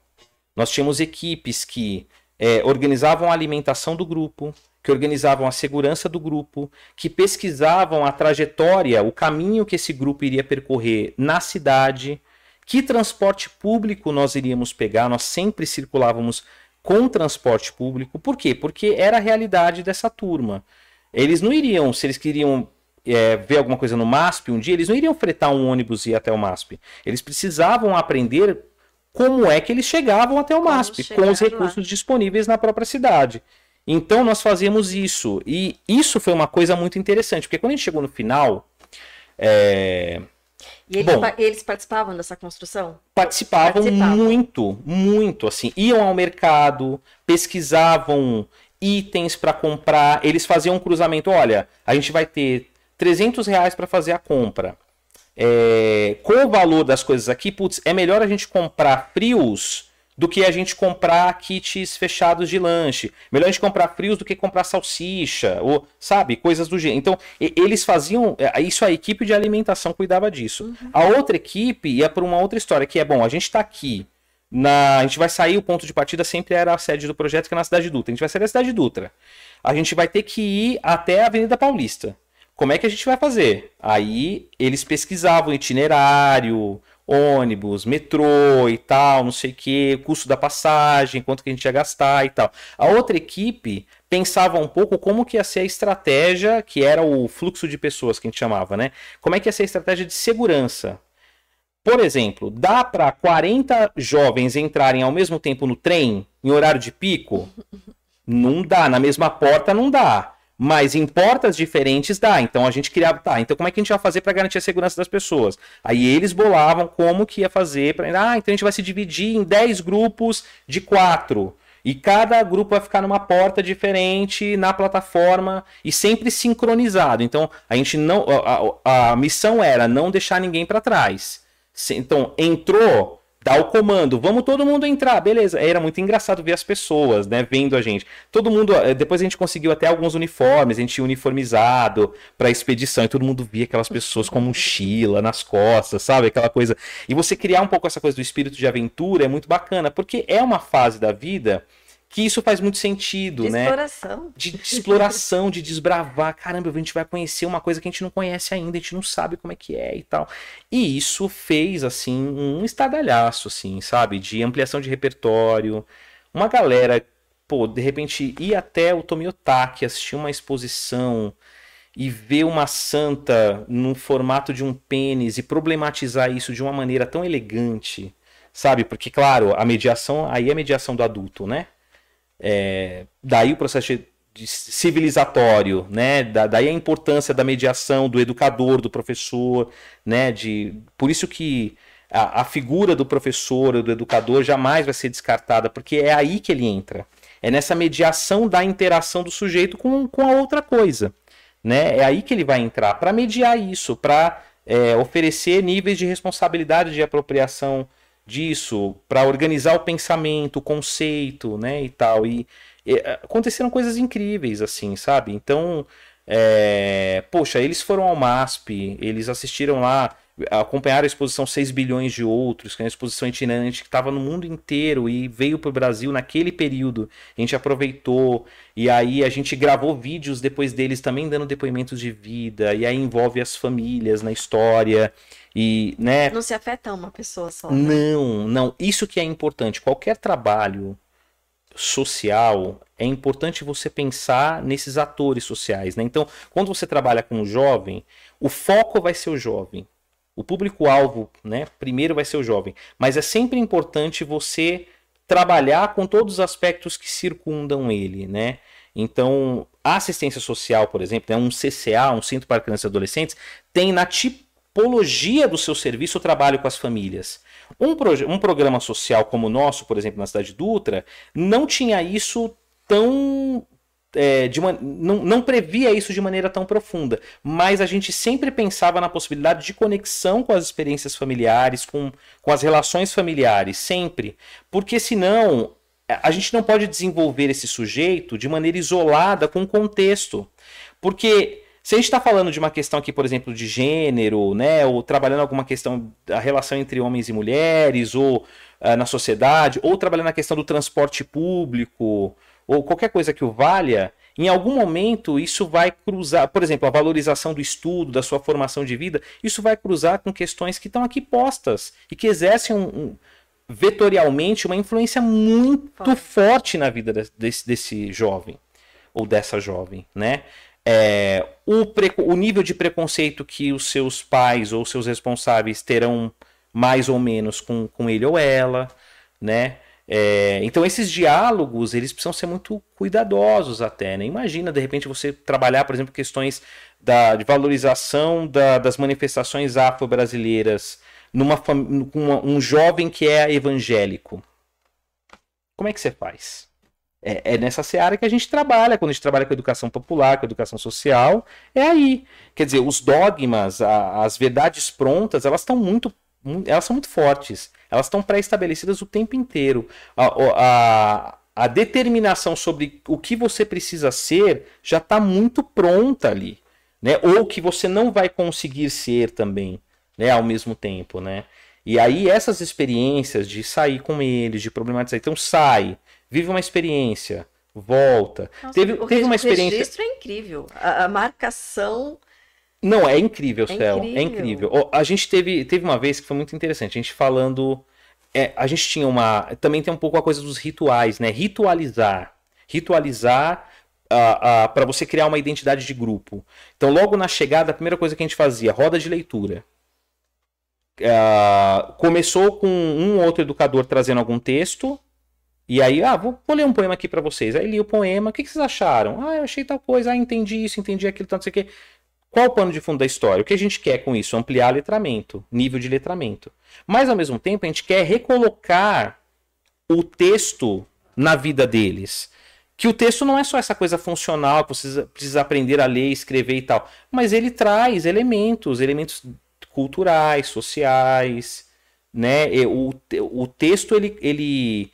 nós tínhamos equipes que é, organizavam a alimentação do grupo, que organizavam a segurança do grupo, que pesquisavam a trajetória, o caminho que esse grupo iria percorrer na cidade, que transporte público nós iríamos pegar, nós sempre circulávamos com transporte público. Por quê? Porque era a realidade dessa turma. Eles não iriam, se eles queriam é, ver alguma coisa no MASP um dia, eles não iriam fretar um ônibus e ir até o MASP. Eles precisavam aprender como é que eles chegavam até o MASP, com os recursos lá. disponíveis na própria cidade. Então nós fazíamos isso. E isso foi uma coisa muito interessante, porque quando a gente chegou no final. É... E eles, Bom, eles, participavam dessa construção? Participavam, participavam muito, muito. Assim, iam ao mercado, pesquisavam itens para comprar, eles faziam um cruzamento. Olha, a gente vai ter 300 reais para fazer a compra é, com o valor das coisas aqui, putz, é melhor a gente comprar frios do que a gente comprar kits fechados de lanche. Melhor a gente comprar frios do que comprar salsicha, ou, sabe, coisas do gênero. Então, eles faziam. É, isso a equipe de alimentação cuidava disso. Uhum. A outra equipe ia por uma outra história, que é bom, a gente está aqui. Na, a gente vai sair, o ponto de partida sempre era a sede do projeto, que é na Cidade Dutra. A gente vai sair da Cidade Dutra. A gente vai ter que ir até a Avenida Paulista. Como é que a gente vai fazer? Aí eles pesquisavam itinerário, ônibus, metrô e tal, não sei o que, custo da passagem, quanto que a gente ia gastar e tal. A outra equipe pensava um pouco como que ia ser a estratégia, que era o fluxo de pessoas que a gente chamava, né? Como é que ia ser a estratégia de segurança. Por exemplo, dá para 40 jovens entrarem ao mesmo tempo no trem, em horário de pico? Não dá, na mesma porta não dá. Mas em portas diferentes dá. Então a gente criava, tá, então como é que a gente vai fazer para garantir a segurança das pessoas? Aí eles bolavam como que ia fazer para, ah, então a gente vai se dividir em 10 grupos de quatro. E cada grupo vai ficar numa porta diferente na plataforma e sempre sincronizado. Então a gente não a, a, a missão era não deixar ninguém para trás. Então entrou dá o comando, vamos todo mundo entrar, beleza. Era muito engraçado ver as pessoas, né, vendo a gente. Todo mundo, eh, depois a gente conseguiu até alguns uniformes, a gente tinha uniformizado para expedição e todo mundo via aquelas pessoas com mochila nas costas, sabe? Aquela coisa. E você criar um pouco essa coisa do espírito de aventura é muito bacana, porque é uma fase da vida que isso faz muito sentido, de né? Exploração. De, de exploração, de desbravar. Caramba, a gente vai conhecer uma coisa que a gente não conhece ainda, a gente não sabe como é que é e tal. E isso fez, assim, um estardalhaço, assim, sabe? De ampliação de repertório. Uma galera, pô, de repente ir até o Tomiotaki, assistir uma exposição e ver uma santa no formato de um pênis e problematizar isso de uma maneira tão elegante, sabe? Porque, claro, a mediação, aí é a mediação do adulto, né? É, daí o processo de civilizatório, né? Da, daí a importância da mediação do educador, do professor, né? De, por isso que a, a figura do professor, do educador, jamais vai ser descartada, porque é aí que ele entra. É nessa mediação da interação do sujeito com, com a outra coisa. Né? É aí que ele vai entrar para mediar isso, para é, oferecer níveis de responsabilidade de apropriação disso, para organizar o pensamento, o conceito, né, e tal. E, e aconteceram coisas incríveis, assim, sabe? Então, é, poxa, eles foram ao MASP, eles assistiram lá acompanharam a exposição 6 bilhões de outros, que é uma exposição itinerante que estava no mundo inteiro e veio para o Brasil naquele período. A gente aproveitou e aí a gente gravou vídeos depois deles também dando depoimentos de vida e aí envolve as famílias na história e, né? Não se afeta uma pessoa só. Né? Não, não. Isso que é importante. Qualquer trabalho social é importante você pensar nesses atores sociais, né? Então, quando você trabalha com um jovem, o foco vai ser o jovem. O público-alvo, né, primeiro vai ser o jovem. Mas é sempre importante você trabalhar com todos os aspectos que circundam ele, né? Então, a assistência social, por exemplo, né, um CCA, um Centro para Crianças e Adolescentes, tem na tipologia do seu serviço o trabalho com as famílias. Um, um programa social como o nosso, por exemplo, na cidade de Dutra, não tinha isso tão é, de uma, não, não previa isso de maneira tão profunda, mas a gente sempre pensava na possibilidade de conexão com as experiências familiares, com, com as relações familiares, sempre. Porque senão a gente não pode desenvolver esse sujeito de maneira isolada com o contexto. Porque se a gente está falando de uma questão aqui, por exemplo, de gênero, né, ou trabalhando alguma questão da relação entre homens e mulheres, ou uh, na sociedade, ou trabalhando na questão do transporte público, ou qualquer coisa que o valha, em algum momento isso vai cruzar, por exemplo, a valorização do estudo, da sua formação de vida, isso vai cruzar com questões que estão aqui postas e que exercem um, um, vetorialmente uma influência muito forte, forte na vida desse, desse jovem ou dessa jovem, né? É, o, pre, o nível de preconceito que os seus pais ou seus responsáveis terão mais ou menos com, com ele ou ela, né? É, então esses diálogos eles precisam ser muito cuidadosos até, né? Imagina de repente você trabalhar, por exemplo, questões da, de valorização da, das manifestações afro-brasileiras numa com um jovem que é evangélico. Como é que você faz? É, é, nessa seara que a gente trabalha, quando a gente trabalha com educação popular, com educação social, é aí. Quer dizer, os dogmas, a, as verdades prontas, elas estão muito, elas são muito fortes elas estão pré-estabelecidas o tempo inteiro. A, a, a determinação sobre o que você precisa ser já está muito pronta ali. Né? Ou que você não vai conseguir ser também, né? ao mesmo tempo. Né? E aí essas experiências de sair com eles, de problematizar, então sai, vive uma experiência, volta. Nossa, teve, teve uma experiência. O registro é incrível. A, a marcação não, é incrível, é Céu. Incrível. É incrível. A gente teve, teve uma vez que foi muito interessante. A gente falando. É, a gente tinha uma. Também tem um pouco a coisa dos rituais, né? Ritualizar. Ritualizar uh, uh, para você criar uma identidade de grupo. Então, logo na chegada, a primeira coisa que a gente fazia, roda de leitura. Uh, começou com um outro educador trazendo algum texto. E aí, ah, vou, vou ler um poema aqui para vocês. Aí li o poema, o que, que, vocês acharam? Ah, eu achei tal coisa, ah, entendi isso, entendi aquilo, tanto sei o que. Qual o pano de fundo da história? O que a gente quer com isso? Ampliar letramento, nível de letramento. Mas, ao mesmo tempo, a gente quer recolocar o texto na vida deles. Que o texto não é só essa coisa funcional que você precisa aprender a ler, escrever e tal. Mas ele traz elementos, elementos culturais, sociais. Né? O, o texto ele, ele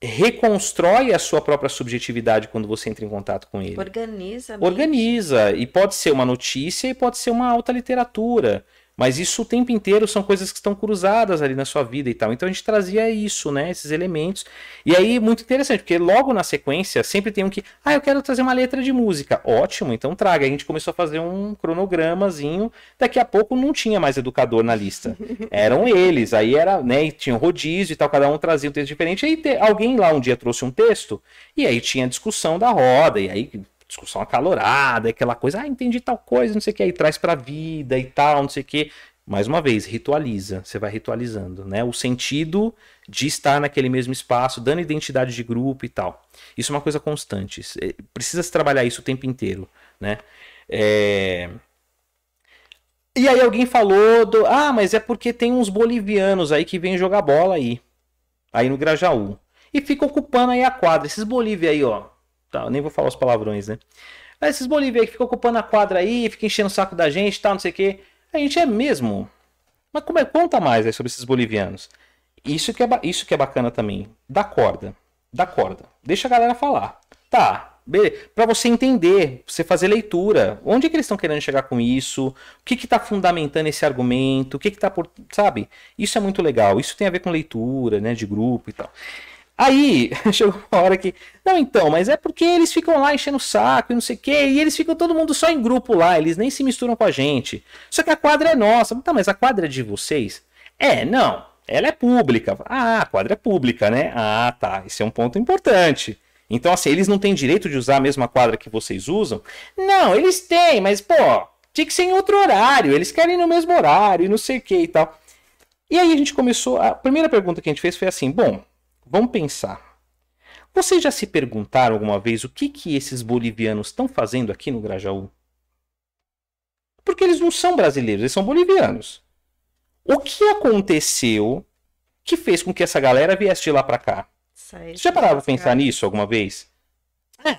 reconstrói a sua própria subjetividade quando você entra em contato com ele. Organiza. Organiza. E pode ser uma notícia e pode ser uma alta literatura. Mas isso o tempo inteiro são coisas que estão cruzadas ali na sua vida e tal. Então a gente trazia isso, né? Esses elementos. E aí, muito interessante, porque logo na sequência sempre tem um que. Ah, eu quero trazer uma letra de música. Ótimo, então traga. A gente começou a fazer um cronogramazinho. Daqui a pouco não tinha mais educador na lista. Eram eles. Aí era, né? E tinha um rodízio e tal, cada um trazia um texto diferente. Aí te... alguém lá um dia trouxe um texto, e aí tinha discussão da roda, e aí discussão acalorada, aquela coisa, ah, entendi tal coisa, não sei o que, aí traz pra vida e tal, não sei o que. Mais uma vez, ritualiza, você vai ritualizando, né? O sentido de estar naquele mesmo espaço, dando identidade de grupo e tal. Isso é uma coisa constante. Precisa se trabalhar isso o tempo inteiro, né? É... E aí alguém falou do, ah, mas é porque tem uns bolivianos aí que vêm jogar bola aí, aí no Grajaú. E fica ocupando aí a quadra, esses Bolívia aí, ó. Tá, nem vou falar os palavrões, né? Mas esses Bolívia aí que ficam ocupando a quadra aí, fica enchendo o saco da gente, tal, não sei o quê. A gente é mesmo. Mas como é, conta mais aí sobre esses bolivianos. Isso que é, isso que é bacana também. Dá corda. Dá corda. Deixa a galera falar. Tá, para você entender, você fazer leitura. Onde é que eles estão querendo chegar com isso? O que está fundamentando esse argumento? O que está por. Sabe? Isso é muito legal. Isso tem a ver com leitura, né? De grupo e tal. Aí, chegou uma hora que. Não, então, mas é porque eles ficam lá enchendo o saco e não sei o quê, e eles ficam todo mundo só em grupo lá, eles nem se misturam com a gente. Só que a quadra é nossa. Tá, mas a quadra é de vocês? É, não. Ela é pública. Ah, a quadra é pública, né? Ah, tá. Esse é um ponto importante. Então, assim, eles não têm direito de usar a mesma quadra que vocês usam? Não, eles têm, mas, pô, tinha que ser em outro horário. Eles querem no mesmo horário e não sei o que e tal. E aí a gente começou. A primeira pergunta que a gente fez foi assim: bom, Vamos pensar. Vocês já se perguntaram alguma vez o que, que esses bolivianos estão fazendo aqui no Grajaú? Porque eles não são brasileiros, eles são bolivianos. O que aconteceu que fez com que essa galera viesse de lá para cá? Vocês já pararam pra pensar nisso alguma vez? É,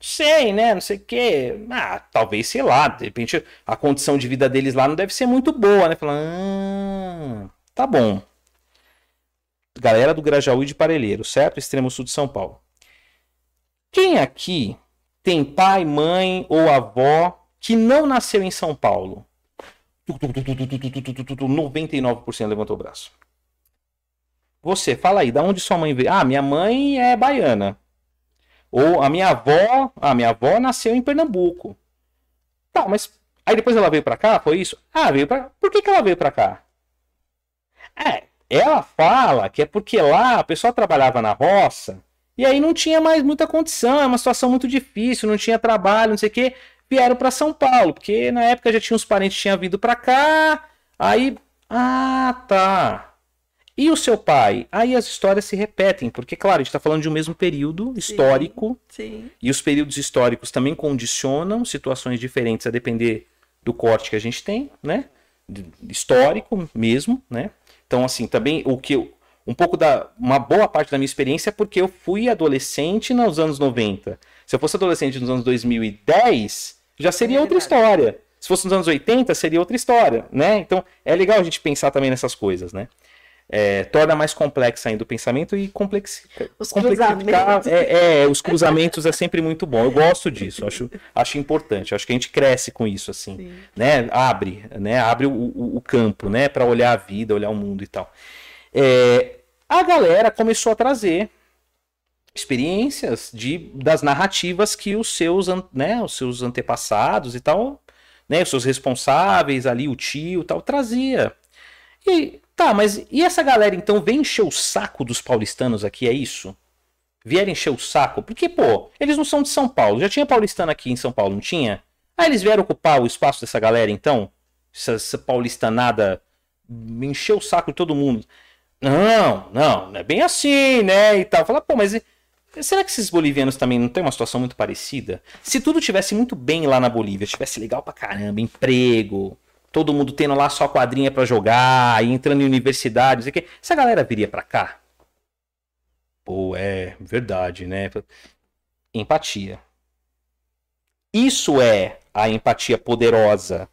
sei, né? Não sei o quê. Ah, talvez, sei lá. De repente, a condição de vida deles lá não deve ser muito boa, né? Falando, ah, tá bom galera do Grajaú e de Parelheiro, certo? Extremo sul de São Paulo. Quem aqui tem pai, mãe ou avó que não nasceu em São Paulo? 99% levantou o braço. Você, fala aí, da onde sua mãe veio? Ah, minha mãe é baiana. Ou a minha avó, a minha avó nasceu em Pernambuco. Tá, mas aí depois ela veio para cá, foi isso? Ah, veio para. Por que, que ela veio para cá? É, ela fala que é porque lá a pessoa trabalhava na roça e aí não tinha mais muita condição, é uma situação muito difícil, não tinha trabalho, não sei o que. Vieram para São Paulo, porque na época já tinha uns parentes que tinham vindo para cá. Aí, ah, tá. E o seu pai? Aí as histórias se repetem, porque, claro, a gente está falando de um mesmo período histórico. Sim, sim. E os períodos históricos também condicionam situações diferentes a depender do corte que a gente tem, né? Histórico mesmo, né? Então, assim, também o que eu, um pouco da uma boa parte da minha experiência é porque eu fui adolescente nos anos 90. Se eu fosse adolescente nos anos 2010, já seria é outra história. Se fosse nos anos 80, seria outra história, né? Então, é legal a gente pensar também nessas coisas, né? É, torna mais complexa ainda o pensamento e complexi... os cruzamentos. É, é, os cruzamentos é sempre muito bom. Eu gosto disso, acho, acho importante. Acho que a gente cresce com isso, assim, Sim. né? Abre, né? Abre o, o, o campo, né? Para olhar a vida, olhar o mundo e tal. É, a galera começou a trazer experiências de, das narrativas que os seus, né, os seus antepassados e tal, né, os seus responsáveis ali, o tio, tal, trazia. E Tá, mas e essa galera então vem encher o saco dos paulistanos aqui, é isso? Vieram encher o saco? Porque, pô, eles não são de São Paulo. Já tinha paulistano aqui em São Paulo, não tinha? Ah, eles vieram ocupar o espaço dessa galera então? Essa, essa paulistanada encheu o saco de todo mundo. Não, não, não é bem assim, né? E tal. Fala, pô, mas será que esses bolivianos também não têm uma situação muito parecida? Se tudo tivesse muito bem lá na Bolívia, tivesse legal pra caramba, emprego, todo mundo tendo lá só quadrinha para jogar, e entrando em universidades, e que essa galera viria para cá? Pô, é verdade, né? Empatia. Isso é a empatia poderosa.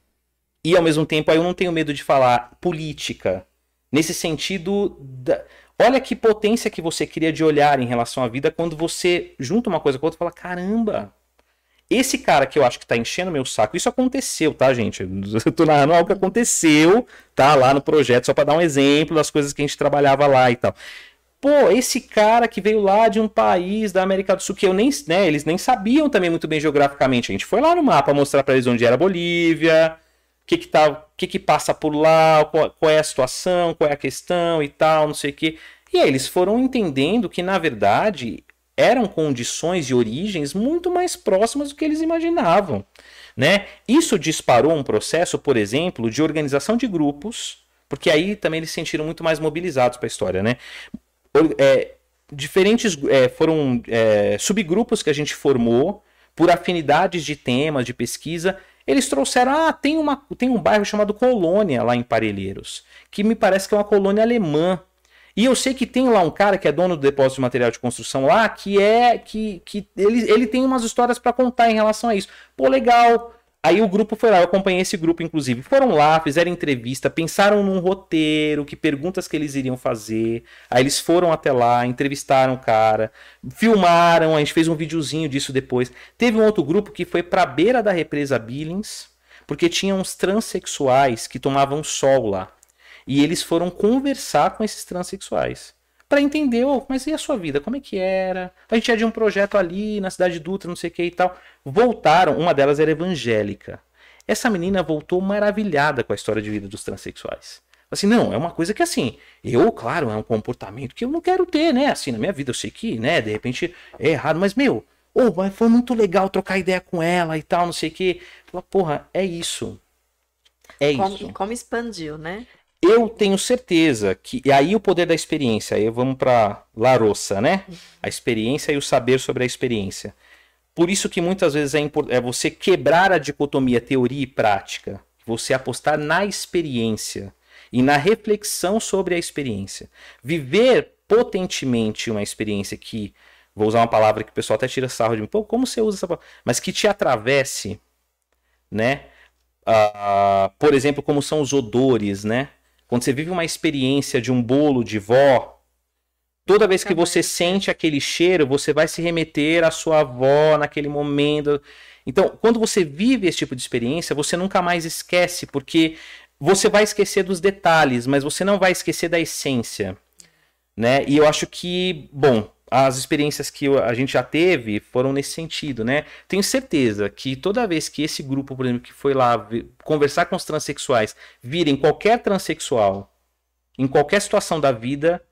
E ao mesmo tempo, aí eu não tenho medo de falar política. Nesse sentido, da... olha que potência que você cria de olhar em relação à vida quando você junta uma coisa com outra e fala: caramba, esse cara que eu acho que tá enchendo meu saco, isso aconteceu, tá, gente? Eu tô narrando algo que aconteceu, tá, lá no projeto, só para dar um exemplo das coisas que a gente trabalhava lá e tal. Pô, esse cara que veio lá de um país da América do Sul que eu nem, né, eles nem sabiam também muito bem geograficamente. A gente foi lá no mapa mostrar para eles onde era Bolívia, o que que tá, que que passa por lá, qual, qual é a situação, qual é a questão e tal, não sei o quê. E aí eles foram entendendo que na verdade eram condições e origens muito mais próximas do que eles imaginavam. Né? Isso disparou um processo, por exemplo, de organização de grupos, porque aí também eles se sentiram muito mais mobilizados para a história. Né? É, diferentes é, foram é, subgrupos que a gente formou por afinidades de temas, de pesquisa, Eles trouxeram, ah, tem, uma, tem um bairro chamado Colônia lá em Parelheiros, que me parece que é uma colônia alemã. E eu sei que tem lá um cara que é dono do depósito de material de construção lá, que é que, que ele, ele tem umas histórias para contar em relação a isso. Pô, legal. Aí o grupo foi lá, eu acompanhei esse grupo, inclusive. Foram lá, fizeram entrevista, pensaram num roteiro, que perguntas que eles iriam fazer. Aí eles foram até lá, entrevistaram o cara, filmaram, a gente fez um videozinho disso depois. Teve um outro grupo que foi pra beira da represa Billings, porque tinha uns transexuais que tomavam sol lá. E eles foram conversar com esses transexuais para entender, oh, mas e a sua vida? Como é que era? A gente é de um projeto ali na cidade de Dutra, não sei o que e tal. Voltaram, uma delas era evangélica. Essa menina voltou maravilhada com a história de vida dos transexuais. Assim, não, é uma coisa que assim, eu, claro, é um comportamento que eu não quero ter, né? Assim, na minha vida eu sei que, né, de repente é errado, mas meu, oh, mas foi muito legal trocar ideia com ela e tal, não sei o que. Porra, é isso. É como, isso. Como expandiu, né? Eu tenho certeza que. E aí o poder da experiência. Aí vamos para Larossa, né? A experiência e o saber sobre a experiência. Por isso que muitas vezes é, é você quebrar a dicotomia teoria e prática. Você apostar na experiência e na reflexão sobre a experiência. Viver potentemente uma experiência que. Vou usar uma palavra que o pessoal até tira sarro de mim. Pô, como você usa essa palavra? Mas que te atravesse, né? Uh, por exemplo, como são os odores, né? Quando você vive uma experiência de um bolo de vó, toda vez que você sente aquele cheiro, você vai se remeter à sua avó naquele momento. Então, quando você vive esse tipo de experiência, você nunca mais esquece, porque você vai esquecer dos detalhes, mas você não vai esquecer da essência, né? E eu acho que, bom, as experiências que a gente já teve foram nesse sentido, né? Tenho certeza que toda vez que esse grupo, por exemplo, que foi lá conversar com os transexuais, virem qualquer transexual em qualquer situação da vida,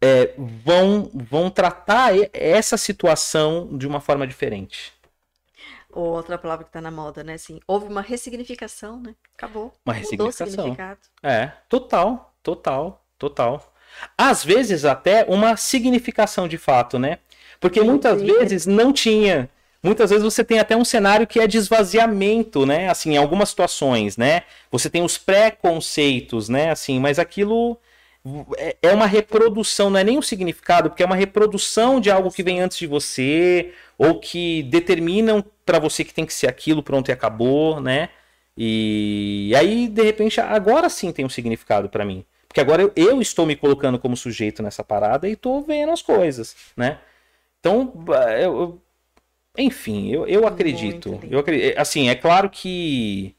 é, vão, vão tratar essa situação de uma forma diferente. Outra palavra que está na moda, né? Assim, houve uma ressignificação, né? Acabou. Uma ressignificação. É, total, total, total. Às vezes até uma significação de fato, né? Porque muitas vezes não tinha. Muitas vezes você tem até um cenário que é de esvaziamento, né? Assim, em algumas situações, né? Você tem os preconceitos, né? Assim, mas aquilo é, é uma reprodução, não é nem um significado, porque é uma reprodução de algo que vem antes de você, ou que determinam para você que tem que ser aquilo, pronto e acabou, né? E aí, de repente, agora sim tem um significado para mim. Porque agora eu, eu, estou me colocando como sujeito nessa parada e estou vendo as coisas, né? Então, eu, enfim, eu, eu acredito. Eu acredito. Assim, é claro que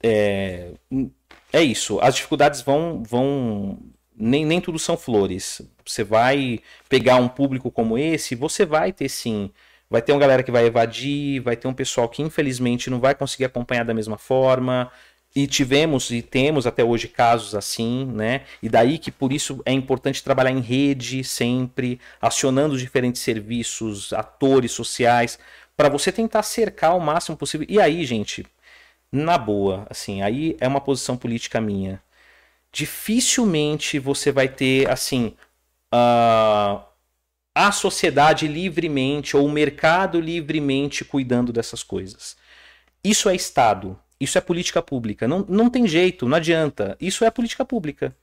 é, é isso. As dificuldades vão, vão nem, nem tudo são flores. Você vai pegar um público como esse, você vai ter sim. Vai ter uma galera que vai evadir, vai ter um pessoal que infelizmente não vai conseguir acompanhar da mesma forma. E tivemos e temos até hoje casos assim, né? E daí que por isso é importante trabalhar em rede sempre, acionando diferentes serviços, atores sociais, para você tentar cercar o máximo possível. E aí, gente, na boa, assim, aí é uma posição política minha. Dificilmente você vai ter, assim, uh, a sociedade livremente ou o mercado livremente cuidando dessas coisas. Isso é Estado. Isso é política pública. Não, não tem jeito, não adianta. Isso é política pública.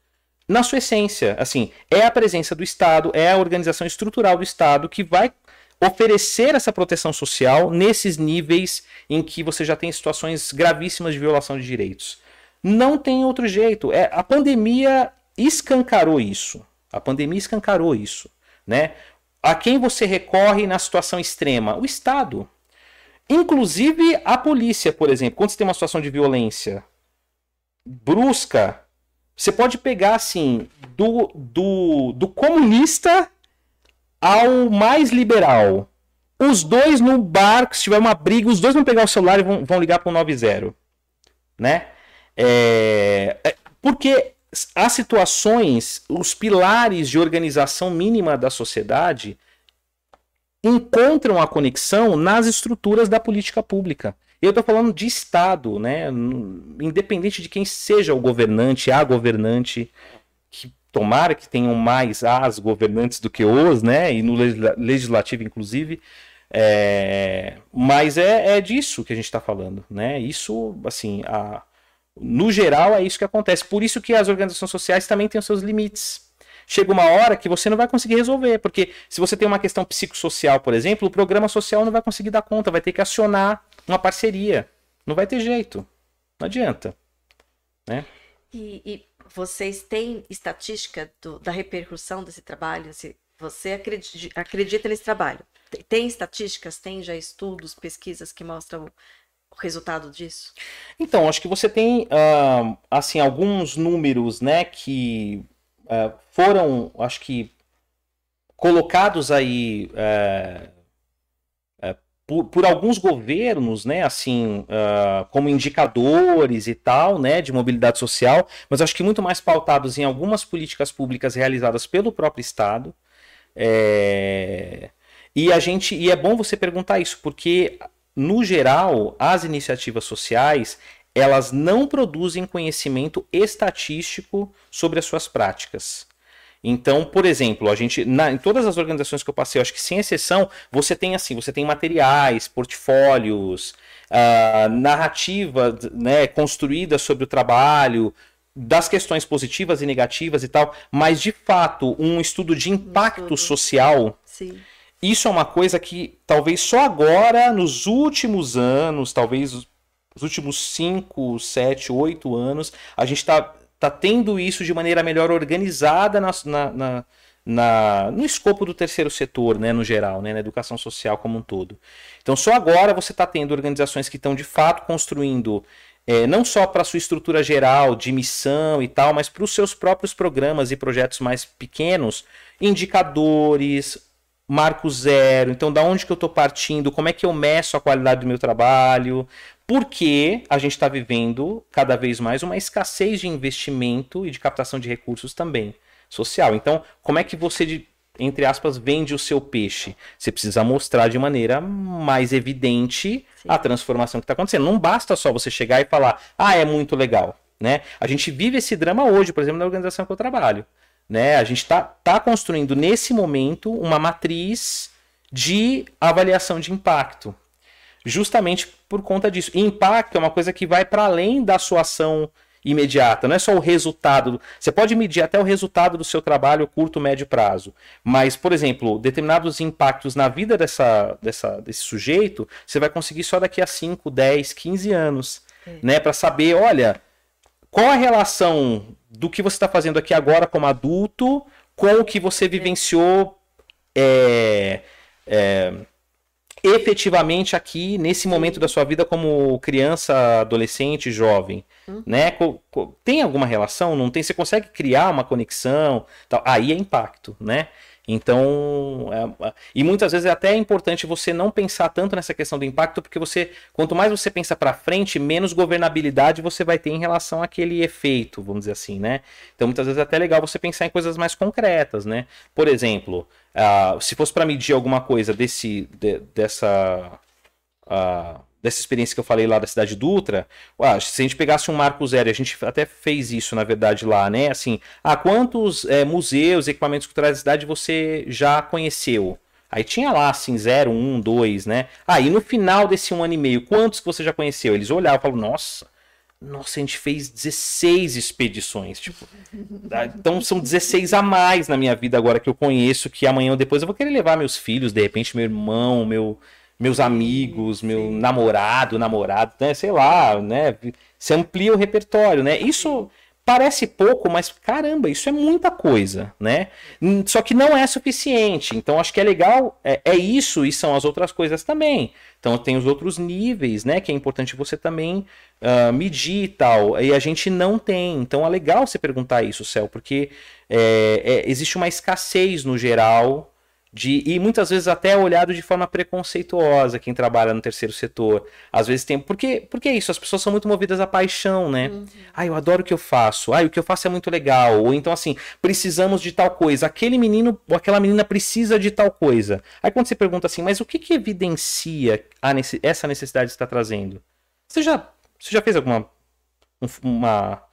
Na sua essência, assim, é a presença do Estado, é a organização estrutural do Estado que vai oferecer essa proteção social nesses níveis em que você já tem situações gravíssimas de violação de direitos. Não tem outro jeito. É, a pandemia escancarou isso. A pandemia escancarou isso, né? A quem você recorre na situação extrema? O Estado. Inclusive a polícia, por exemplo, quando você tem uma situação de violência brusca, você pode pegar assim do, do, do comunista ao mais liberal. Os dois no bar, se tiver uma briga, os dois vão pegar o celular e vão, vão ligar para o 90. Né? É, é, porque as situações, os pilares de organização mínima da sociedade encontram a conexão nas estruturas da política pública. Eu estou falando de Estado, né? independente de quem seja o governante, a governante, que tomara que tenham mais as governantes do que os, né? e no legislativo, inclusive. É, mas é, é disso que a gente está falando, né? Isso, assim, a, no geral é isso que acontece. Por isso que as organizações sociais também têm os seus limites. Chega uma hora que você não vai conseguir resolver, porque se você tem uma questão psicossocial, por exemplo, o programa social não vai conseguir dar conta, vai ter que acionar uma parceria. Não vai ter jeito. Não adianta. Né? E, e vocês têm estatística do, da repercussão desse trabalho? Se você acredita, acredita nesse trabalho? Tem estatísticas, tem já estudos, pesquisas que mostram o resultado disso? Então, acho que você tem uh, assim alguns números, né, que uh, foram, acho que colocados aí uh, por, por, alguns governos, né, assim, como indicadores e tal, né, de mobilidade social, mas acho que muito mais pautados em algumas políticas públicas realizadas pelo próprio Estado. É... E a gente, e é bom você perguntar isso, porque no geral, as iniciativas sociais, elas não produzem conhecimento estatístico sobre as suas práticas. Então, por exemplo, a gente, na, em todas as organizações que eu passei, eu acho que sem exceção, você tem assim, você tem materiais, portfólios, uh, narrativa né, construída sobre o trabalho, das questões positivas e negativas e tal, mas de fato um estudo de impacto social. Sim isso é uma coisa que talvez só agora, nos últimos anos, talvez os últimos 5, 7, 8 anos, a gente está tá tendo isso de maneira melhor organizada na, na, na, na, no escopo do terceiro setor, né, no geral, né, na educação social como um todo. Então, só agora você está tendo organizações que estão de fato construindo é, não só para sua estrutura geral de missão e tal, mas para os seus próprios programas e projetos mais pequenos, indicadores, marco zero. Então, da onde que eu estou partindo? Como é que eu meço a qualidade do meu trabalho? Porque a gente está vivendo cada vez mais uma escassez de investimento e de captação de recursos também social. Então, como é que você, entre aspas, vende o seu peixe? Você precisa mostrar de maneira mais evidente Sim. a transformação que está acontecendo. Não basta só você chegar e falar, ah, é muito legal. Né? A gente vive esse drama hoje, por exemplo, na organização que eu trabalho. Né? A gente está tá construindo nesse momento uma matriz de avaliação de impacto, justamente por conta disso. E impacto é uma coisa que vai para além da sua ação imediata, não é só o resultado. Você pode medir até o resultado do seu trabalho curto, médio prazo. Mas, por exemplo, determinados impactos na vida dessa, dessa, desse sujeito, você vai conseguir só daqui a 5, 10, 15 anos. É. Né, para saber, olha, qual a relação do que você está fazendo aqui agora como adulto com o que você vivenciou é, é, efetivamente aqui nesse momento da sua vida como criança, adolescente, jovem, hum. né? Tem alguma relação? Não tem? Você consegue criar uma conexão? Tal? Aí é impacto, né? Então, é, é, e muitas vezes é até importante você não pensar tanto nessa questão do impacto, porque você, quanto mais você pensa para frente, menos governabilidade você vai ter em relação àquele efeito, vamos dizer assim, né? Então, muitas vezes é até legal você pensar em coisas mais concretas, né? Por exemplo, uh, se fosse para medir alguma coisa desse, de, dessa uh, dessa experiência que eu falei lá da cidade Dutra, se a gente pegasse um marco zero, a gente até fez isso na verdade lá, né? Assim, ah, quantos é, museus, equipamentos culturais da cidade você já conheceu? Aí tinha lá, assim, 0, 1, 2, né? Aí ah, no final desse um ano e meio, quantos que você já conheceu? Eles olhavam e falavam, nossa, nossa, a gente fez 16 expedições. Tipo, então são 16 a mais na minha vida agora que eu conheço, que amanhã ou depois eu vou querer levar meus filhos, de repente, meu irmão, meu, meus amigos, meu Sim. namorado, namorado, né? Sei lá, né? Você amplia o repertório, né? Isso parece pouco, mas caramba, isso é muita coisa, né? Só que não é suficiente. Então acho que é legal, é, é, isso e são as outras coisas também. Então tem os outros níveis, né? Que é importante você também uh, medir e tal. E a gente não tem. Então é legal você perguntar isso, Céu, porque é, é, existe uma escassez no geral de, e muitas vezes até olhado de forma preconceituosa quem trabalha no terceiro setor. Às vezes tem. Porque, porque é isso, as pessoas são muito movidas à paixão, né? Uhum. Ah, eu adoro o que eu faço. Ah, o que eu faço é muito legal. Ou então, assim, precisamos de tal coisa. Aquele menino ou aquela menina precisa de tal coisa. Aí quando você pergunta assim, mas o que, que evidencia a essa necessidade que está trazendo? Você já, você já fez alguma. uma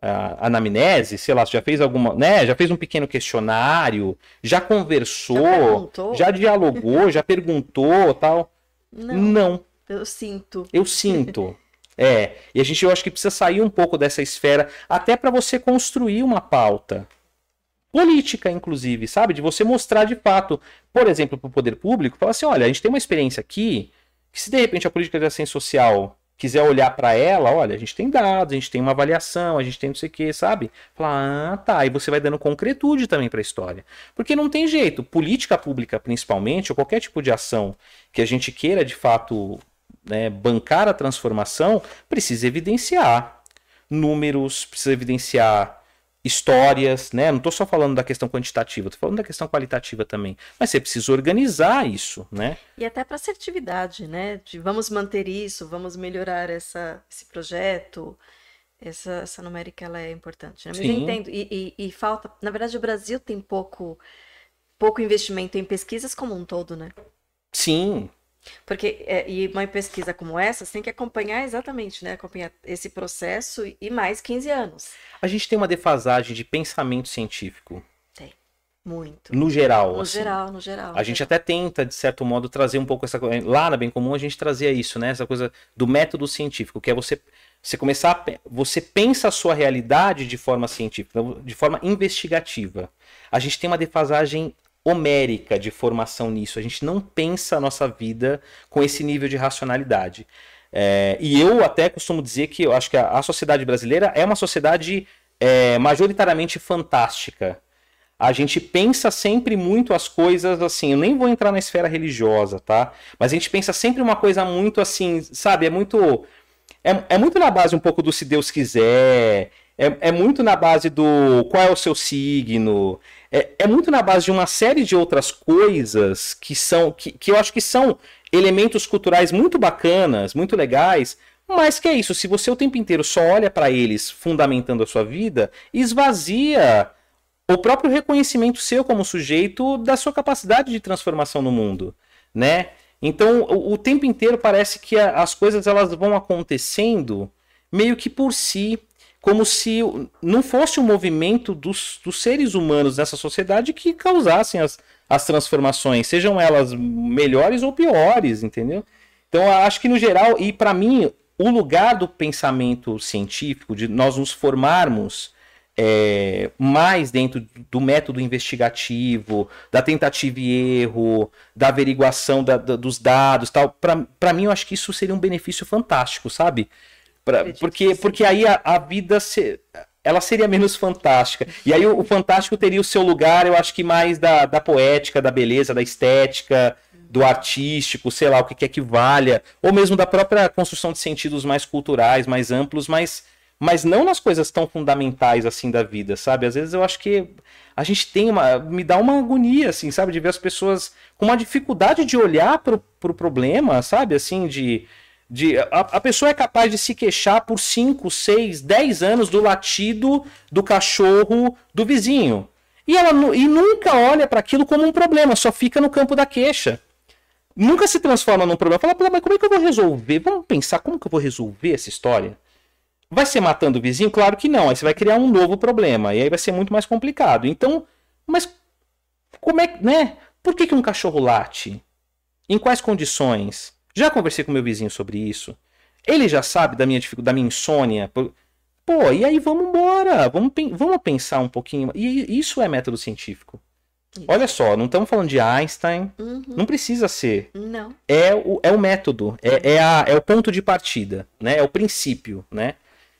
a anamnese, sei lá, já fez alguma, né? Já fez um pequeno questionário, já conversou, Já já dialogou, já perguntou, tal. Não, Não, eu sinto. eu sinto. É, e a gente eu acho que precisa sair um pouco dessa esfera, até para você construir uma pauta política, inclusive, sabe? De você mostrar de fato, por exemplo, para o poder público, falar assim: olha, a gente tem uma experiência aqui, que se de repente a política de assistência social quiser olhar para ela, olha, a gente tem dados, a gente tem uma avaliação, a gente tem não sei o que, sabe? Falar, ah, tá, e você vai dando concretude também para a história. Porque não tem jeito, política pública principalmente, ou qualquer tipo de ação que a gente queira de fato né, bancar a transformação, precisa evidenciar números, precisa evidenciar histórias, né? Não estou só falando da questão quantitativa, estou falando da questão qualitativa também. Mas você precisa organizar isso, né? E até para assertividade, né? De vamos manter isso, vamos melhorar essa, esse projeto. Essa, essa numérica ela é importante, né? Mas eu Sim. entendo. E, e- e falta. Na verdade, o Brasil tem pouco, pouco investimento em pesquisas como um todo, né? Sim, Porque é, e uma pesquisa como essa, você tem que acompanhar exatamente, né? Acompanhar esse processo e mais 15 anos. a gente tem uma defasagem de pensamento científico, Muito. no geral. No assim. geral, no geral. A gente até tenta, de certo modo, trazer um pouco essa coisa. Lá na Bem Comum a gente trazia isso, né? Essa coisa do método científico, que é você, você começar a, Você pensa a sua realidade de forma científica, de forma investigativa. A gente tem uma defasagem homérica de formação nisso. A gente não pensa a nossa vida com esse nível de racionalidade. É, e eu até costumo dizer que eu acho que a, a sociedade brasileira é uma sociedade é, majoritariamente fantástica a gente pensa sempre muito as coisas assim. Eu nem vou entrar na esfera religiosa, tá? Mas a gente pensa sempre uma coisa muito assim, sabe? É muito. É, é muito na base um pouco do se Deus quiser. É, é muito na base do qual é o seu signo. É, é muito na base de uma série de outras coisas que são. Que, que eu acho que são elementos culturais muito bacanas, muito legais. Mas que é isso, se você o tempo inteiro só olha para eles fundamentando a sua vida, esvazia o próprio reconhecimento seu como sujeito da sua capacidade de transformação no mundo, né? Então, o, o tempo inteiro parece que a- as coisas elas vão acontecendo meio que por si, como se o- não fosse um movimento dos, dos seres humanos nessa sociedade que causassem as, as transformações, sejam elas melhores ou piores, entendeu? Então, acho que no geral, e para mim, o lugar do pensamento científico, de nós nos formarmos é, mais dentro do método investigativo, da tentativa e erro, da averiguação da- da- dos dados, tal. Para mim, eu acho que isso seria um benefício fantástico, sabe? Pra- Acredito porque, porque aí a, a vida se- ela seria menos fantástica. E aí o, o fantástico teria o seu lugar, eu acho que mais da, da poética, da beleza, da estética, do artístico, sei lá, o que quer que valha, ou mesmo da própria construção de sentidos mais culturais, mais amplos, mas, mas não nas coisas tão fundamentais assim da vida, sabe? Às vezes eu acho que a gente tem uma. me dá uma agonia, assim, sabe? De ver as pessoas com uma dificuldade de olhar pro, pro problema, sabe? Assim, de. De, a, a pessoa é capaz de se queixar por 5, 6, 10 anos do latido do cachorro do vizinho. E ela e nunca olha para aquilo como um problema, só fica no campo da queixa. Nunca se transforma num problema. Fala, "Pô, mas como é que eu vou resolver? Vamos pensar como que eu vou resolver essa história? Vai ser matando o vizinho? Claro que não. Aí você vai criar um novo problema. E aí vai ser muito mais complicado. Então, mas como é que, né? Por que, que um cachorro late? Em quais condições? Já conversei com meu vizinho sobre isso. Ele já sabe da minha dificuldade, da minha insônia. Pô, e aí vamos embora. Vamos, vamos pensar um pouquinho. E isso é método científico. Isso. Olha só, não estamos falando de Einstein. Uhum. Não precisa ser Não. é o, é o método, é, é, a- é o ponto de partida, né? É o princípio, né?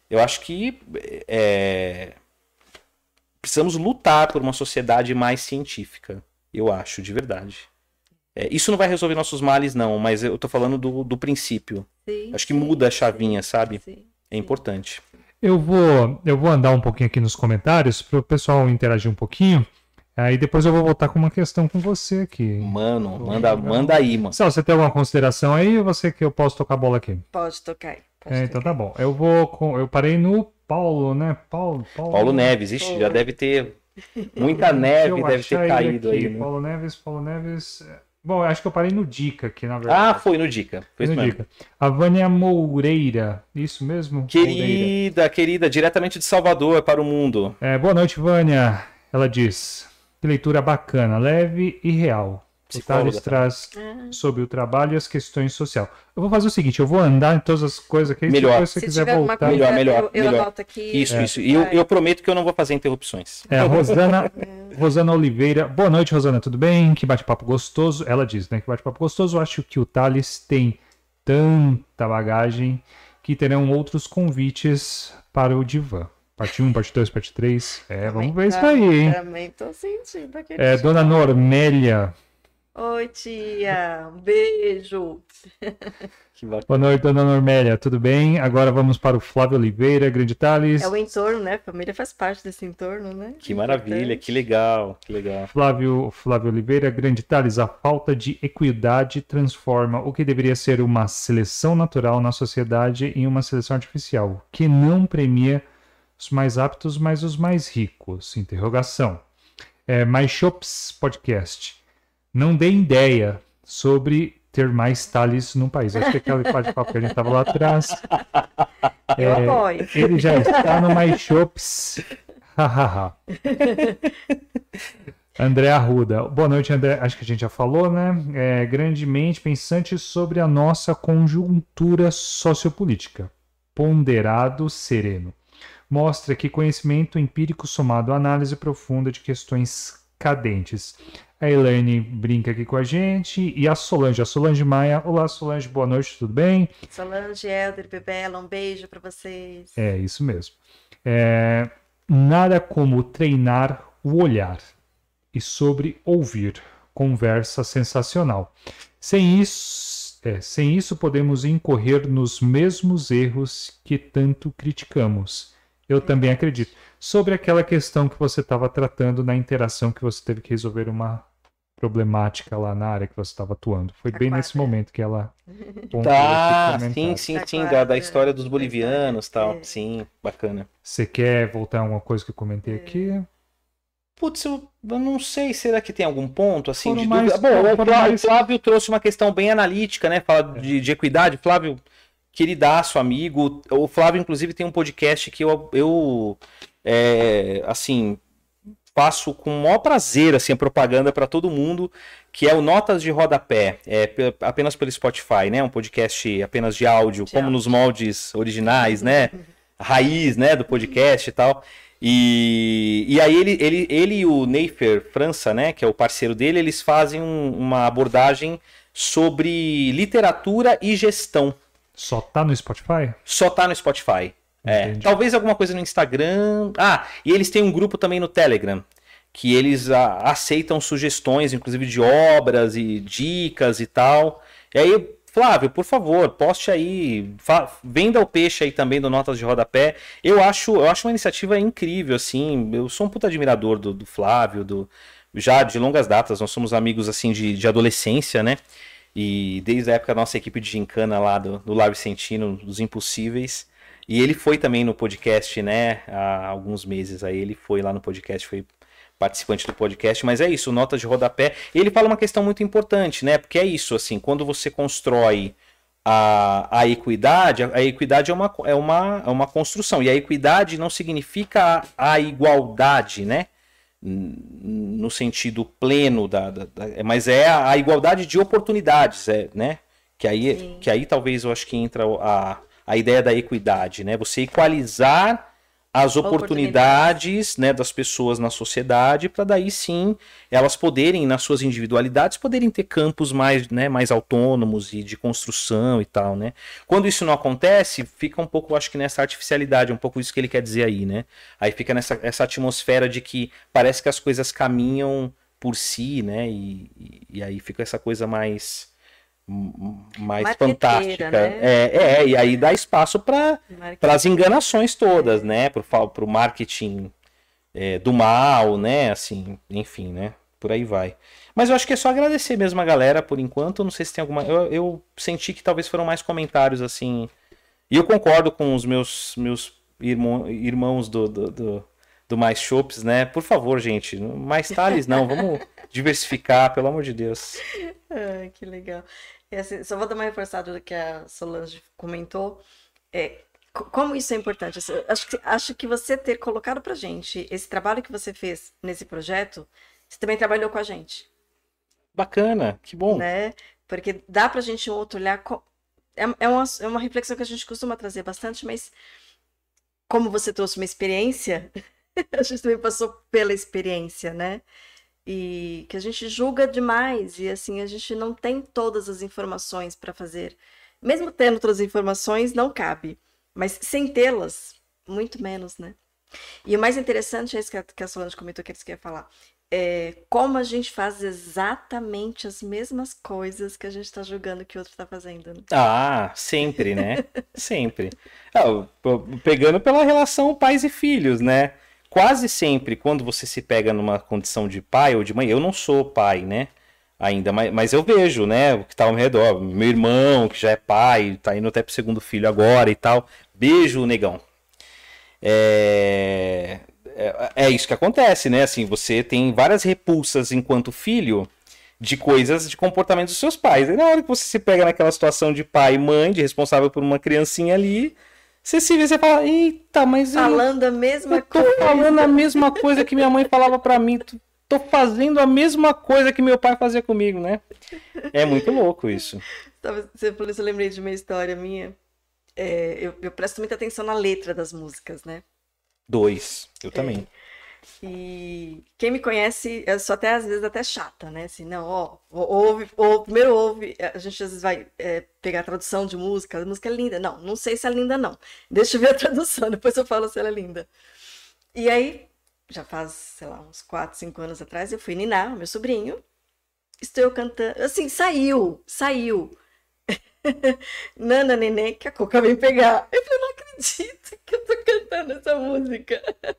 Eu acho que é, precisamos lutar por uma sociedade mais científica, eu acho, de verdade. É, isso não vai resolver nossos males, não, mas eu tô falando do, do princípio. Sim, Acho que sim, muda a chavinha, sabe? sim. É importante. Eu vou, eu vou andar um pouquinho aqui nos comentários para o pessoal interagir um pouquinho. Aí depois eu vou voltar com uma questão com você aqui. Mano, manda, manda aí, mano. Sal, você tem alguma consideração aí ou você que eu posso tocar a bola aqui? Pode tocar aí. Pode É, então tocar. tá bom. Eu vou com, eu parei no Paulo, né? Paulo, Paulo, Paulo Neves, ixi, já deve ter muita neve, deve ter caído aqui. aí. Né? Paulo Neves, Paulo Neves. Bom, eu acho que eu parei no Dica aqui, na verdade. Ah, foi no Dica. Foi no. Dica. A Vânia Moureira. Isso mesmo? Moureira. Querida, querida, diretamente de Salvador para o mundo. É, boa noite, Vânia. Ela diz: que leitura bacana, leve e real. O Psicóloga também. traz Ah, sobre o trabalho e as questões sociais. Eu vou fazer o seguinte: eu vou andar em todas as coisas aqui. Melhor. Depois, se você Se quiser voltar. coisa, Melhor, melhor, eu, eu melhor. anoto aqui. Isso, É. isso. E eu, eu prometo que eu não vou fazer interrupções. É, Rosana, Rosana Oliveira. Boa noite, Rosana, tudo bem? Que bate-papo gostoso. Ela diz, né? Que bate-papo gostoso. Eu acho que o Thales tem tanta bagagem que terão outros convites para o Divã. Parte 1, parte 2, parte 3. É, vamos ver isso aí, hein? Também tô sentindo aquele É, Dona Normélia. Oi, tia. Um beijo. Que bacana. Boa noite, Dona Normélia. Tudo bem? Agora vamos para o Flávio Oliveira, Grande Thales. É o entorno, né? Família faz parte desse entorno, né? Que maravilha, que legal, que legal. Flávio, Flávio Oliveira, Grande Thales, a falta de equidade transforma o que deveria ser uma seleção natural na sociedade em uma seleção artificial, que não premia os mais aptos, mas os mais ricos. Interrogação. É, My Shops Podcast. Não dê ideia sobre ter mais Thales no país. Acho que aquele bate-papo que a gente estava lá atrás. Eu É, apoio. ele já está no My Shops. André Arruda. Boa noite, André. Acho que a gente já falou, né? É, grandemente pensante sobre a nossa conjuntura sociopolítica. Ponderado, sereno. Mostra que conhecimento empírico somado à análise profunda de questões cadentes. A Elaine brinca aqui com a gente. E a Solange, a Solange Maia. Olá, Solange, boa noite, tudo bem? Solange, Helder, Bebela, um beijo pra vocês. É, isso mesmo. É, nada como treinar o olhar e sobre ouvir. Conversa sensacional. Sem isso, é, sem isso podemos incorrer nos mesmos erros que tanto criticamos. Eu também acredito. Sobre aquela questão que você estava tratando na interação que você teve que resolver uma problemática lá na área que você estava atuando. Foi A bem nesse quadra. momento que ela Tá, sim, sim, Da sim, da, da história dos bolivianos e tal. é. Sim, bacana. Você quer voltar a alguma coisa que eu comentei aqui? Putz, eu, eu não sei, será que tem algum ponto assim Foram de mais- dúvida? Bom, o Flávio, mais- Flávio trouxe uma questão bem analítica, né? Fala de, de equidade. Flávio, queridaço, amigo. O Flávio, inclusive, tem um podcast que eu, eu é, assim, faço com o maior prazer, assim, a propaganda para todo mundo, que é o Notas de Rodapé, é, pe- apenas pelo Spotify, né? Um podcast apenas de áudio, De como áudio. nos moldes originais, né? Raiz, né, do podcast e tal. E, e aí ele, ele, ele e o Neifer França, né, que é o parceiro dele, eles fazem um- uma abordagem sobre literatura e gestão. Só tá no Spotify? Só tá no Spotify. É, talvez alguma coisa no Instagram. Ah, e eles têm um grupo também no Telegram, que eles ah, aceitam sugestões, inclusive de obras e dicas e tal. E aí, Flávio, por favor, poste aí, venda o peixe aí também do Notas de Rodapé. Eu acho, eu acho uma iniciativa incrível, assim. Eu sou um puta admirador do, do Flávio, do já de longas datas. Nós somos amigos assim de, de adolescência, né? E desde a época da nossa equipe de gincana lá do, do Lar Vicentino, dos Impossíveis. E ele foi também no podcast, né? Há alguns meses aí. Ele foi lá no podcast, foi participante do podcast. Mas é isso, nota de rodapé. E ele fala uma questão muito importante, né? Porque é isso, assim, quando você constrói a, a equidade, a, a equidade é uma, é, uma, é uma construção. E a equidade não significa a, a igualdade, né? No sentido pleno da, da- da- mas é a, a igualdade de oportunidades, é, né? Que aí, Sim. que aí talvez eu acho que entra a, a ideia da equidade, né? Você equalizar as oportunidades, né, das pessoas na sociedade para daí sim elas poderem nas suas individualidades poderem ter campos mais, né, mais autônomos e de construção e tal, né? Quando isso não acontece, fica um pouco, acho que nessa artificialidade, um pouco isso que ele quer dizer aí, né? Aí fica nessa essa atmosfera de que parece que as coisas caminham por si, né? E, e, aí fica essa coisa mais mais fantástica. né? É, é, e aí dá espaço para para as enganações todas, né? Fa- pro marketing é, do mal, né? Assim, enfim, né? Por aí vai. Mas eu acho que é só agradecer mesmo a galera por enquanto. Não sei se tem alguma. Eu, eu senti que talvez foram mais comentários assim. E eu concordo com os meus, meus irmão, irmãos do, do, do, do Mais Shops, né? Por favor, gente. Mais Thales não. Vamos, diversificar, pelo amor de Deus. Ai, que legal. E assim, só vou dar uma reforçada do que a Solange comentou. É, co- como isso é importante? Assim, acho, que, acho que você ter colocado pra gente esse trabalho que você fez nesse projeto, você também trabalhou com a gente, Bacana, que bom. né? Porque dá pra gente um outro olhar. É, é, uma, é uma reflexão que a gente costuma trazer bastante, mas como você trouxe uma experiência, a gente também passou pela experiência, né? E que a gente julga demais e assim a gente não tem todas as informações para fazer. Mesmo tendo todas as informações, não cabe. Mas sem tê-las, muito menos, né? E o mais interessante é isso que a, Solange comentou que eles queriam falar. É como a gente faz exatamente as mesmas coisas que a gente está julgando que o outro está fazendo. Né? Ah, sempre, né? Sempre. Ah, pegando pela relação pais e filhos, né? Quase sempre, quando você se pega numa condição de pai ou de mãe, eu não sou pai, né? Ainda, mas, mas eu vejo, né? O que tá ao meu redor. Meu irmão, que já é pai, tá indo até pro segundo filho agora e tal. Beijo, negão. É, é, é isso que acontece, né? Assim, você tem várias repulsas enquanto filho de coisas, de comportamentos dos seus pais. E na hora que você se pega naquela situação de pai e mãe, de responsável por uma criancinha ali, você se vê, você fala, eita, mas eu, Falando a mesma eu tô coisa. falando a mesma coisa que minha mãe falava pra mim, tô- tô fazendo a mesma coisa que meu pai fazia comigo, né? É muito louco isso. Tava- Você falou isso, eu lembrei de uma história minha. É, eu, eu presto muita atenção na letra das músicas, né? Dois, eu também. E quem me conhece, eu sou até às vezes até chata, né? Assim, não, ó, ou- ouve, ou primeiro ouve, a gente às vezes vai é, pegar a tradução de música, a música é linda. Não, não sei se é linda, não. Deixa eu ver a tradução, depois eu falo se ela é linda. E aí, já faz, sei lá, uns 4, 5 anos atrás, eu fui ninar, meu sobrinho. Estou cantando. Assim, saiu, saiu. Nana Nenê, que a Coca vem pegar. Eu falei, não acredito que eu tô cantando essa música.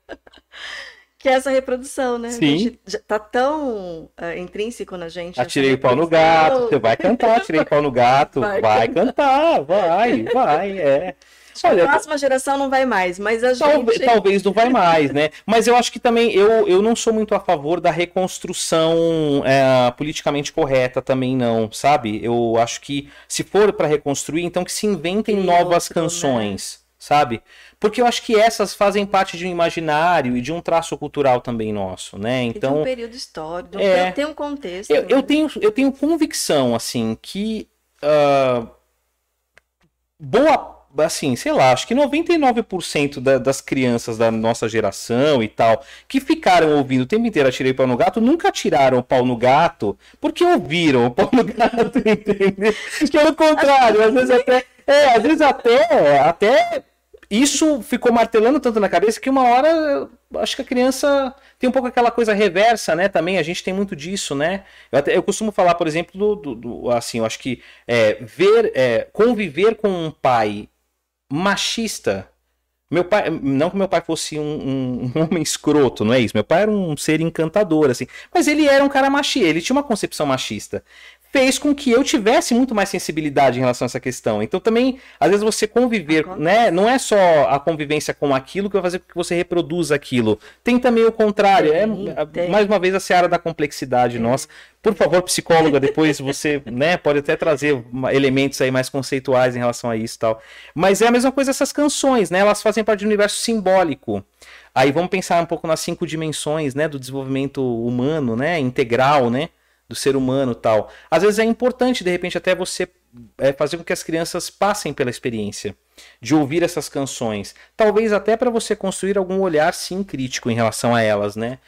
Que é essa reprodução, né? A Sim. tá tão ah, intrínseco na gente. Atirei o pau no gato, você vai cantar, atirei o pau no gato, Vai vai, cantar, vai, vai, é. A Olha, próxima geração não vai mais, mas a Talvez, gente. talvez não vai mais, né? Mas eu acho que também eu, eu não sou muito a favor da reconstrução é, politicamente correta também não, sabe? Eu acho que se for para reconstruir, então que se inventem novas outro, né? canções, sabe? Porque eu acho que essas fazem parte de um imaginário e de um traço cultural também nosso, né? E de um Então período histórico, É. tem um contexto. eu, eu tenho, eu tenho convicção, assim, que ah, boa, assim, sei lá, acho que 99% da- das crianças da nossa geração e tal, que ficaram ouvindo o tempo inteiro Atirei o Pau no Gato, nunca tiraram o pau no gato porque ouviram o pau no gato, entendeu? Pelo contrário, às vezes até, é, às vezes até, até isso ficou martelando tanto na cabeça que uma hora acho que a criança tem um pouco aquela coisa reversa, né? Também a gente tem muito disso, né? Eu, até- eu costumo falar, por exemplo, do, do- do- assim, eu acho que é, ver, é, conviver com um pai machista. Meu pai, não que meu pai fosse um, um- um homem escroto, não é isso. Meu pai era um ser encantador, assim. Mas ele era um cara machista, ele tinha uma concepção machista. Fez com que eu tivesse muito mais sensibilidade em relação a essa questão. Então também, às vezes você conviver, Acontece. né? Não é só a convivência com aquilo que vai fazer com que você reproduza aquilo. Tem também o contrário. Tem, é, tem. mais uma vez a seara da complexidade nossa. Por favor, psicóloga, depois você, né, pode até trazer elementos aí mais conceituais em relação a isso e tal. Mas é a mesma coisa essas canções, né? Elas fazem parte do universo simbólico. Aí vamos pensar um pouco nas cinco dimensões, né, do desenvolvimento humano, né, integral, né, do ser humano tal. Às vezes é importante, de repente, até você é, fazer com que as crianças passem pela experiência de ouvir essas canções. Talvez até para você construir algum olhar, sim, crítico em relação a elas, né?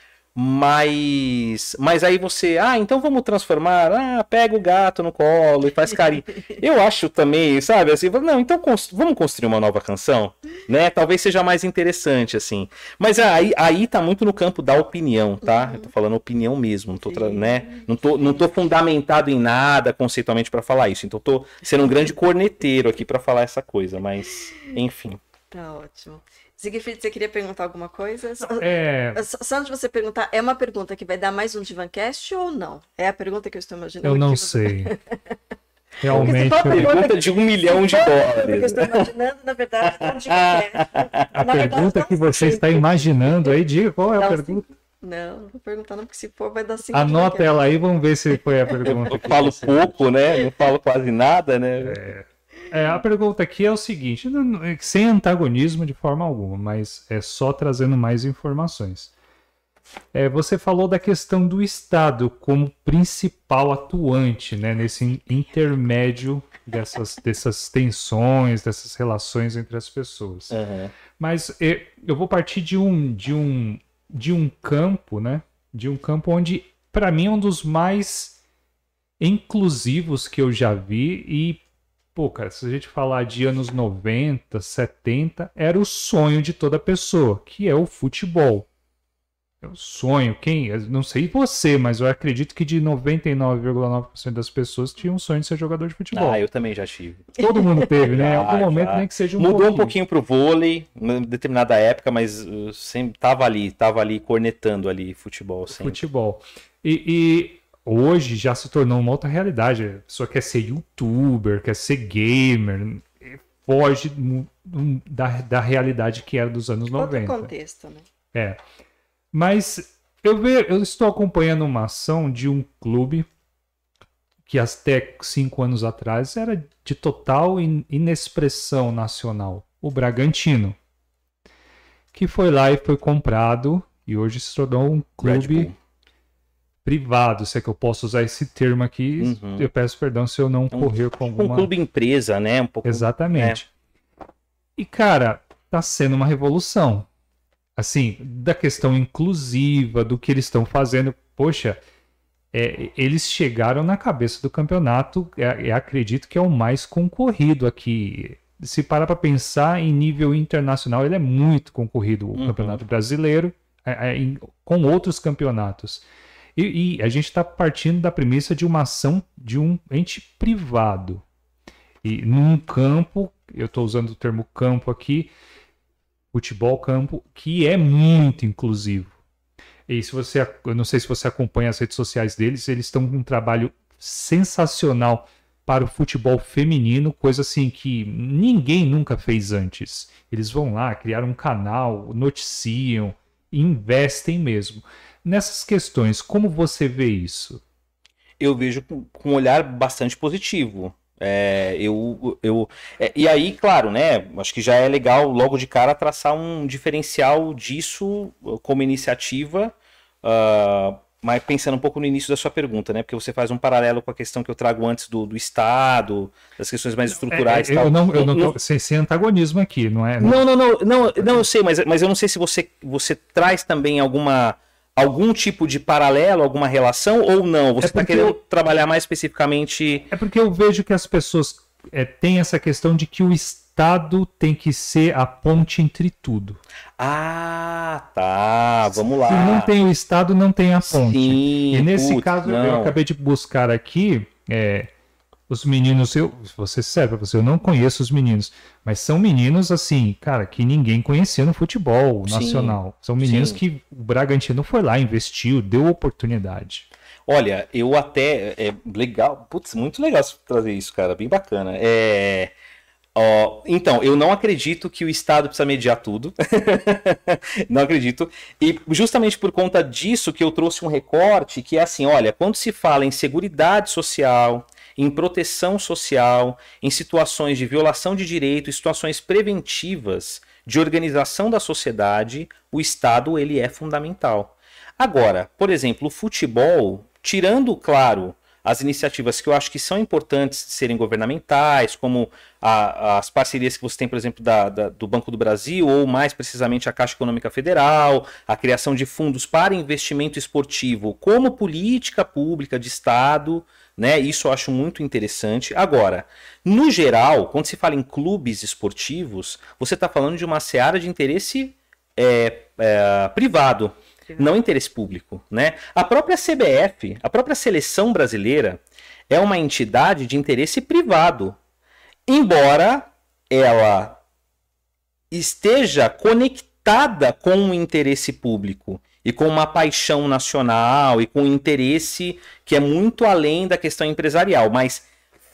Mas, mas aí você, ah, então vamos transformar, ah, pega o gato no colo e faz carinho. Eu acho também, sabe, assim, não, então vamos construir uma nova canção, né? Talvez seja mais interessante, assim. Mas aí, aí tá muito no campo da opinião, tá? Eu tô falando opinião mesmo, não tô, né? Não tô, não tô fundamentado em nada conceitualmente para falar isso. Então tô sendo um grande corneteiro aqui para falar essa coisa, mas enfim. Tá ótimo. Siegfried, você queria perguntar alguma coisa? Só, É, só- antes de você perguntar, é uma pergunta que vai dar mais um Divancast ou não? É a pergunta que eu estou imaginando. eu não sei. Realmente. Porque eu- Pergunta de um milhão de A pergunta que eu dólares. estou imaginando, na verdade, é um Divancast. A Na verdade, pergunta não que você sei. está imaginando aí, diga qual é a Não, pergunta. Não, não vou perguntar não, porque se for vai dar cinco. Anota ela aí, vamos ver se foi a pergunta. Eu falo pouco, né? Não falo quase nada, né? É, é, a pergunta aqui é o seguinte, não- sem antagonismo de forma alguma, mas é só trazendo mais informações. É, você falou da questão do Estado como principal atuante né, nesse in- intermédio dessas, dessas tensões, dessas relações entre as pessoas. Aham. Mas eh, eu vou partir de um, de um, de um campo, né? De um campo onde, para mim, é um dos mais inclusivos que eu já vi. E, pô, cara, se a gente falar de anos 90, 70, era o sonho de toda pessoa, que é o futebol. É o sonho. Quem? eu Não sei você, mas eu acredito que de 99,9% das pessoas tinham um sonho de ser jogador de futebol. Ah, eu também já tive. Todo mundo teve, né? Em algum Já, momento, já. nem que seja um Mudou um pouquinho pro vôlei, em determinada época, mas uh, sempre tava ali, tava ali cornetando ali futebol sempre. futebol. E, e hoje já se tornou uma outra realidade. A pessoa quer ser youtuber, quer ser gamer, e foge da, da realidade que era dos anos Outro 90. contexto, né? É. Mas eu, ve, eu estou acompanhando uma ação de um clube que até cinco anos atrás era de total in- inexpressão nacional, o Bragantino, que foi lá e foi comprado e hoje se tornou um Red clube Bull. Privado, se é que eu posso usar esse termo aqui. Uhum. Eu peço perdão se eu não um- correr com Um alguma... clube empresa, né? Um pouco. Exatamente. E, cara, tá sendo uma revolução. Assim, da questão inclusiva, do que eles estão fazendo. Poxa, é, eles chegaram na cabeça do campeonato, é, é, acredito que é o mais concorrido aqui. Se parar para pensar em nível internacional, ele é muito concorrido, o Uhum. campeonato brasileiro, é, é, com outros campeonatos. E, e a gente está partindo da premissa de uma ação de um ente privado. E num campo, eu estou usando o termo campo aqui, futebol campo, que é muito inclusivo. E se você, eu não sei se você acompanha as redes sociais deles, eles estão com um trabalho sensacional para o futebol feminino, coisa assim que ninguém nunca fez antes. Eles vão lá, criaram um canal, noticiam, investem mesmo. Nessas questões, como você vê isso? eu vejo com, um olhar bastante positivo. É, eu, eu, é, e aí, claro, né? Acho que já é legal logo de cara traçar um diferencial disso uh, como iniciativa. ah, mas pensando um pouco no início da sua pergunta, né? Porque você faz um paralelo com a questão que eu trago antes do, do Estado, das questões mais estruturais. É, e tal. eu não, eu não tô, sem, sem antagonismo aqui, não é? Não, não, não, não, não, eu sei, mas, mas eu não sei se você, você traz também alguma algum tipo de paralelo, alguma relação ou não. Você É está porque querendo eu- trabalhar mais especificamente. É porque eu vejo que as pessoas é, têm essa questão de que o Estado tem que ser a ponte entre tudo. Ah, tá. Vamos lá. Se não tem o Estado, não tem a ponte. Sim, e nesse putz, caso, eu não. acabei de buscar aqui é, os meninos. Eu, você serve você, eu não conheço os meninos, mas são meninos assim, cara, que ninguém conhecia no futebol Sim, nacional. São meninos sim. que o Bragantino foi lá, investiu, deu oportunidade. Olha, eu até. É legal. Putz, muito legal você trazer isso, cara. Bem bacana. É. ó, então, eu não acredito que o Estado precisa mediar tudo. não acredito. E justamente por conta disso que eu trouxe um recorte que é assim: olha, quando se fala em seguridade social, em proteção social, em situações de violação de direito, situações preventivas de organização da sociedade, o Estado ele é fundamental. Agora, por exemplo, o futebol, tirando, claro, as iniciativas que eu acho que são importantes de serem governamentais, como a- as parcerias que você tem, por exemplo, da- da- do Banco do Brasil, ou mais precisamente a Caixa Econômica Federal, a criação de fundos para investimento esportivo como política pública de Estado, né? Isso eu acho muito interessante. Agora, no geral, quando se fala em clubes esportivos, você está falando de uma seara de interesse é, é, privado, não interesse público, né? A própria CBF, a própria seleção brasileira, é uma entidade de interesse privado, embora ela esteja conectada com o interesse público e com uma paixão nacional e com um interesse que é muito além da questão empresarial, mas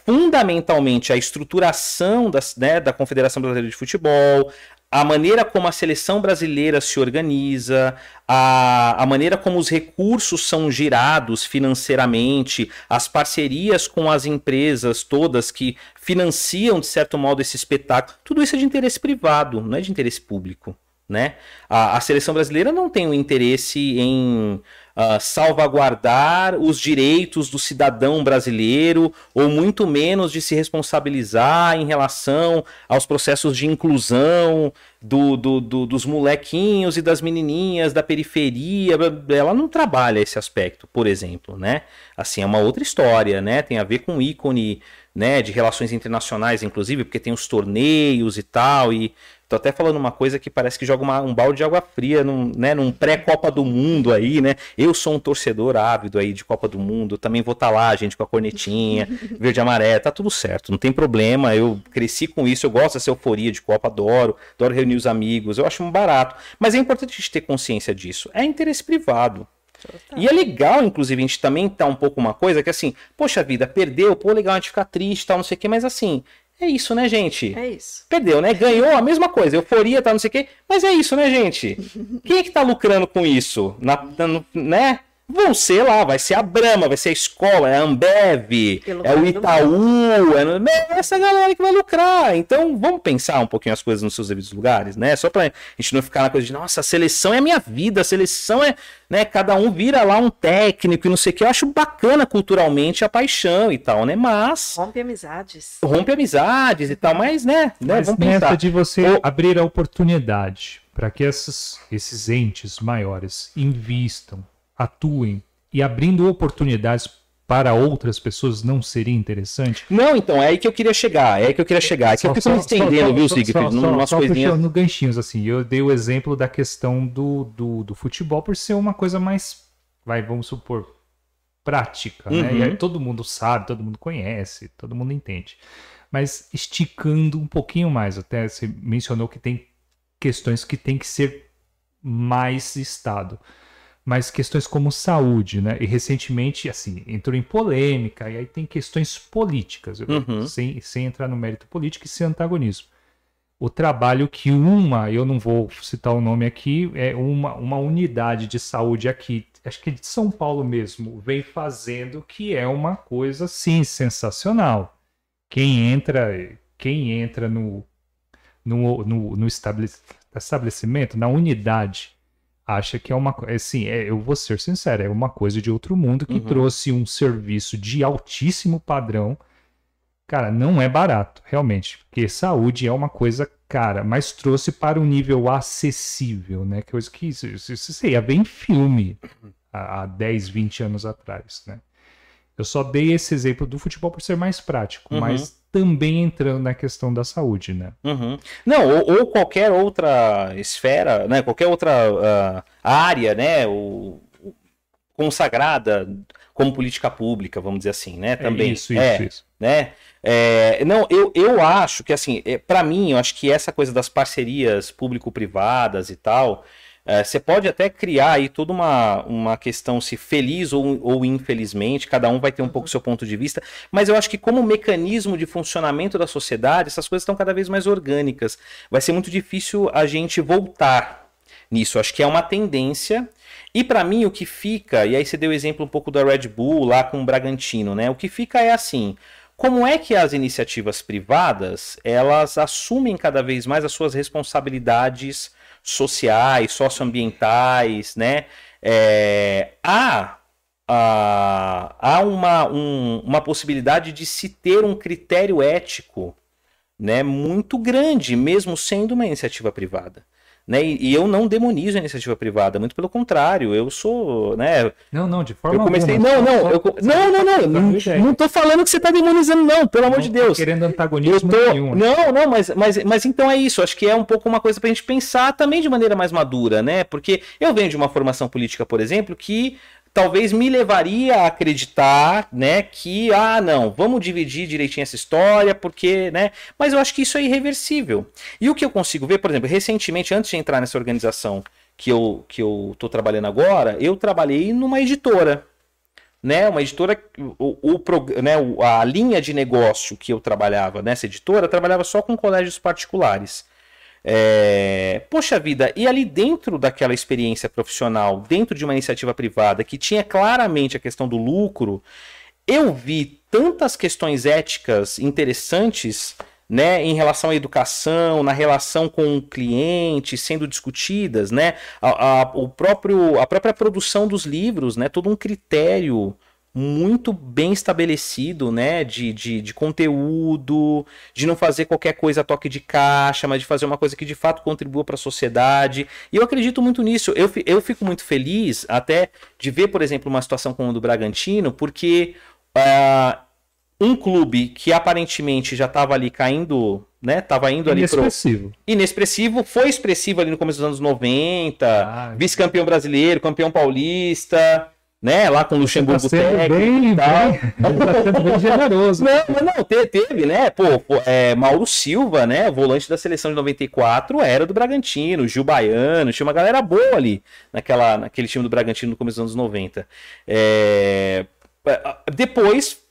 fundamentalmente a estruturação das, né, da Confederação Brasileira de Futebol, a maneira como a seleção brasileira se organiza, a, a maneira como os recursos são girados financeiramente, as parcerias com as empresas todas que financiam, de certo modo, esse espetáculo, tudo isso é de interesse privado, não é de interesse público. Né? A, a seleção brasileira não tem um interesse em uh, salvaguardar os direitos do cidadão brasileiro, ou muito menos de se responsabilizar em relação aos processos de inclusão do, do, do, dos molequinhos e das menininhas da periferia. Ela não trabalha esse aspecto, por exemplo, né? Assim, é uma outra história, né? Tem a ver com ícone né, de relações internacionais, inclusive, porque tem os torneios e tal, e Tô até falando uma coisa que parece que joga uma, um balde de água fria num, né, num pré-Copa do Mundo aí, né? Eu sou um torcedor ávido aí de Copa do Mundo, também vou estar tá lá, gente, com a cornetinha, verde e amarelo, tá tudo certo, não tem problema. Eu cresci com isso, eu gosto dessa euforia de Copa, adoro, adoro reunir os amigos, eu acho um barato. Mas é importante a gente ter consciência disso. É interesse privado. E é legal, inclusive, a gente também tá um pouco uma coisa que assim, poxa vida, perdeu, pô, legal a gente ficar triste tal, não sei o que, mas assim, é isso, né, gente? É isso. Perdeu, né? Ganhou a mesma coisa, euforia, tá, não sei o quê. Mas é isso, né, gente? Quem é que tá lucrando com isso? Na, na, né? Vão ser lá, vai ser a Brahma, vai ser a escola, é a Ambev, é o Itaú, é essa galera que vai lucrar. Então vamos pensar um pouquinho as coisas nos seus devidos lugares, né? Só pra gente não ficar na coisa de, nossa, a seleção é a minha vida, a seleção é, né? Cada um vira lá um técnico e não sei o que. Eu acho bacana culturalmente a paixão e tal, né? Mas. Rompe amizades. Rompe amizades e tal, mas, né? né? Mas vamos pensar. de você Ou... abrir a oportunidade para que esses, esses entes maiores invistam atuem e abrindo oportunidades para outras pessoas não seria interessante? Não, então, é aí que eu queria chegar, é aí que eu queria chegar. É que só, eu fico estendendo, viu, Siegfried, umas só coisinhas... no ganchinhos, assim, eu dei o exemplo da questão do, do, do, futebol por ser uma coisa mais, vai, vamos supor, prática, uhum. né? E aí uhum. todo mundo sabe, todo mundo conhece, todo mundo entende. Mas esticando um pouquinho mais, até você mencionou que tem questões que tem que ser mais Estado mas questões como saúde, né? E recentemente, assim, entrou em polêmica, e aí tem questões políticas, uhum. sem, sem entrar no mérito político e sem antagonismo. O trabalho que uma, eu não vou citar o nome aqui, é uma, uma unidade de saúde aqui, acho que de São Paulo mesmo, vem fazendo, que é uma coisa, sim, sensacional. Quem entra, quem entra no, no, no, no estabelecimento, na unidade acha que é uma assim, é, eu vou ser sincero, é uma coisa de outro mundo que uhum. trouxe um serviço de altíssimo padrão. Cara, não é barato, realmente, porque saúde é uma coisa cara, mas trouxe para um nível acessível, né? Coisa que você ia ver em filme há, há 10, 20 anos atrás, né? Eu só dei esse exemplo do futebol por ser mais prático, uhum. mas também entrando na questão da saúde, né? Uhum. Não, ou, ou, qualquer outra esfera, né? Qualquer outra uh, área, né? O, consagrada como política pública, vamos dizer assim, né? É também. É isso, isso, é, isso. Né? É, não, eu, eu acho que assim, é, para mim, eu acho que essa coisa das parcerias público-privadas e tal, você pode até criar aí toda uma, uma questão se feliz ou, ou infelizmente, cada um vai ter um pouco seu ponto de vista, mas eu acho que como mecanismo de funcionamento da sociedade, essas coisas estão cada vez mais orgânicas. Vai ser muito difícil a gente voltar nisso. Acho que é uma tendência. E para mim o que fica, e aí você deu o exemplo um pouco da Red Bull lá com o Bragantino, né? O que fica é assim, como é que as iniciativas privadas, elas assumem cada vez mais as suas responsabilidades sociais, socioambientais, né? É, há, há, uma, um, uma possibilidade de se ter um critério ético né, muito grande, mesmo sendo uma iniciativa privada. Né? E, e, eu não demonizo a iniciativa privada, muito pelo contrário, eu sou, né? Não, não, de forma eu comecei, alguma. Não, não, eu, não, não, não, não, não tô falando que você tá demonizando não, pelo amor de Deus. querendo antagonismo tô, nenhum. Não, não, mas, mas, mas então é isso, acho que é um pouco uma coisa pra gente pensar também de maneira mais madura, né? Porque eu venho de uma formação política, por exemplo, que talvez me levaria a acreditar, né, que ah, não, vamos dividir direitinho essa história, porque, né? Mas eu acho que isso é irreversível. E o que eu consigo ver, por exemplo, recentemente antes de entrar nessa organização que eu que eu tô trabalhando agora, eu trabalhei numa editora, né, uma editora, o, o, né, a linha de negócio que eu trabalhava nessa editora, trabalhava só com colégios particulares. É... Poxa vida, e ali dentro daquela experiência profissional, dentro de uma iniciativa privada que tinha claramente a questão do lucro, eu vi tantas questões éticas interessantes né, em relação à educação, na relação com o cliente, sendo discutidas, né, a, a, o próprio, a própria produção dos livros, né, todo um critério muito bem estabelecido, né, de, de, de, conteúdo, de não fazer qualquer coisa a toque de caixa, mas de fazer uma coisa que de fato contribua para a sociedade. E eu acredito muito nisso. Eu, eu fico muito feliz até de ver, por exemplo, uma situação como a do Bragantino, porque uh, um clube que aparentemente já estava ali caindo, né? Tava indo ali pro inexpressivo. Inexpressivo, foi expressivo ali no começo dos anos 90, ah, vice-campeão brasileiro, campeão paulista, né? Lá com o Luxemburgo tá técnico bem, e tal. Bem, tá bem generoso. Não, mas não, teve, teve né? Pô, pô é, Mauro Silva, né? Volante da seleção de 94, era do Bragantino, Gil Baiano, tinha uma galera boa ali naquela, naquele time do Bragantino no começo dos anos 90. É... Depois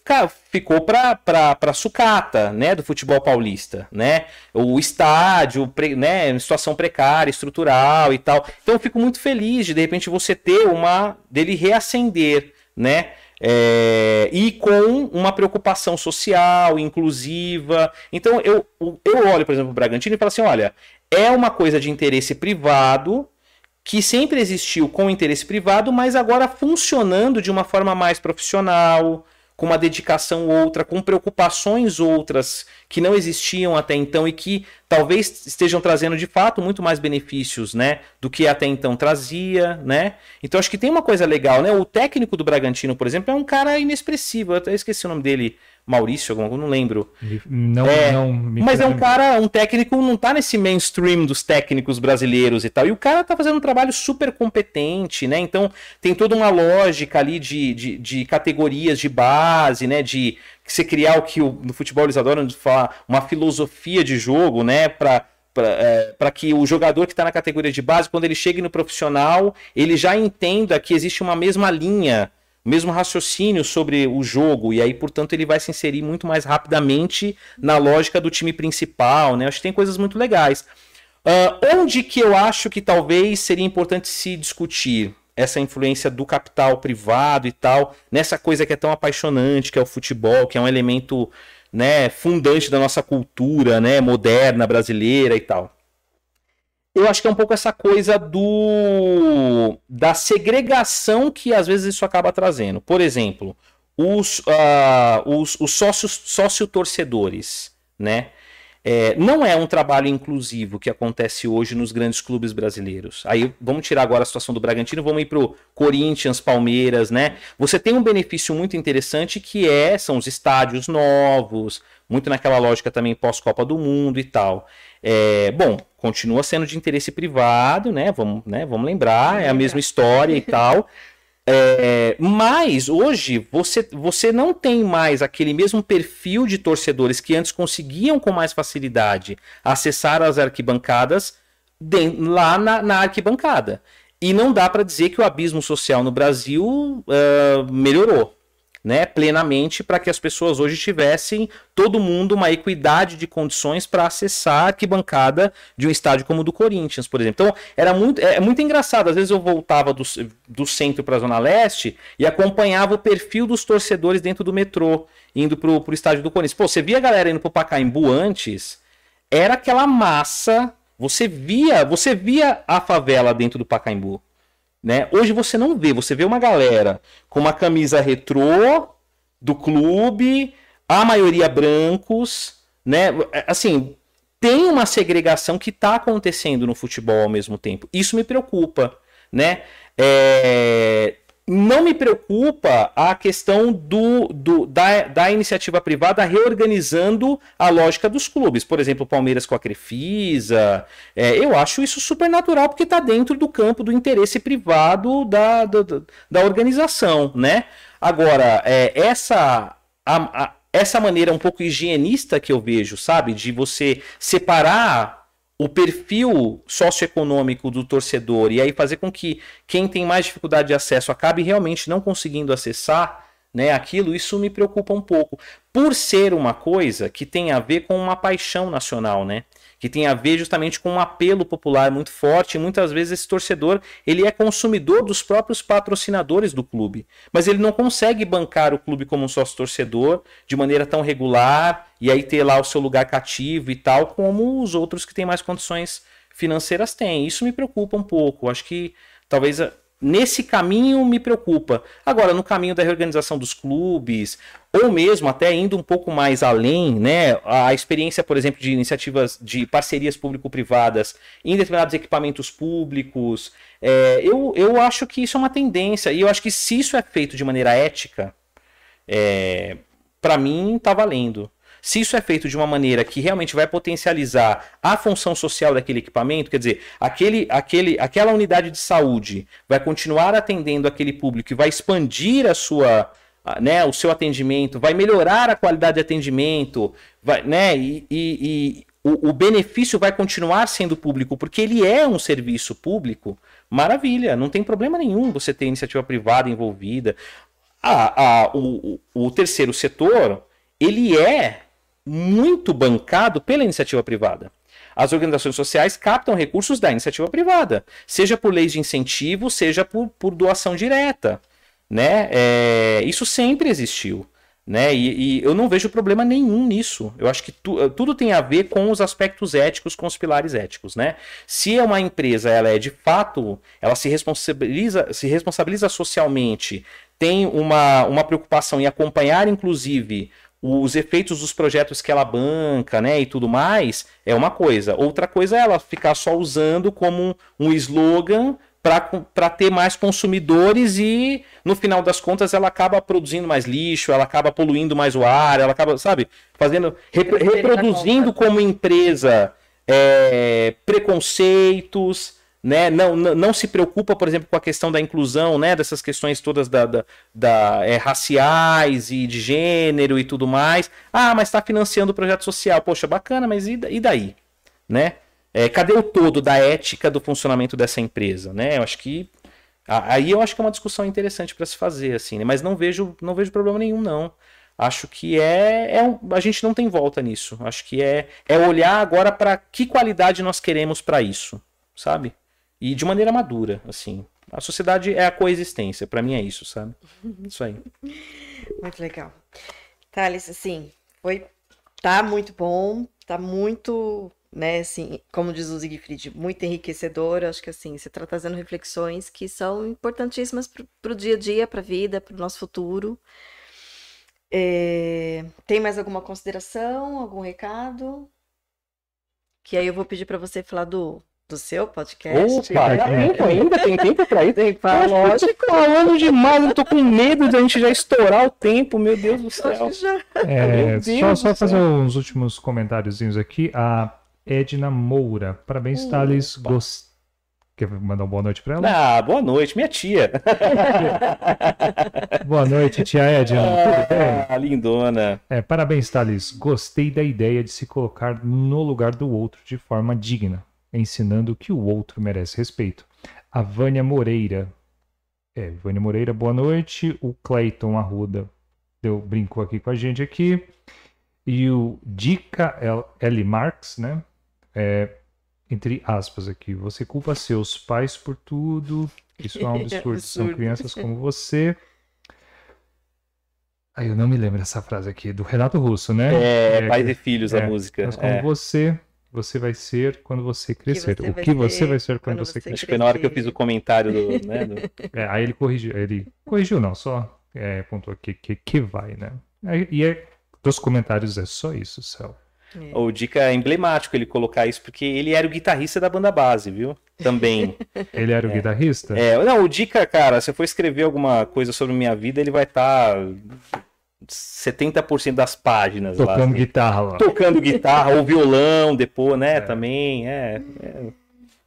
ficou para sucata, né, do futebol paulista, né? O estádio, né, situação precária, estrutural e tal. Então eu fico muito feliz de de repente você ter uma dele reacender, né? É, e com uma preocupação social, inclusiva. Então eu, eu olho, por exemplo, o Bragantino e falo assim: olha, é uma coisa de interesse privado que sempre existiu com interesse privado, mas agora funcionando de uma forma mais profissional, com uma dedicação outra, com preocupações outras que não existiam até então e que talvez estejam trazendo de fato muito mais benefícios, né, do que até então trazia, né? Então acho que tem uma coisa legal, né? O técnico do Bragantino, por exemplo, é um cara inexpressivo. Eu até esqueci o nome dele Maurício, algum, não lembro. Não, é, não Mas é um cara, um técnico, não tá nesse mainstream dos técnicos brasileiros e tal. E o cara tá fazendo um trabalho super competente, né? Então tem toda uma lógica ali de, de, de categorias de base, né? De você criar o que o, no futebol eles adoram de falar, uma filosofia de jogo, né? Pra, para é, que o jogador que está na categoria de base, quando ele chegue no profissional, ele já entenda que existe uma mesma linha mesmo raciocínio sobre o jogo, e aí, portanto, ele vai se inserir muito mais rapidamente na lógica do time principal, né? Acho que tem coisas muito legais. Uh, onde que eu acho que talvez seria importante se discutir essa influência do capital privado e tal, nessa coisa que é tão apaixonante, que é o futebol, que é um elemento né, fundante da nossa cultura né, moderna brasileira e tal eu acho que é um pouco essa coisa do da segregação que às vezes isso acaba trazendo. Por exemplo, os, uh, os, os sócios sócio-torcedores, né? É, não é um trabalho inclusivo que acontece hoje nos grandes clubes brasileiros. Aí vamos tirar agora a situação do Bragantino, vamos ir para o Corinthians, Palmeiras, né? Você tem um benefício muito interessante que é são os estádios novos, muito naquela lógica também pós-Copa do Mundo e tal. É, bom, continua sendo de interesse privado, né? Vamos, né? Vamos lembrar, é a mesma história e tal. É, mas hoje você, você não tem mais aquele mesmo perfil de torcedores que antes conseguiam com mais facilidade acessar as arquibancadas de, lá na, na, arquibancada. E não dá para dizer que o abismo social no Brasil uh, melhorou né, plenamente para que as pessoas hoje tivessem todo mundo uma equidade de condições para acessar a arquibancada de um estádio como o do Corinthians, por exemplo. Então, era muito, é, é muito engraçado. Às vezes eu voltava do, do centro para a Zona Leste e acompanhava o perfil dos torcedores dentro do metrô, indo para o estádio do Corinthians. Pô, você via a galera indo para o Pacaembu antes, era aquela massa. Você via, você via a favela dentro do Pacaembu. Né? Hoje você não vê, você vê uma galera com uma camisa retrô do clube, a maioria brancos, né? Assim, tem uma segregação que está acontecendo no futebol ao mesmo tempo. Isso me preocupa, né? É, não me preocupa a questão do, do da, da, iniciativa privada reorganizando a lógica dos clubes. Por exemplo, o Palmeiras com a Crefisa. É, eu acho isso super natural porque está dentro do campo do interesse privado da, da, da organização. Né? Agora, é, essa, a, a, essa maneira um pouco higienista que eu vejo, sabe? De você separar o perfil socioeconômico do torcedor e aí fazer com que quem tem mais dificuldade de acesso acabe realmente não conseguindo acessar, né, aquilo, isso me preocupa um pouco. Por ser uma coisa que tem a ver com uma paixão nacional, né? Que tem a ver justamente com um apelo popular muito forte, e muitas vezes esse torcedor, ele é consumidor dos próprios patrocinadores do clube, mas ele não consegue bancar o clube como um sócio torcedor de maneira tão regular e aí ter lá o seu lugar cativo e tal, como os outros que têm mais condições financeiras têm. Isso me preocupa um pouco. Acho que talvez nesse caminho me preocupa. Agora, no caminho da reorganização dos clubes, ou mesmo até indo um pouco mais além, né, a experiência, por exemplo, de iniciativas de parcerias público-privadas em determinados equipamentos públicos, é, eu, eu acho que isso é uma tendência, e eu acho que se isso é feito de maneira ética, é, para mim está valendo. Se isso é feito de uma maneira que realmente vai potencializar a função social daquele equipamento, quer dizer, aquele, aquele, aquela unidade de saúde vai continuar atendendo aquele público e vai expandir a sua, né, o seu atendimento, vai melhorar a qualidade de atendimento, vai, né, e, e, e o, o, benefício vai continuar sendo público, porque ele é um serviço público, maravilha, não tem problema nenhum você ter iniciativa privada envolvida. Ah, ah, o, o terceiro setor, ele é muito bancado pela iniciativa privada. As organizações sociais captam recursos da iniciativa privada, seja por leis de incentivo, seja por, por doação direta. Né? É, isso sempre existiu. Né? E, e, eu não vejo problema nenhum nisso. Eu acho que tu, tudo tem a ver com os aspectos éticos, com os pilares éticos. Né? Se é uma empresa, ela é de fato, ela se responsabiliza, se responsabiliza socialmente, tem uma, uma preocupação em acompanhar, inclusive, os efeitos dos projetos que ela banca, né, e tudo mais, é uma coisa. Outra coisa é ela ficar só usando como um slogan para ter mais consumidores e no final das contas ela acaba produzindo mais lixo, ela acaba poluindo mais o ar, ela acaba, sabe, fazendo reproduzindo como empresa é, preconceitos, né? Não, não, não, se preocupa, por exemplo, com a questão da inclusão, né? Dessas questões todas da, da, da é, raciais e de gênero e tudo mais. Ah, mas está financiando o projeto social. Poxa, bacana, mas e, e daí? Né? É, cadê o todo da ética do funcionamento dessa empresa? Né? Eu acho que aí eu acho que é uma discussão interessante para se fazer, assim, né? mas não vejo, não vejo problema nenhum, não. Acho que é, é um, a gente não tem volta nisso. Acho que é, é olhar agora para que qualidade nós queremos para isso, sabe? E de maneira madura, assim. A sociedade é a coexistência, para mim é isso, sabe? Isso aí. Muito legal. Thales, assim, foi tá muito bom, tá muito, né, assim, como diz o Siegfried, muito enriquecedor. Acho que assim, você está trazendo reflexões que são importantíssimas para o dia a dia, para a vida, para o nosso futuro. É... Tem mais alguma consideração, algum recado? Que aí eu vou pedir para você falar do do seu podcast. Opa, dá tempo ainda? Tem tempo pra ir? Tem que falar, lógico. falando demais, eu tô com medo de a gente já estourar o tempo, meu Deus do céu. É, só, só fazer uns últimos comentáriozinhos aqui. A Edna Moura. Parabéns, Thales. Gostei. Quer mandar uma boa noite para ela? Ah, boa noite, minha tia. boa noite, tia Edna. Ah, lindona. É, parabéns, Thales. Gostei da ideia de se colocar no lugar do outro de forma digna ensinando que o outro merece respeito. A Vânia Moreira. É, Vânia Moreira, boa noite. O Clayton Arruda deu, brincou aqui com a gente aqui. E o Dica L. Marx, né? É, entre aspas aqui, você culpa seus pais por tudo. Isso é um absurdo. São crianças como você. Aí eu não me lembro dessa frase aqui, do Renato Russo, né? É, é Pais e Filhos, é, a música. Mas como é. você você vai ser quando você crescer. Que o que você vai ser quando, quando você, crescer. Acho que foi na hora que eu fiz o comentário do. Né, do... É, aí ele corrigiu, ele corrigiu, não, só é, pontuou que, que, que vai, né? E é, dos comentários é só isso, Céu. É. O Dica é emblemático ele colocar isso, porque ele era o guitarrista da banda base, viu? Também. ele era o é. guitarrista? É, não, o Dica, cara, se eu for escrever alguma coisa sobre minha vida, ele vai estar. Tá 70% das páginas Tocando lá, assim. guitarra lá. Tocando guitarra ou violão depois, né? É. Também, é, é.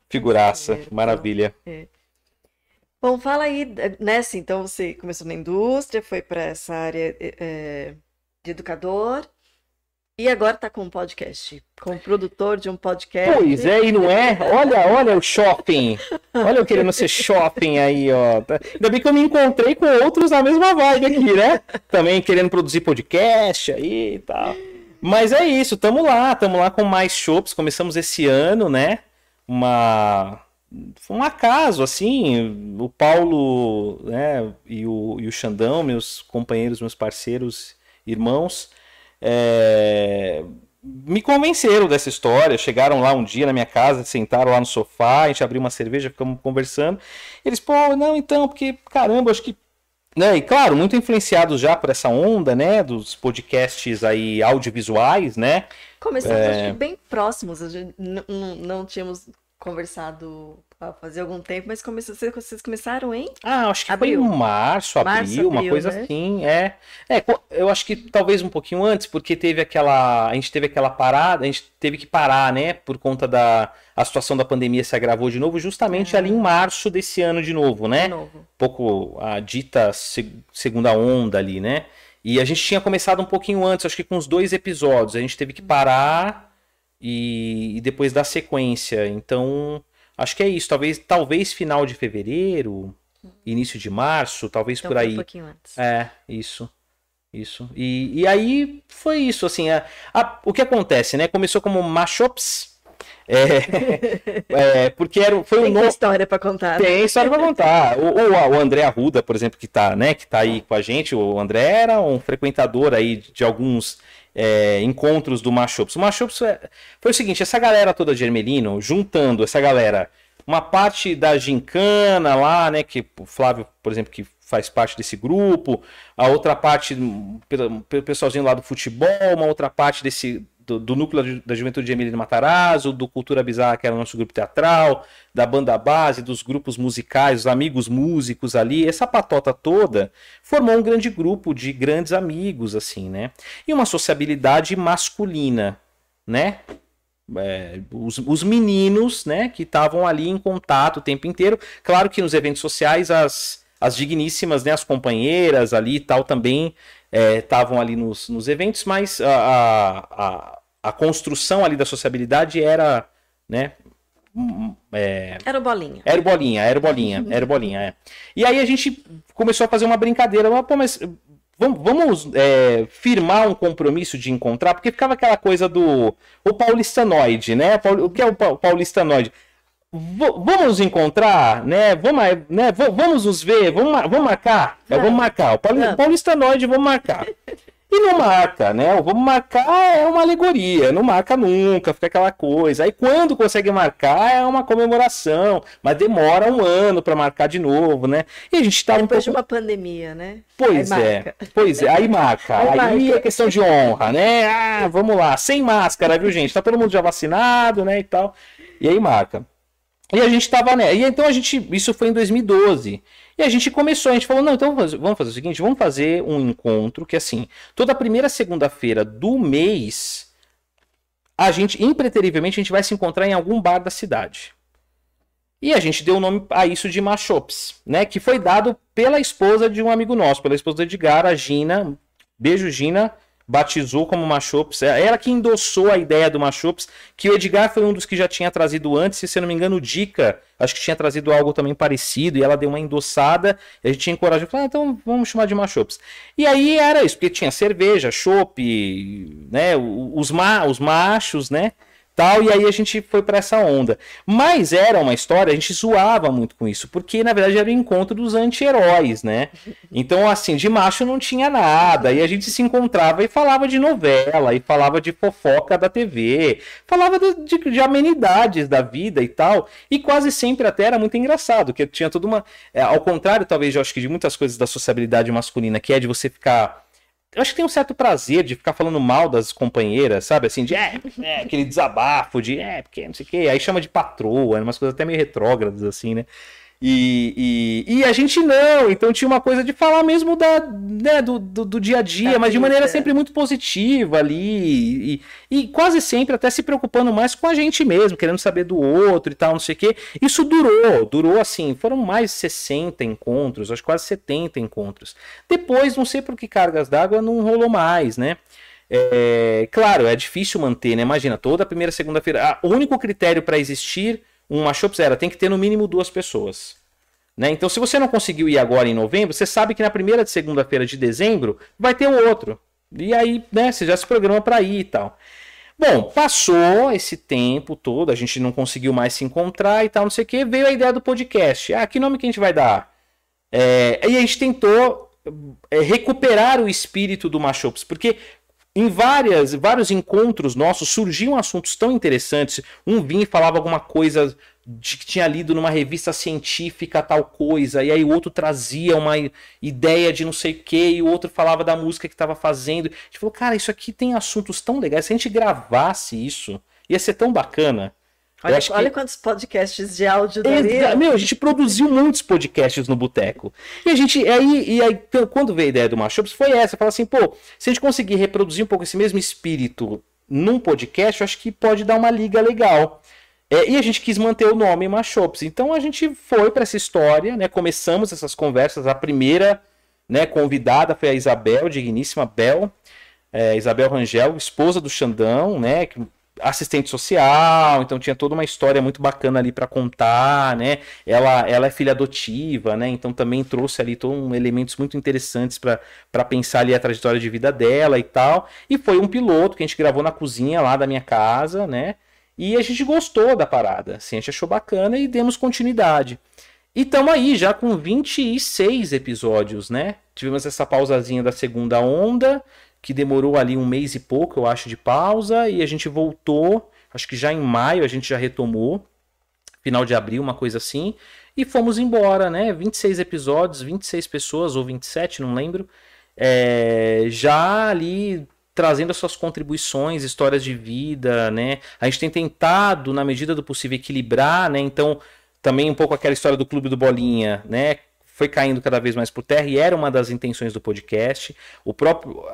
Figuraça, é, maravilha. É. Bom, fala aí, né? Assim, então você começou na indústria, foi para essa área é, de educador. E agora tá com um podcast, com um produtor de um podcast. Pois é, e não é? Olha, olha o shopping. Olha eu querendo ser shopping aí, ó. Ainda bem que eu me encontrei com outros na mesma vibe aqui, né? Também querendo produzir podcast aí e tal. Mas é isso, tamo lá, tamo lá com mais shows. Começamos esse ano, né? Uma foi um acaso, assim, o Paulo né, e, o, e o Xandão, meus companheiros, meus parceiros, irmãos, é, me convenceram dessa história. Chegaram lá um dia na minha casa, sentaram lá no sofá, a gente abriu uma cerveja, ficamos conversando. Eles, pô, não, então, porque, caramba, acho que. Né, e claro, muito influenciados já por essa onda, né, dos podcasts aí audiovisuais, né? Começamos é... bem próximos, a gente não, não tínhamos conversado fazia algum tempo, mas começou, vocês começaram em? Ah, acho que abril. foi em março, abril, março, abril uma coisa né? assim, é. É, eu acho que talvez um pouquinho antes, porque teve aquela, a gente teve aquela parada, a gente teve que parar, né, por conta da a situação da pandemia se agravou de novo, justamente é. ali em março desse ano de novo, né? De novo. Um pouco a dita segunda onda ali, né? E a gente tinha começado um pouquinho antes, acho que com os dois episódios, a gente teve que parar e, e depois dar sequência. Então, Acho que é isso. Talvez, talvez final de fevereiro, início de março, talvez então, por aí. Um pouquinho antes. É, isso. Isso. E, e aí foi isso, assim. A, a, o que acontece, né? Começou como mashups. É, é, porque era, foi Tem um novo... história para contar. Tem história para contar. O, o, o, André Arruda, por exemplo, que tá, né, que tá aí com a gente, o André era um frequentador aí de alguns é, encontros do Mashups. O Mashups é, foi o seguinte, essa galera toda de Ermelino, juntando essa galera, uma parte da gincana lá, né, que o Flávio, por exemplo, que faz parte desse grupo, a outra parte, pelo pessoalzinho lá do futebol, uma outra parte desse do, do núcleo da Juventude de Emílio Matarazzo, do Cultura Bizarra, que era o nosso grupo teatral, da banda base, dos grupos musicais, os amigos músicos ali, essa patota toda formou um grande grupo de grandes amigos, assim, né? E uma sociabilidade masculina, né? É, os, os, meninos, né, que estavam ali em contato o tempo inteiro. Claro que nos eventos sociais as, as digníssimas, né, as companheiras ali e tal também estavam é, ali nos, nos eventos, mas a, a, a, construção ali da sociabilidade era, né? É, era bolinha. Era bolinha, era bolinha, era bolinha, é. E aí a gente começou a fazer uma brincadeira, mas, pô, mas vamos, vamos é, firmar um compromisso de encontrar, porque ficava aquela coisa do o paulistanoide, né? O que é o paulistanoide? vamos nos encontrar, né? Vamos, né? vamos nos ver, vamos, vamos marcar. É, vamos marcar. O Paulista, Paulista Noide, vamos marcar. E não marca, né? O vamos marcar é uma alegoria, não marca nunca, fica aquela coisa. Aí quando consegue marcar é uma comemoração, mas demora um ano para marcar de novo, né? E a gente tá Depois um pouco... de uma pandemia, né? Pois aí é, marca. pois é, aí marca. Aí, aí marca. é questão de honra, né? Ah, vamos lá, sem máscara, viu, gente? Tá todo mundo já vacinado, né, e tal. E aí marca. E a gente tava, né? E então a gente. Isso foi em 2012. E a gente começou, a gente falou, não, então vamos fazer o seguinte, vamos fazer um encontro que assim, toda primeira segunda-feira do mês, a gente, impreterivelmente, a gente vai se encontrar em algum bar da cidade. E a gente deu o nome a isso de Machops, né? Que foi dado pela esposa de um amigo nosso, pela esposa do Edgar, a Gina. Beijo, Gina batizou como Machops. É ela que endossou a ideia do Machops, que o Edgar foi um dos que já tinha trazido antes, se eu não me engano, o Dica, acho que tinha trazido algo também parecido, e ela deu uma endossada, e a gente tinha encorajado, ah, então vamos chamar de Machops. E aí era isso, porque tinha cerveja, chopp, né, os, ma os machos, né, tal, e aí a gente foi para essa onda. Mas era uma história, a gente zoava muito com isso, porque na verdade era o encontro dos anti-heróis, né? Então, assim, de macho não tinha nada, e a gente se encontrava e falava de novela, e falava de fofoca da TV, falava de, de, de amenidades da vida e tal, e quase sempre até era muito engraçado, que tinha toda uma. É, ao contrário, talvez, eu acho que de muitas coisas da sociabilidade masculina, que é de você ficar eu acho que tem um certo prazer de ficar falando mal das companheiras, sabe? Assim, de é, é aquele desabafo de é, porque não sei o quê. Aí chama de patroa, umas coisas até meio retrógradas, assim, né? E, e, e, a gente não, então tinha uma coisa de falar mesmo da, né, do, do, do, dia a dia, da mas de maneira sempre muito positiva ali, e, e, quase sempre até se preocupando mais com a gente mesmo, querendo saber do outro e tal, não sei o quê. Isso durou, durou assim, foram mais de 60 encontros, acho quase 70 encontros. Depois, não sei por que cargas d'água não rolou mais, né? é, claro, é difícil manter, né? Imagina, toda primeira segunda-feira. O único critério para existir um Mashups era tem que ter no mínimo duas pessoas. Né? Então, se você não conseguiu ir agora em novembro, você sabe que na primeira de segunda-feira de dezembro vai ter o outro. E aí, né, você já se programa para ir e tal. Bom, passou esse tempo todo, a gente não conseguiu mais se encontrar e tal, não sei o que, veio a ideia do podcast. Ah, que nome que a gente vai dar? É, e a gente tentou é, recuperar o espírito do Mashups, porque em várias, vários encontros nossos surgiam assuntos tão interessantes. Um vinha e falava alguma coisa de que tinha lido numa revista científica tal coisa, e aí o outro trazia uma ideia de não sei o que, e o outro falava da música que estava fazendo. A gente falou, cara, isso aqui tem assuntos tão legais. Se a gente gravasse isso, ia ser tão bacana. Olha, olha que... quantos podcasts de áudio daria. Meu, a gente produziu muitos podcasts no Boteco. E a gente, aí, e aí, quando veio a ideia do Mashups, foi essa. Fala assim, pô, se a gente conseguir reproduzir um pouco esse mesmo espírito num podcast, eu acho que pode dar uma liga legal. É, e a gente quis manter o nome Mashups. Então a gente foi para essa história, né? Começamos essas conversas. A primeira né, convidada foi a Isabel, digníssima Bel. É, Isabel Rangel, esposa do Xandão, né? Que assistente social, então tinha toda uma história muito bacana ali para contar, né? Ela, ela é filha adotiva, né? Então também trouxe ali todos um, elementos muito interessantes para pensar ali a trajetória de vida dela e tal. E foi um piloto que a gente gravou na cozinha lá da minha casa, né? E a gente gostou da parada, assim, a gente achou bacana e demos continuidade. E estamos aí já com 26 episódios, né? Tivemos essa pausazinha da segunda onda, que demorou ali um mês e pouco, eu acho, de pausa, e a gente voltou, acho que já em maio a gente já retomou, final de abril, uma coisa assim, e fomos embora, né? 26 episódios, 26 pessoas, ou 27, não lembro, é, já ali trazendo as suas contribuições, histórias de vida, né? A gente tem tentado, na medida do possível, equilibrar, né? Então, também um pouco aquela história do Clube do Bolinha, né? foi caindo cada vez mais por terra e era uma das intenções do podcast. O próprio,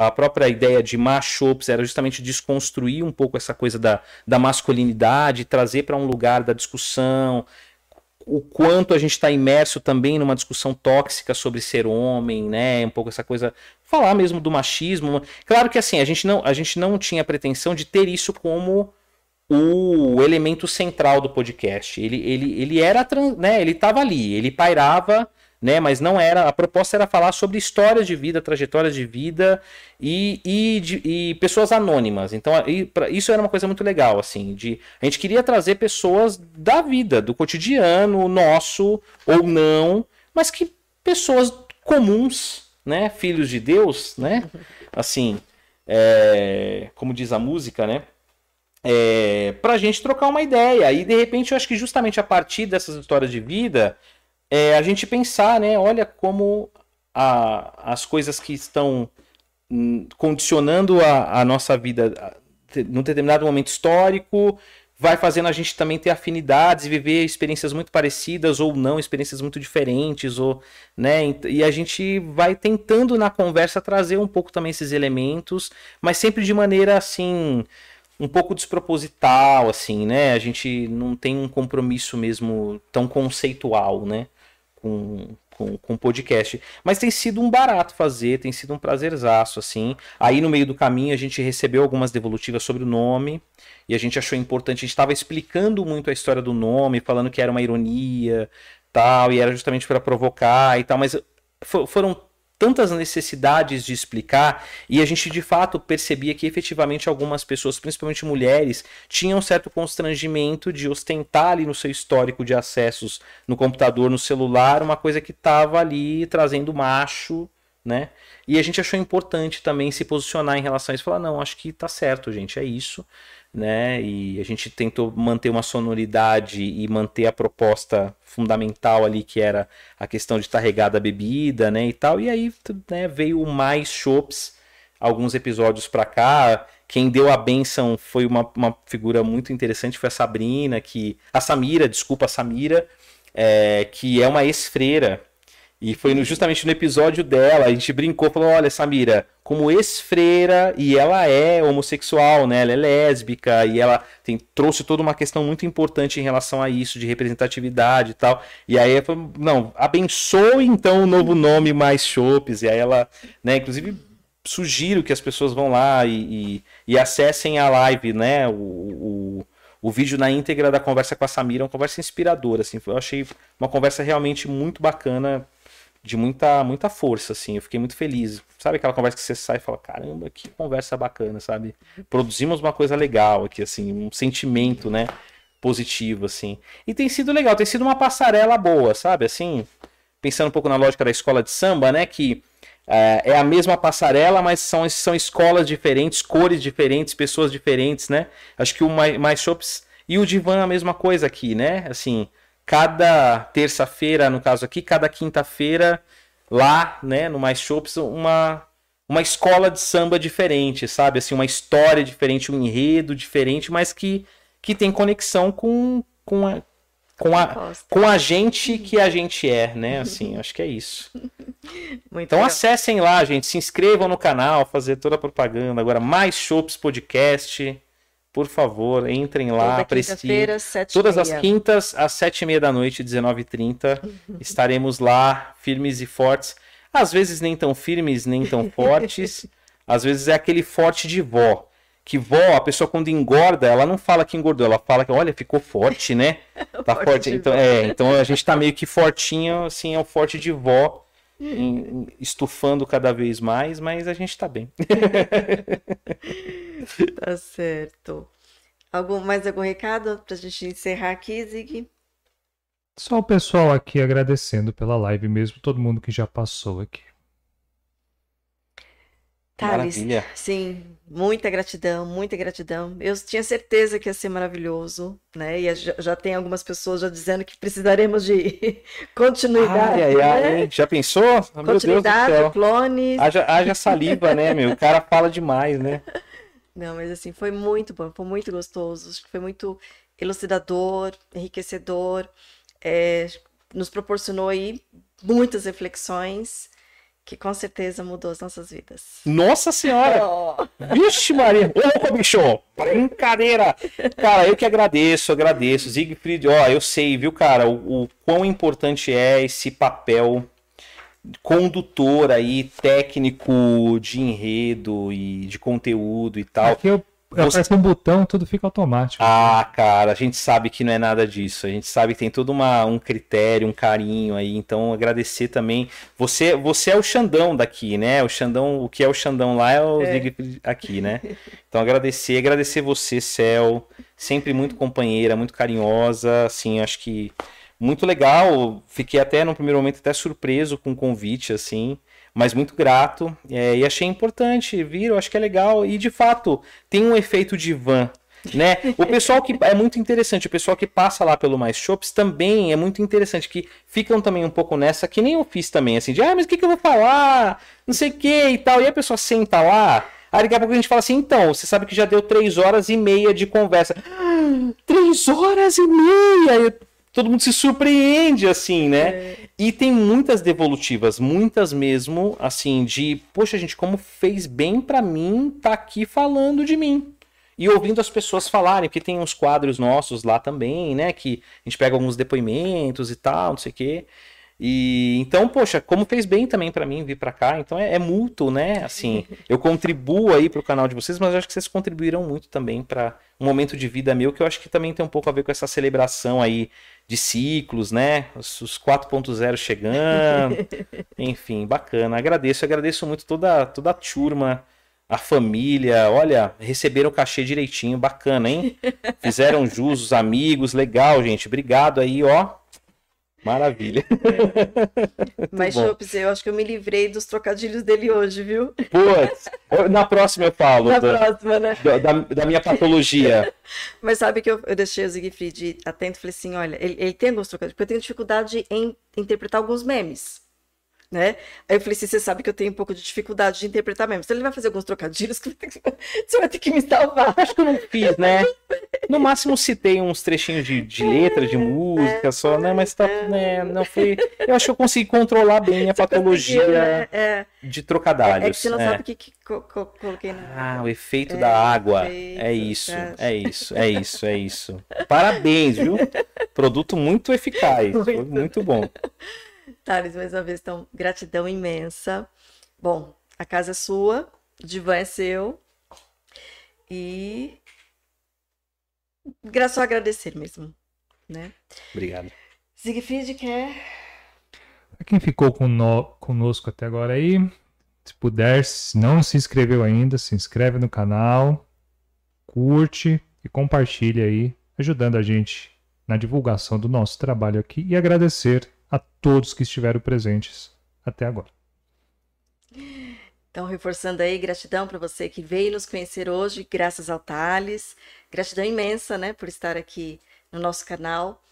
a própria ideia de mashups era justamente desconstruir um pouco essa coisa da, da masculinidade, trazer para um lugar da discussão, o quanto a gente está imerso também numa discussão tóxica sobre ser homem, né? Um pouco essa coisa, falar mesmo do machismo. Claro que assim, a gente não, a gente não tinha pretensão de ter isso como o elemento central do podcast. Ele, ele, ele era, né, ele estava ali, ele pairava, né, mas não era. A proposta era falar sobre histórias de vida, trajetórias de vida e, e, de, e pessoas anônimas. Então, isso era uma coisa muito legal, assim. De, a gente queria trazer pessoas da vida, do cotidiano, nosso ou não, mas que pessoas comuns, né, filhos de Deus, né, assim, é, como diz a música, né é, para a gente trocar uma ideia. E de repente eu acho que justamente a partir dessas histórias de vida, é, a gente pensar, né? Olha como a, as coisas que estão hum, condicionando a, a nossa vida num determinado momento histórico vai fazendo a gente também ter afinidades e viver experiências muito parecidas ou não, experiências muito diferentes, ou, né? E a gente vai tentando na conversa trazer um pouco também esses elementos, mas sempre de maneira assim, um pouco desproposital, assim, né? A gente não tem um compromisso mesmo tão conceitual, né? Com, com, com podcast. Mas tem sido um barato fazer, tem sido um prazerzaço, assim. Aí no meio do caminho a gente recebeu algumas devolutivas sobre o nome e a gente achou importante. A gente estava explicando muito a história do nome, falando que era uma ironia, tal, e era justamente para provocar e tal, mas foram tantas necessidades de explicar e a gente de fato percebia que efetivamente algumas pessoas, principalmente mulheres, tinham um certo constrangimento de ostentar ali no seu histórico de acessos no computador, no celular, uma coisa que estava ali trazendo macho, né? E a gente achou importante também se posicionar em relação a isso, falar não, acho que tá certo, gente, é isso né? E a gente tentou manter uma sonoridade e manter a proposta fundamental ali, que era a questão de estar regada a bebida, né? E tal. E aí né, veio mais shops, alguns episódios para cá. Quem deu a benção foi uma, uma figura muito interessante, foi a Sabrina, que. A Samira, desculpa, a Samira, é, que é uma ex-freira e foi no, justamente no episódio dela, a gente brincou, falou: olha, Samira, como ex-freira, e ela é homossexual, né? Ela é lésbica, e ela tem, trouxe toda uma questão muito importante em relação a isso, de representatividade e tal. E aí falou, não, abençoe então o novo nome mais Chopes. E aí ela, né, inclusive sugiro que as pessoas vão lá e, e, e acessem a live, né? O, o, o, vídeo na íntegra da conversa com a Samira, uma conversa inspiradora, assim. Eu achei uma conversa realmente muito bacana, de muita, muita força, assim. Eu fiquei muito feliz. Sabe aquela conversa que você sai e fala, caramba, que conversa bacana, sabe? Produzimos uma coisa legal aqui, assim, um sentimento, né? Positivo, assim. E tem sido legal, tem sido uma passarela boa, sabe? Assim, pensando um pouco na lógica da escola de samba, né? Que é, é a mesma passarela, mas são, são escolas diferentes, cores diferentes, pessoas diferentes, né? Acho que o Mais Shops e o Divan a mesma coisa aqui, né? Assim, cada terça-feira, no caso aqui, cada quinta-feira, lá, né, no Mais Shops, uma, uma escola de samba diferente, sabe? Assim, uma história diferente, um enredo diferente, mas que, que tem conexão com, com, a, com a, com a gente que a gente é, né? Assim, acho que é isso. Muito então legal. acessem lá, gente, se inscrevam no canal, fazer toda a propaganda. Agora, mais Shops Podcast. Por favor, entrem lá, prestigiem. Todas as quintas, às sete e meia da noite, 19h30, estaremos lá, firmes e fortes. Às vezes nem tão firmes, nem tão fortes. Às vezes é aquele forte de vó que vó, a pessoa quando engorda, ela não fala que engordou, ela fala que, olha, ficou forte, né? Tá forte. forte. Então, é, então a gente tá meio que fortinho, assim, é o forte de vó, estufando cada vez mais, mas a gente tá bem. tá certo. Algum, mais algum recado pra gente encerrar aqui, Zig? Só o pessoal aqui agradecendo pela live mesmo, todo mundo que já passou aqui. Thales, Maravilha. sim, muita gratidão, muita gratidão. Eu tinha certeza que ia ser maravilhoso, né? E já, já tem algumas pessoas já dizendo que precisaremos de continuidade. Ai, ai, né? Já pensou? Oh, continuidade, clones. Haja, haja saliva, né, meu? O cara fala demais, né? Não, mas assim, foi muito bom, foi muito gostoso. Acho que foi muito elucidador, enriquecedor. É, nos proporcionou aí muitas reflexões que com certeza mudou as nossas vidas. Nossa Senhora! Oh. Vixe, Maria! Ô, louco, bicho! Brincadeira! Cara, eu que agradeço, agradeço. Siegfried, ó, eu sei, viu, cara, o, o quão importante é esse papel condutor aí, técnico de enredo e de conteúdo e tal. Aqui eu Você... um botão, tudo fica automático. Ah, cara, a gente sabe que não é nada disso. A gente sabe que tem todo uma, um critério, um carinho aí. Então, agradecer também. Você você é o Xandão daqui, né? O Xandão, o que é o Xandão lá é o é. aqui, né? Então, agradecer, agradecer você, Cel. Sempre muito companheira, muito carinhosa. Assim, acho que muito legal. Fiquei até no primeiro momento até surpreso com o convite, assim mas muito grato é, e achei importante vir, eu acho que é legal e de fato tem um efeito de van. Né? O pessoal que é muito interessante, o pessoal que passa lá pelo Mais Shops também é muito interessante, que ficam também um pouco nessa, que nem eu fiz também, assim, de ah, mas o que, que eu vou falar? Não sei o que e tal. E a pessoa senta lá, aí daqui a pouco a gente fala assim, então, você sabe que já deu três horas e meia de conversa. Ah, três horas e meia! Eu todo mundo se surpreende, assim, né? É. E tem muitas devolutivas, muitas mesmo, assim, de, poxa, gente, como fez bem para mim tá aqui falando de mim. E ouvindo as pessoas falarem, porque tem uns quadros nossos lá também, né? Que a gente pega alguns depoimentos e tal, não sei o quê. E então, poxa, como fez bem também para mim vir para cá, então é, é, mútuo, né? Assim, eu contribuo aí pro canal de vocês, mas eu acho que vocês contribuíram muito também para um momento de vida meu que eu acho que também tem um pouco a ver com essa celebração aí de ciclos, né? Os, os 4.0 chegando. Enfim, bacana. Agradeço, agradeço muito toda, toda a turma, a família. Olha, receberam o cachê direitinho, bacana, hein? Fizeram jus, os amigos, legal, gente. Obrigado aí, ó. Maravilha. É. Mas, Chopes, eu acho que eu me livrei dos trocadilhos dele hoje, viu? Putz, na próxima eu falo. Na da, próxima, né? Da, da, da, minha patologia. Mas sabe que eu, eu deixei o Siegfried atento e falei assim: olha, ele, ele tem alguns trocadilhos, porque eu tenho dificuldade em interpretar alguns memes né? Aí eu falei assim, você sabe que eu tenho um pouco de dificuldade de interpretar mesmo. Então ele vai fazer alguns trocadilhos você vai ter que me salvar. Acho que eu não fiz, né? No máximo citei uns trechinhos de, de letra, de música é, só, né? Mas tá, né? Não foi. Eu acho que eu consegui controlar bem a patologia né? é. de trocadilhos. É, é, que você não sabe o que, que co co coloquei na. Ah, o efeito da água. É isso, é isso, é isso, é isso. Parabéns, viu? Produto muito eficaz. Muito, muito bom. Thales, mais uma vez, então, gratidão imensa. Bom, A casa é sua, o divã é seu. E só agradecer mesmo, né? Obrigado. Siegfried quer. Pra quem ficou conosco até agora aí, se puder, se não se inscreveu ainda, se inscreve no canal, curte e compartilha aí, ajudando a gente na divulgação do nosso trabalho aqui e agradecer a todos que estiveram presentes até agora. Então, reforçando aí, gratidão para você que veio nos conhecer hoje, graças ao Thales. Gratidão imensa, né, por estar aqui no nosso canal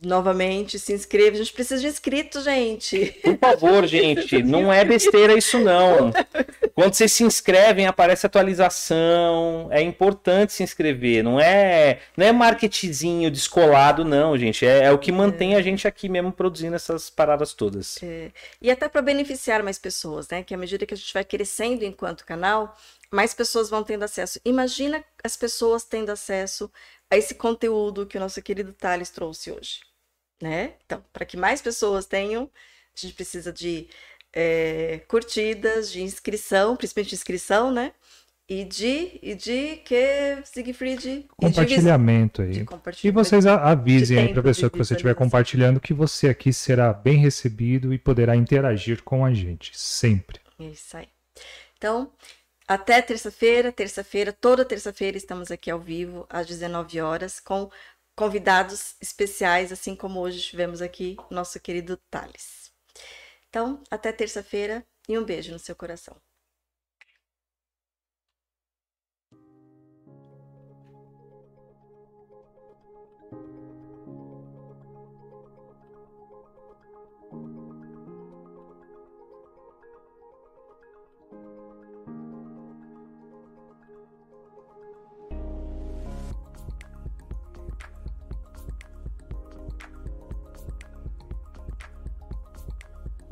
novamente, se inscreva. A gente precisa de inscritos, gente. Por favor, gente, não é besteira isso não. Quando vocês se inscrevem, aparece atualização. É importante se inscrever. Não é, não é marketingzinho descolado, não, gente. É, é o que mantém é. a gente aqui mesmo produzindo essas paradas todas. É. E até para beneficiar mais pessoas, né? Que à medida que a gente vai crescendo enquanto canal, mais pessoas vão tendo acesso. Imagina as pessoas tendo acesso a esse conteúdo que o nosso querido Thales trouxe hoje, né? Então, para que mais pessoas tenham, a gente precisa de é, curtidas, de inscrição, principalmente inscrição, né? E de, e de que, Siegfried? Compartilhamento aí. E vocês avisem aí para a pessoa que você estiver compartilhando que você aqui será bem recebido e poderá interagir com a gente, sempre. Isso aí. Então, até terça-feira, terça-feira, toda terça-feira estamos aqui ao vivo às 19 horas com convidados especiais, assim como hoje tivemos aqui nosso querido Thales. Então, até terça-feira e um beijo no seu coração.